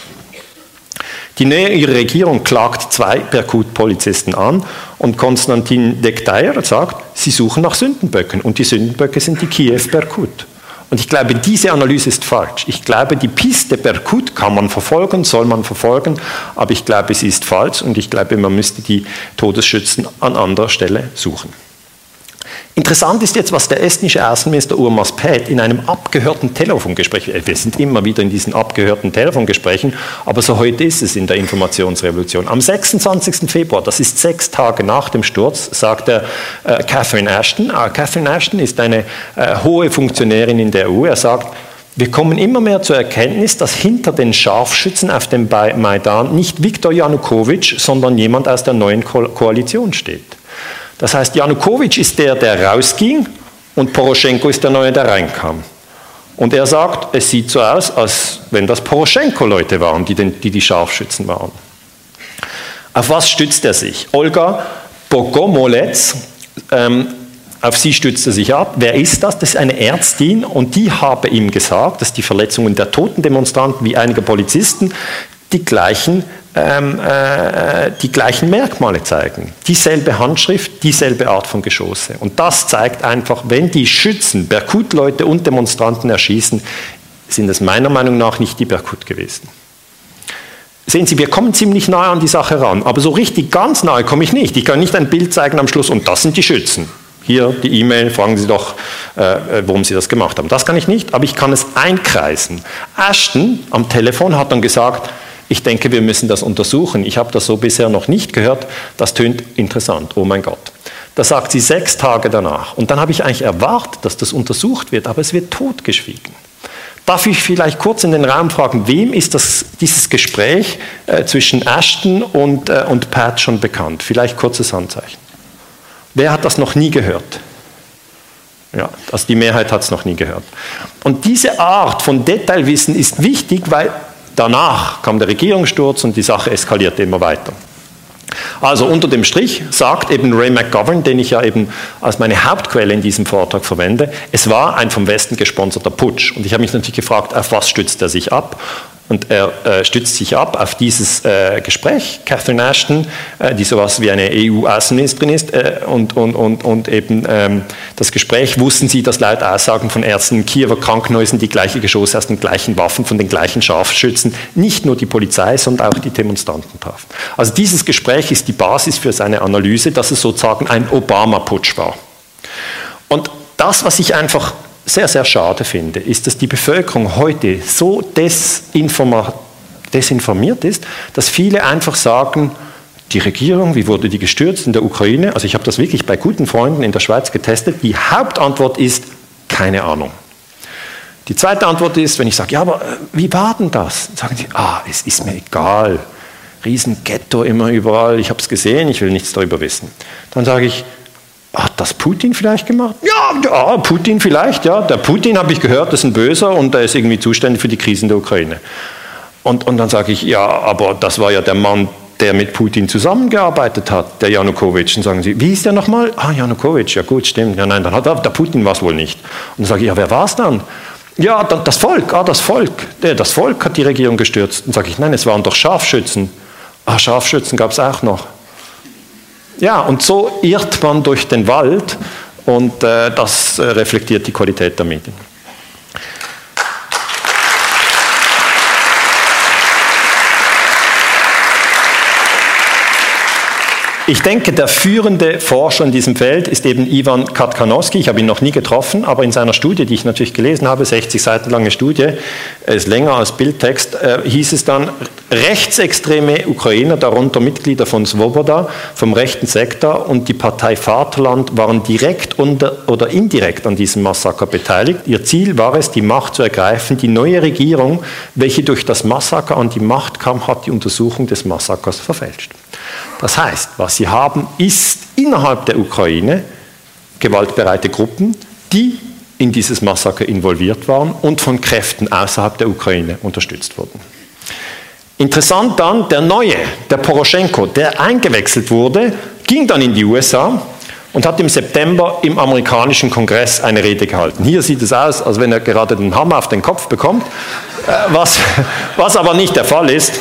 Die neue Regierung klagt zwei Berkut-Polizisten an und Konstantin Dektayer sagt, sie suchen nach Sündenböcken und die Sündenböcke sind die Kiew-Berkut. Und ich glaube, diese Analyse ist falsch. Ich glaube, die Piste Berkut kann man verfolgen, soll man verfolgen, aber ich glaube, sie ist falsch und ich glaube, man müsste die Todesschützen an anderer Stelle suchen. Interessant ist jetzt, was der estnische Außenminister Urmas Päät in einem abgehörten Telefongespräch, äh, wir sind immer wieder in diesen abgehörten Telefongesprächen, aber so heute ist es in der Informationsrevolution. Am 26. Februar, das ist sechs Tage nach dem Sturz, sagt er äh, Catherine Ashton, äh, Catherine Ashton ist eine äh, hohe Funktionärin in der EU, er sagt, wir kommen immer mehr zur Erkenntnis, dass hinter den Scharfschützen auf dem Maidan nicht Viktor Janukowitsch, sondern jemand aus der neuen Ko Koalition steht. Das heißt, Janukowitsch ist der, der rausging und Poroschenko ist der Neue, der reinkam. Und er sagt, es sieht so aus, als wenn das Poroschenko-Leute waren, die, den, die die Scharfschützen waren. Auf was stützt er sich? Olga Bogomolec, ähm, auf sie stützt er sich ab. Wer ist das? Das ist eine Ärztin und die habe ihm gesagt, dass die Verletzungen der toten Demonstranten wie einiger Polizisten die gleichen, ähm, äh, die gleichen Merkmale zeigen. Dieselbe Handschrift, dieselbe Art von Geschosse. Und das zeigt einfach, wenn die Schützen Berkut-Leute und Demonstranten erschießen, sind es meiner Meinung nach nicht die Berkut gewesen. Sehen Sie, wir kommen ziemlich nahe an die Sache ran, aber so richtig ganz nahe komme ich nicht. Ich kann nicht ein Bild zeigen am Schluss und das sind die Schützen. Hier die E-Mail, fragen Sie doch, äh, warum Sie das gemacht haben. Das kann ich nicht, aber ich kann es einkreisen. Ashton am Telefon hat dann gesagt, ich denke, wir müssen das untersuchen. Ich habe das so bisher noch nicht gehört. Das tönt interessant. Oh mein Gott. Das sagt sie sechs Tage danach. Und dann habe ich eigentlich erwartet, dass das untersucht wird, aber es wird totgeschwiegen. Darf ich vielleicht kurz in den Raum fragen, wem ist das, dieses Gespräch äh, zwischen Ashton und, äh, und Pat schon bekannt? Vielleicht kurzes Handzeichen. Wer hat das noch nie gehört? Ja, also die Mehrheit hat es noch nie gehört. Und diese Art von Detailwissen ist wichtig, weil danach kam der Regierungssturz und die Sache eskalierte immer weiter. Also unter dem Strich sagt eben Ray McGovern, den ich ja eben als meine Hauptquelle in diesem Vortrag verwende, es war ein vom Westen gesponserter Putsch. Und ich habe mich natürlich gefragt, auf was stützt er sich ab? Und er äh, stützt sich ab auf dieses äh, Gespräch, Catherine Ashton, äh, die sowas wie eine EU-Außenministerin ist, äh, und, und, und, und eben ähm, das Gespräch, wussten Sie, dass laut Aussagen von Ärzten in Kiewer Krankenhäusern die gleiche Geschosse aus den gleichen Waffen von den gleichen Scharfschützen nicht nur die Polizei, sondern auch die Demonstranten traf. Also dieses Gespräch ist die Basis für seine Analyse, dass es sozusagen ein Obama-Putsch war. Und das, was ich einfach sehr, sehr schade finde, ist, dass die Bevölkerung heute so desinformiert ist, dass viele einfach sagen, die Regierung, wie wurde die gestürzt in der Ukraine? Also ich habe das wirklich bei guten Freunden in der Schweiz getestet. Die Hauptantwort ist keine Ahnung. Die zweite Antwort ist, wenn ich sage, ja, aber äh, wie war denn das? Sagen sie, ah, es ist mir egal. Riesenghetto immer überall, ich habe es gesehen, ich will nichts darüber wissen. Dann sage ich, hat das Putin vielleicht gemacht? Ja, ja Putin vielleicht, ja. Der Putin, habe ich gehört, ist ein Böser und er ist irgendwie zuständig für die Krisen der Ukraine. Und, und dann sage ich, ja, aber das war ja der Mann, der mit Putin zusammengearbeitet hat, der Janukowitsch. Und sagen sie, wie ist der nochmal? Ah, Janukowitsch, ja gut, stimmt. Ja, nein, dann hat er, der Putin war es wohl nicht. Und dann sage ich, ja, wer war es dann? Ja, das Volk, ah, das Volk. Das Volk hat die Regierung gestürzt. Und sage ich, nein, es waren doch Scharfschützen. Ah, Scharfschützen gab es auch noch. Ja, und so irrt man durch den Wald und äh, das äh, reflektiert die Qualität der Medien. Ich denke, der führende Forscher in diesem Feld ist eben Ivan Katkanowski. Ich habe ihn noch nie getroffen, aber in seiner Studie, die ich natürlich gelesen habe, 60 Seiten lange Studie, ist länger als Bildtext, äh, hieß es dann, rechtsextreme Ukrainer, darunter Mitglieder von Svoboda, vom rechten Sektor und die Partei Vaterland waren direkt oder indirekt an diesem Massaker beteiligt. Ihr Ziel war es, die Macht zu ergreifen. Die neue Regierung, welche durch das Massaker an die Macht kam, hat die Untersuchung des Massakers verfälscht. Das heißt, was sie haben, ist innerhalb der Ukraine gewaltbereite Gruppen, die in dieses Massaker involviert waren und von Kräften außerhalb der Ukraine unterstützt wurden. Interessant dann, der neue, der Poroschenko, der eingewechselt wurde, ging dann in die USA und hat im September im amerikanischen Kongress eine Rede gehalten. Hier sieht es aus, als wenn er gerade den Hammer auf den Kopf bekommt, äh, was, was aber nicht der Fall ist.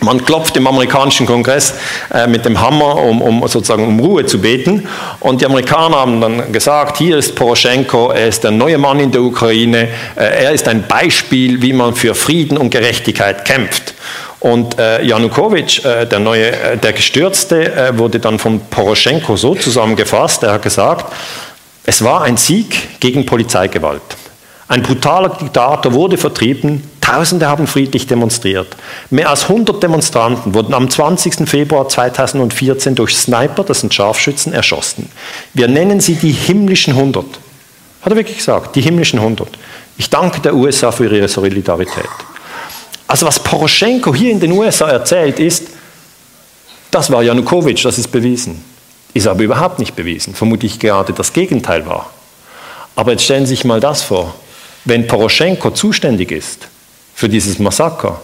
Man klopft im amerikanischen Kongress äh, mit dem Hammer, um, um, sozusagen um Ruhe zu beten. Und die Amerikaner haben dann gesagt, hier ist Poroschenko, er ist der neue Mann in der Ukraine, äh, er ist ein Beispiel, wie man für Frieden und Gerechtigkeit kämpft. Und äh, Janukowitsch, äh, der neue, äh, der Gestürzte, äh, wurde dann von Poroschenko so zusammengefasst, er hat gesagt, es war ein Sieg gegen Polizeigewalt. Ein brutaler Diktator wurde vertrieben, Tausende haben friedlich demonstriert. Mehr als 100 Demonstranten wurden am 20. Februar 2014 durch Sniper, das sind Scharfschützen, erschossen. Wir nennen sie die himmlischen 100. Hat er wirklich gesagt, die himmlischen 100. Ich danke der USA für ihre Solidarität. Also was Poroschenko hier in den USA erzählt ist, das war Janukowitsch, das ist bewiesen. Ist aber überhaupt nicht bewiesen. Vermutlich gerade das Gegenteil war. Aber jetzt stellen Sie sich mal das vor. Wenn Poroschenko zuständig ist für dieses Massaker,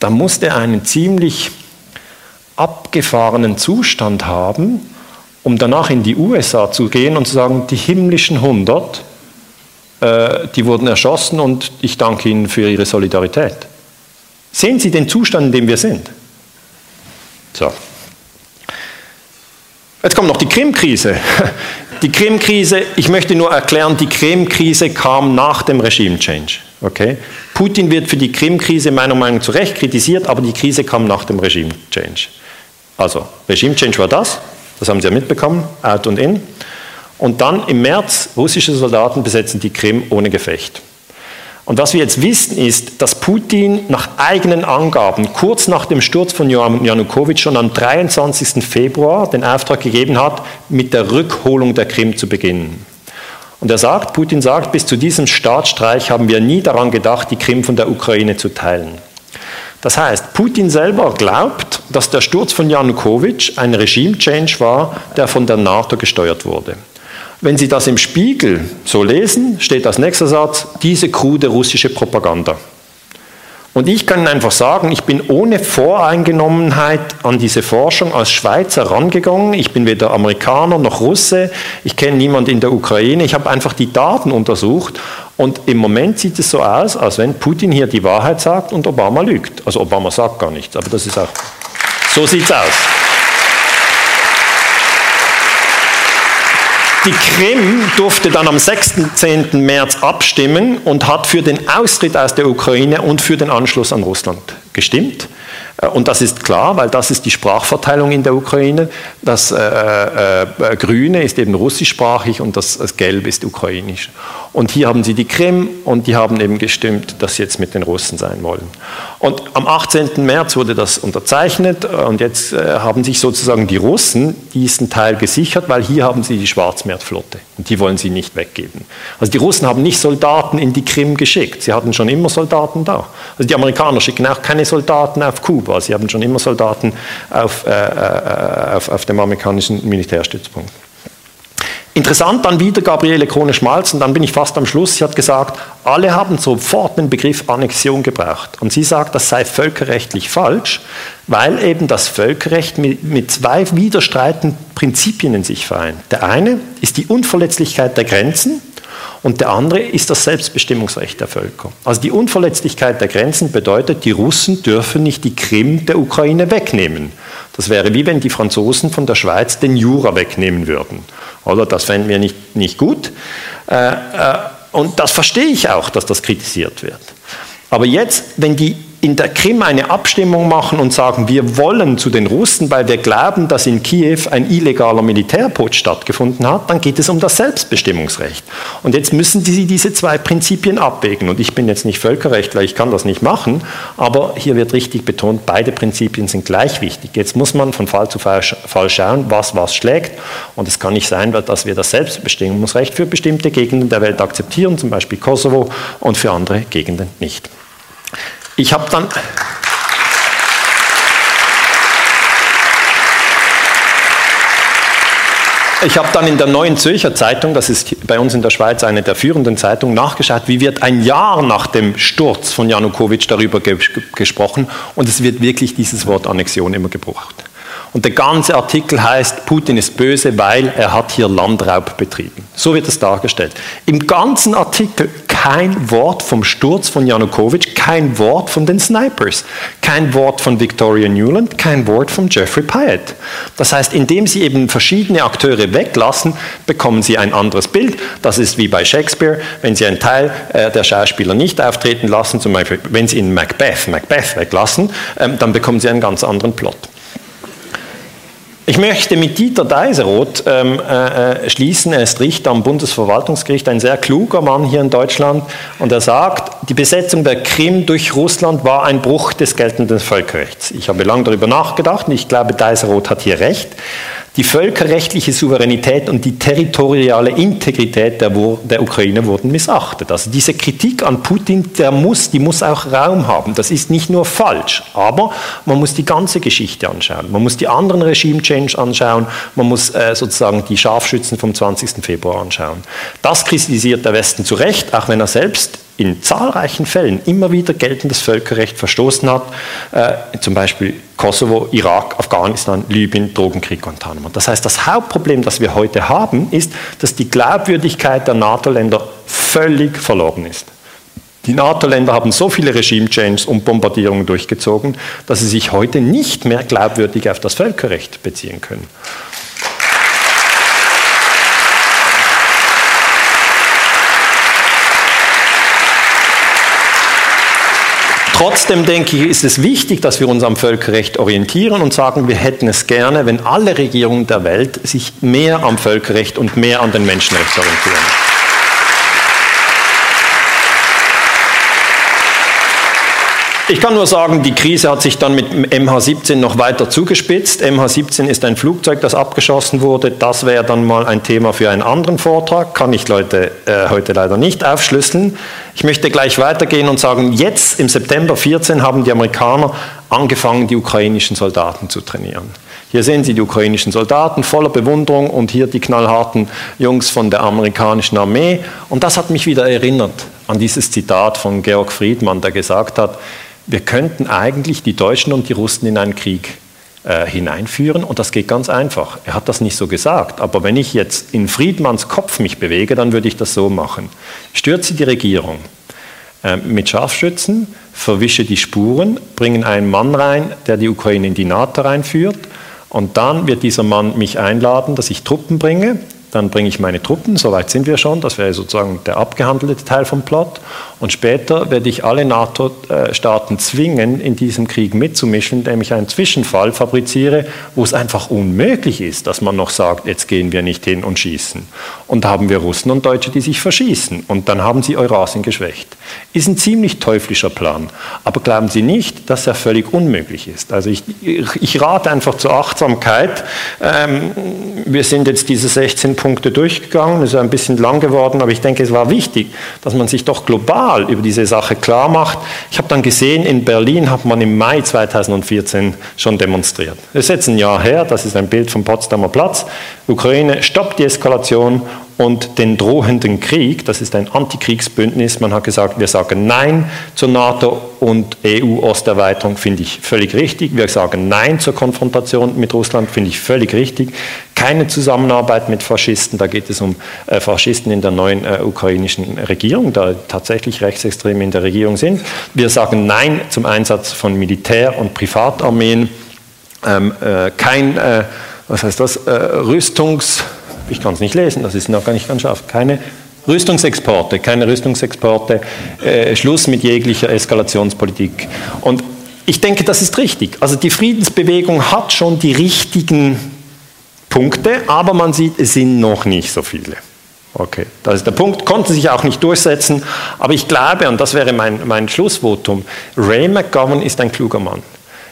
dann muss er einen ziemlich abgefahrenen Zustand haben, um danach in die USA zu gehen und zu sagen, die himmlischen 100, äh, die wurden erschossen und ich danke Ihnen für Ihre Solidarität. Sehen Sie den Zustand, in dem wir sind? So. Jetzt kommt noch die Krim-Krise. [laughs] Die Krim-Krise, ich möchte nur erklären, die Krim-Krise kam nach dem Regime-Change. Okay? Putin wird für die Krim-Krise meiner Meinung nach zu Recht kritisiert, aber die Krise kam nach dem Regime-Change. Also, Regime-Change war das, das haben Sie ja mitbekommen, out und in. Und dann im März, russische Soldaten besetzen die Krim ohne Gefecht. Und was wir jetzt wissen, ist, dass Putin nach eigenen Angaben kurz nach dem Sturz von Janukowitsch schon am 23. Februar den Auftrag gegeben hat, mit der Rückholung der Krim zu beginnen. Und er sagt, Putin sagt, bis zu diesem Staatsstreich haben wir nie daran gedacht, die Krim von der Ukraine zu teilen. Das heißt, Putin selber glaubt, dass der Sturz von Janukowitsch ein Regime-Change war, der von der NATO gesteuert wurde. Wenn Sie das im Spiegel so lesen, steht als nächster Satz, diese krude russische Propaganda. Und ich kann einfach sagen, ich bin ohne Voreingenommenheit an diese Forschung als Schweizer rangegangen. Ich bin weder Amerikaner noch Russe. Ich kenne niemanden in der Ukraine. Ich habe einfach die Daten untersucht. Und im Moment sieht es so aus, als wenn Putin hier die Wahrheit sagt und Obama lügt. Also Obama sagt gar nichts, aber das ist auch, so sieht es aus. Die Krim durfte dann am 6. 10. März abstimmen und hat für den Austritt aus der Ukraine und für den Anschluss an Russland gestimmt. Äh, und das ist klar, weil das ist die Sprachverteilung in der Ukraine. Das äh, äh, Grüne ist eben russischsprachig und das, das Gelb ist ukrainisch. Und hier haben sie die Krim und die haben eben gestimmt, dass sie jetzt mit den Russen sein wollen. Und am 18. März wurde das unterzeichnet und jetzt äh, haben sich sozusagen die Russen diesen Teil gesichert, weil hier haben sie die Schwarzmeerflotte und die wollen sie nicht weggeben. Also die Russen haben nicht Soldaten in die Krim geschickt, sie hatten schon immer Soldaten da. Also die Amerikaner schicken auch keine Soldaten auf Kuba, sie haben schon immer Soldaten auf, äh, äh auf, auf dem amerikanischen Militärstützpunkt. Interessant dann wieder Gabriele Krone-Schmalz, und dann bin ich fast am Schluss, sie hat gesagt, alle haben sofort den Begriff Annexion gebraucht. Und sie sagt, das sei völkerrechtlich falsch, weil eben das Völkerrecht mit, mit zwei widerstreitenden Prinzipien in sich vereint. Der eine ist die Unverletzlichkeit der Grenzen und der andere ist das Selbstbestimmungsrecht der Völker. Also die Unverletzlichkeit der Grenzen bedeutet, die Russen dürfen nicht die Krim der Ukraine wegnehmen. Das wäre wie wenn die Franzosen von der Schweiz den Jura wegnehmen würden. Oder das fänden wir nicht, nicht gut. Äh, äh, und das verstehe ich auch, dass das kritisiert wird. Aber jetzt, wenn die in der Krim eine Abstimmung machen und sagen, wir wollen zu den Russen, weil wir glauben, dass in Kiew ein illegaler Militärputsch stattgefunden hat, dann geht es um das Selbstbestimmungsrecht. Und jetzt müssen sie diese zwei Prinzipien abwägen. Und ich bin jetzt nicht Völkerrechtler, ich kann das nicht machen, aber hier wird richtig betont, beide Prinzipien sind gleich wichtig. Jetzt muss man von Fall zu Fall schauen, was was schlägt. Und es kann nicht sein, dass wir das Selbstbestimmungsrecht für bestimmte Gegenden der Welt akzeptieren, zum Beispiel Kosovo, und für andere Gegenden nicht. Ich habe dann... Ich habe dann in der Neuen Zürcher Zeitung, das ist bei uns in der Schweiz eine der führenden Zeitungen, nachgeschaut, wie wird ein Jahr nach dem Sturz von Janukowitsch darüber ge gesprochen und es wird wirklich dieses Wort Annexion immer gebraucht. Und der ganze Artikel heißt, Putin ist böse, weil er hat hier Landraub betrieben. So wird es dargestellt. Im ganzen Artikel kein Wort vom Sturz von Janukowitsch, kein Wort von den Snipers, kein Wort von Victoria Newland, kein Wort von Jeffrey Pyatt. Das heißt, indem sie eben verschiedene Akteure weglassen, bekommen sie ein anderes Bild. Das ist wie bei Shakespeare, wenn sie einen Teil äh, der Schauspieler nicht auftreten lassen, zum Beispiel wenn sie in Macbeth Macbeth weglassen, ähm, dann bekommen sie einen ganz anderen Plot. Ich möchte mit Dieter Deiseroth ähm, äh, schließen. Er ist Richter am Bundesverwaltungsgericht, ein sehr kluger Mann hier in Deutschland. Und er sagt, die Besetzung der Krim durch Russland war ein Bruch des geltenden Völkerrechts. Ich habe lange darüber nachgedacht und ich glaube, Deiseroth hat hier recht. Die völkerrechtliche Souveränität und die territoriale Integrität der, der, Ukraine wurden missachtet. Also diese Kritik an Putin, der muss, die muss auch Raum haben. Das ist nicht nur falsch, aber man muss die ganze Geschichte anschauen. Man muss die anderen Regime-Change anschauen. Man muss äh, sozusagen die Scharfschützen vom 20. Februar anschauen. Das kritisiert der Westen zu Recht, auch wenn er selbst in zahlreichen Fällen immer wieder geltendes Völkerrecht verstoßen hat, äh, zum Beispiel Kosovo, Irak, Afghanistan, Libyen, Drogenkrieg, Guantanamo. Das heißt, das Hauptproblem, das wir heute haben, ist, dass die Glaubwürdigkeit der NATO-Länder völlig verloren ist. Die NATO-Länder haben so viele Regime-Changes und Bombardierungen durchgezogen, dass sie sich heute nicht mehr glaubwürdig auf das Völkerrecht beziehen können. Trotzdem denke ich, ist es wichtig, dass wir uns am Völkerrecht orientieren und sagen, wir hätten es gerne, wenn alle Regierungen der Welt sich mehr am Völkerrecht und mehr an den Menschenrechten orientieren. Ich kann nur sagen, die Krise hat sich dann mit MH17 noch weiter zugespitzt. MH17 ist ein Flugzeug, das abgeschossen wurde. Das wäre dann mal ein Thema für einen anderen Vortrag. Kann ich Leute äh, heute leider nicht aufschlüsseln. Ich möchte gleich weitergehen und sagen, jetzt im September 14 haben die Amerikaner angefangen, die ukrainischen Soldaten zu trainieren. Hier sehen Sie die ukrainischen Soldaten voller Bewunderung und hier die knallharten Jungs von der amerikanischen Armee. Und das hat mich wieder erinnert an dieses Zitat von Georg Friedmann, der gesagt hat, wir könnten eigentlich die Deutschen und die Russen in einen Krieg äh, hineinführen und das geht ganz einfach. Er hat das nicht so gesagt, aber wenn ich jetzt in Friedmanns Kopf mich bewege, dann würde ich das so machen. Stürze die Regierung äh, mit Scharfschützen, verwische die Spuren, bringen einen Mann rein, der die Ukraine in die NATO reinführt und dann wird dieser Mann mich einladen, dass ich Truppen bringe dann bringe ich meine Truppen, soweit sind wir schon, das wäre sozusagen der abgehandelte Teil vom Plot. Und später werde ich alle NATO-Staaten zwingen, in diesem Krieg mitzumischen, indem ich einen Zwischenfall fabriziere, wo es einfach unmöglich ist, dass man noch sagt, jetzt gehen wir nicht hin und schießen. Und da haben wir Russen und Deutsche, die sich verschießen. Und dann haben sie Eurasien geschwächt. Ist ein ziemlich teuflischer Plan. Aber glauben Sie nicht, dass er völlig unmöglich ist. Also ich, ich rate einfach zur Achtsamkeit. Ähm, wir sind jetzt diese 16 Punkte durchgegangen, es ist ein bisschen lang geworden, aber ich denke, es war wichtig, dass man sich doch global über diese Sache klar macht. Ich habe dann gesehen, in Berlin hat man im Mai 2014 schon demonstriert. Das ist jetzt ein Jahr her, das ist ein Bild vom Potsdamer Platz. Ukraine stoppt die Eskalation und den drohenden Krieg, das ist ein Antikriegsbündnis, man hat gesagt, wir sagen Nein zur NATO und EU-Osterweiterung, finde ich völlig richtig. Wir sagen Nein zur Konfrontation mit Russland, finde ich völlig richtig. Keine Zusammenarbeit mit Faschisten, da geht es um äh, Faschisten in der neuen äh, ukrainischen Regierung, da tatsächlich Rechtsextreme in der Regierung sind. Wir sagen Nein zum Einsatz von Militär- und Privatarmeen. Ähm, äh, kein, äh, was heißt das, äh, Rüstungs ich kann es nicht lesen, das ist noch gar nicht ganz scharf, keine Rüstungsexporte, keine Rüstungsexporte, äh, Schluss mit jeglicher Eskalationspolitik. Und ich denke, das ist richtig. Also die Friedensbewegung hat schon die richtigen Punkte, aber man sieht, es sind noch nicht so viele. Okay, das ist der Punkt. Konnten sich auch nicht durchsetzen, aber ich glaube, und das wäre mein, mein Schlussvotum, Ray McGovern ist ein kluger Mann.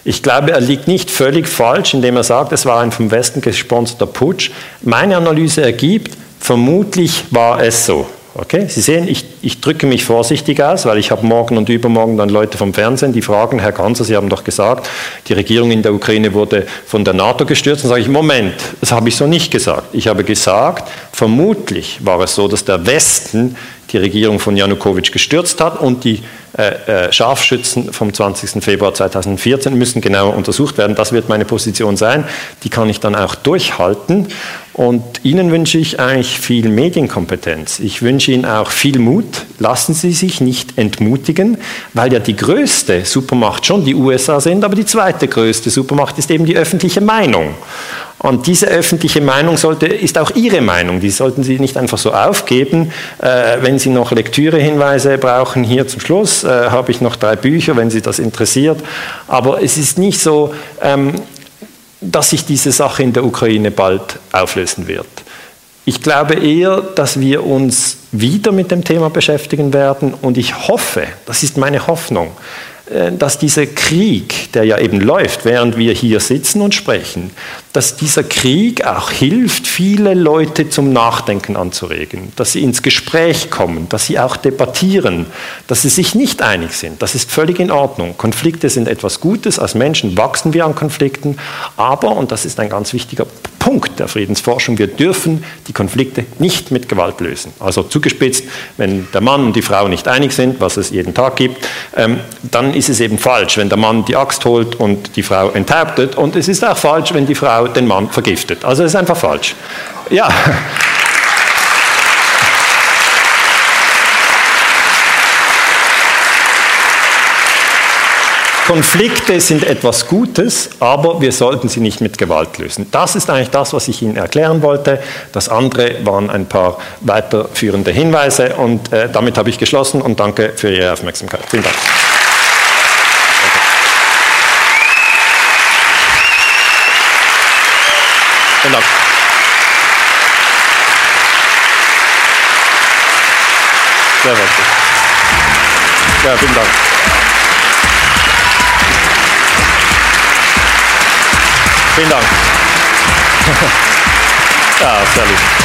Ich glaube, er liegt nicht völlig falsch, indem er sagt, es war ein vom Westen gesponserter Putsch. Meine Analyse ergibt, vermutlich war es so. Okay? Sie sehen, ich, ich, drücke mich vorsichtig aus, weil ich habe morgen und übermorgen dann Leute vom Fernsehen, die fragen, Herr Kanzler, Sie haben doch gesagt, die Regierung in der Ukraine wurde von der NATO gestürzt. Dann sage ich, Moment, das habe ich so nicht gesagt. Ich habe gesagt, vermutlich war es so, dass der Westen die Regierung von Janukowitsch gestürzt hat und die äh, äh, Scharfschützen vom 20. Februar 2014 müssen genauer untersucht werden. Das wird meine Position sein. Die kann ich dann auch durchhalten. Und Ihnen wünsche ich eigentlich viel Medienkompetenz. Ich wünsche Ihnen auch viel Mut. Lassen Sie sich nicht entmutigen, weil ja die größte Supermacht schon die USA sind, aber die zweite größte Supermacht ist eben die öffentliche Meinung. Und diese öffentliche Meinung sollte, ist auch Ihre Meinung. Die sollten Sie nicht einfach so aufgeben. Äh, wenn Sie noch Lektürehinweise brauchen, hier zum Schluss äh, habe ich noch drei Bücher, wenn Sie das interessiert. Aber es ist nicht so, ähm, dass sich diese Sache in der Ukraine bald auflösen wird. Ich glaube eher, dass wir uns wieder mit dem Thema beschäftigen werden und ich hoffe, das ist meine Hoffnung, äh, dass dieser Krieg, der ja eben läuft, während wir hier sitzen und sprechen, dass dieser Krieg auch hilft, viele Leute zum Nachdenken anzuregen, dass sie ins Gespräch kommen, dass sie auch debattieren, dass sie sich nicht einig sind. Das ist völlig in Ordnung. Konflikte sind etwas Gutes. Als Menschen wachsen wir an Konflikten. Aber, und das ist ein ganz wichtiger Punkt der Friedensforschung, wir dürfen die Konflikte nicht mit Gewalt lösen. Also zugespitzt, wenn der Mann und die Frau nicht einig sind, was es jeden Tag gibt, ähm, dann ist es eben falsch, wenn der Mann die Axt holt und die Frau enthauptet. Und es ist auch falsch, wenn die Frau den Mann vergiftet. Also es ist einfach falsch. Ja. Konflikte sind etwas Gutes, aber wir sollten sie nicht mit Gewalt lösen. Das ist eigentlich das, was ich Ihnen erklären wollte. Das andere waren ein paar weiterführende Hinweise und äh, damit habe ich geschlossen und danke für Ihre Aufmerksamkeit. Vielen Dank. Vielen Dank. Sehr herzlich. Ja, vielen Dank. Vielen Dank. [laughs] ja, sehr lieb.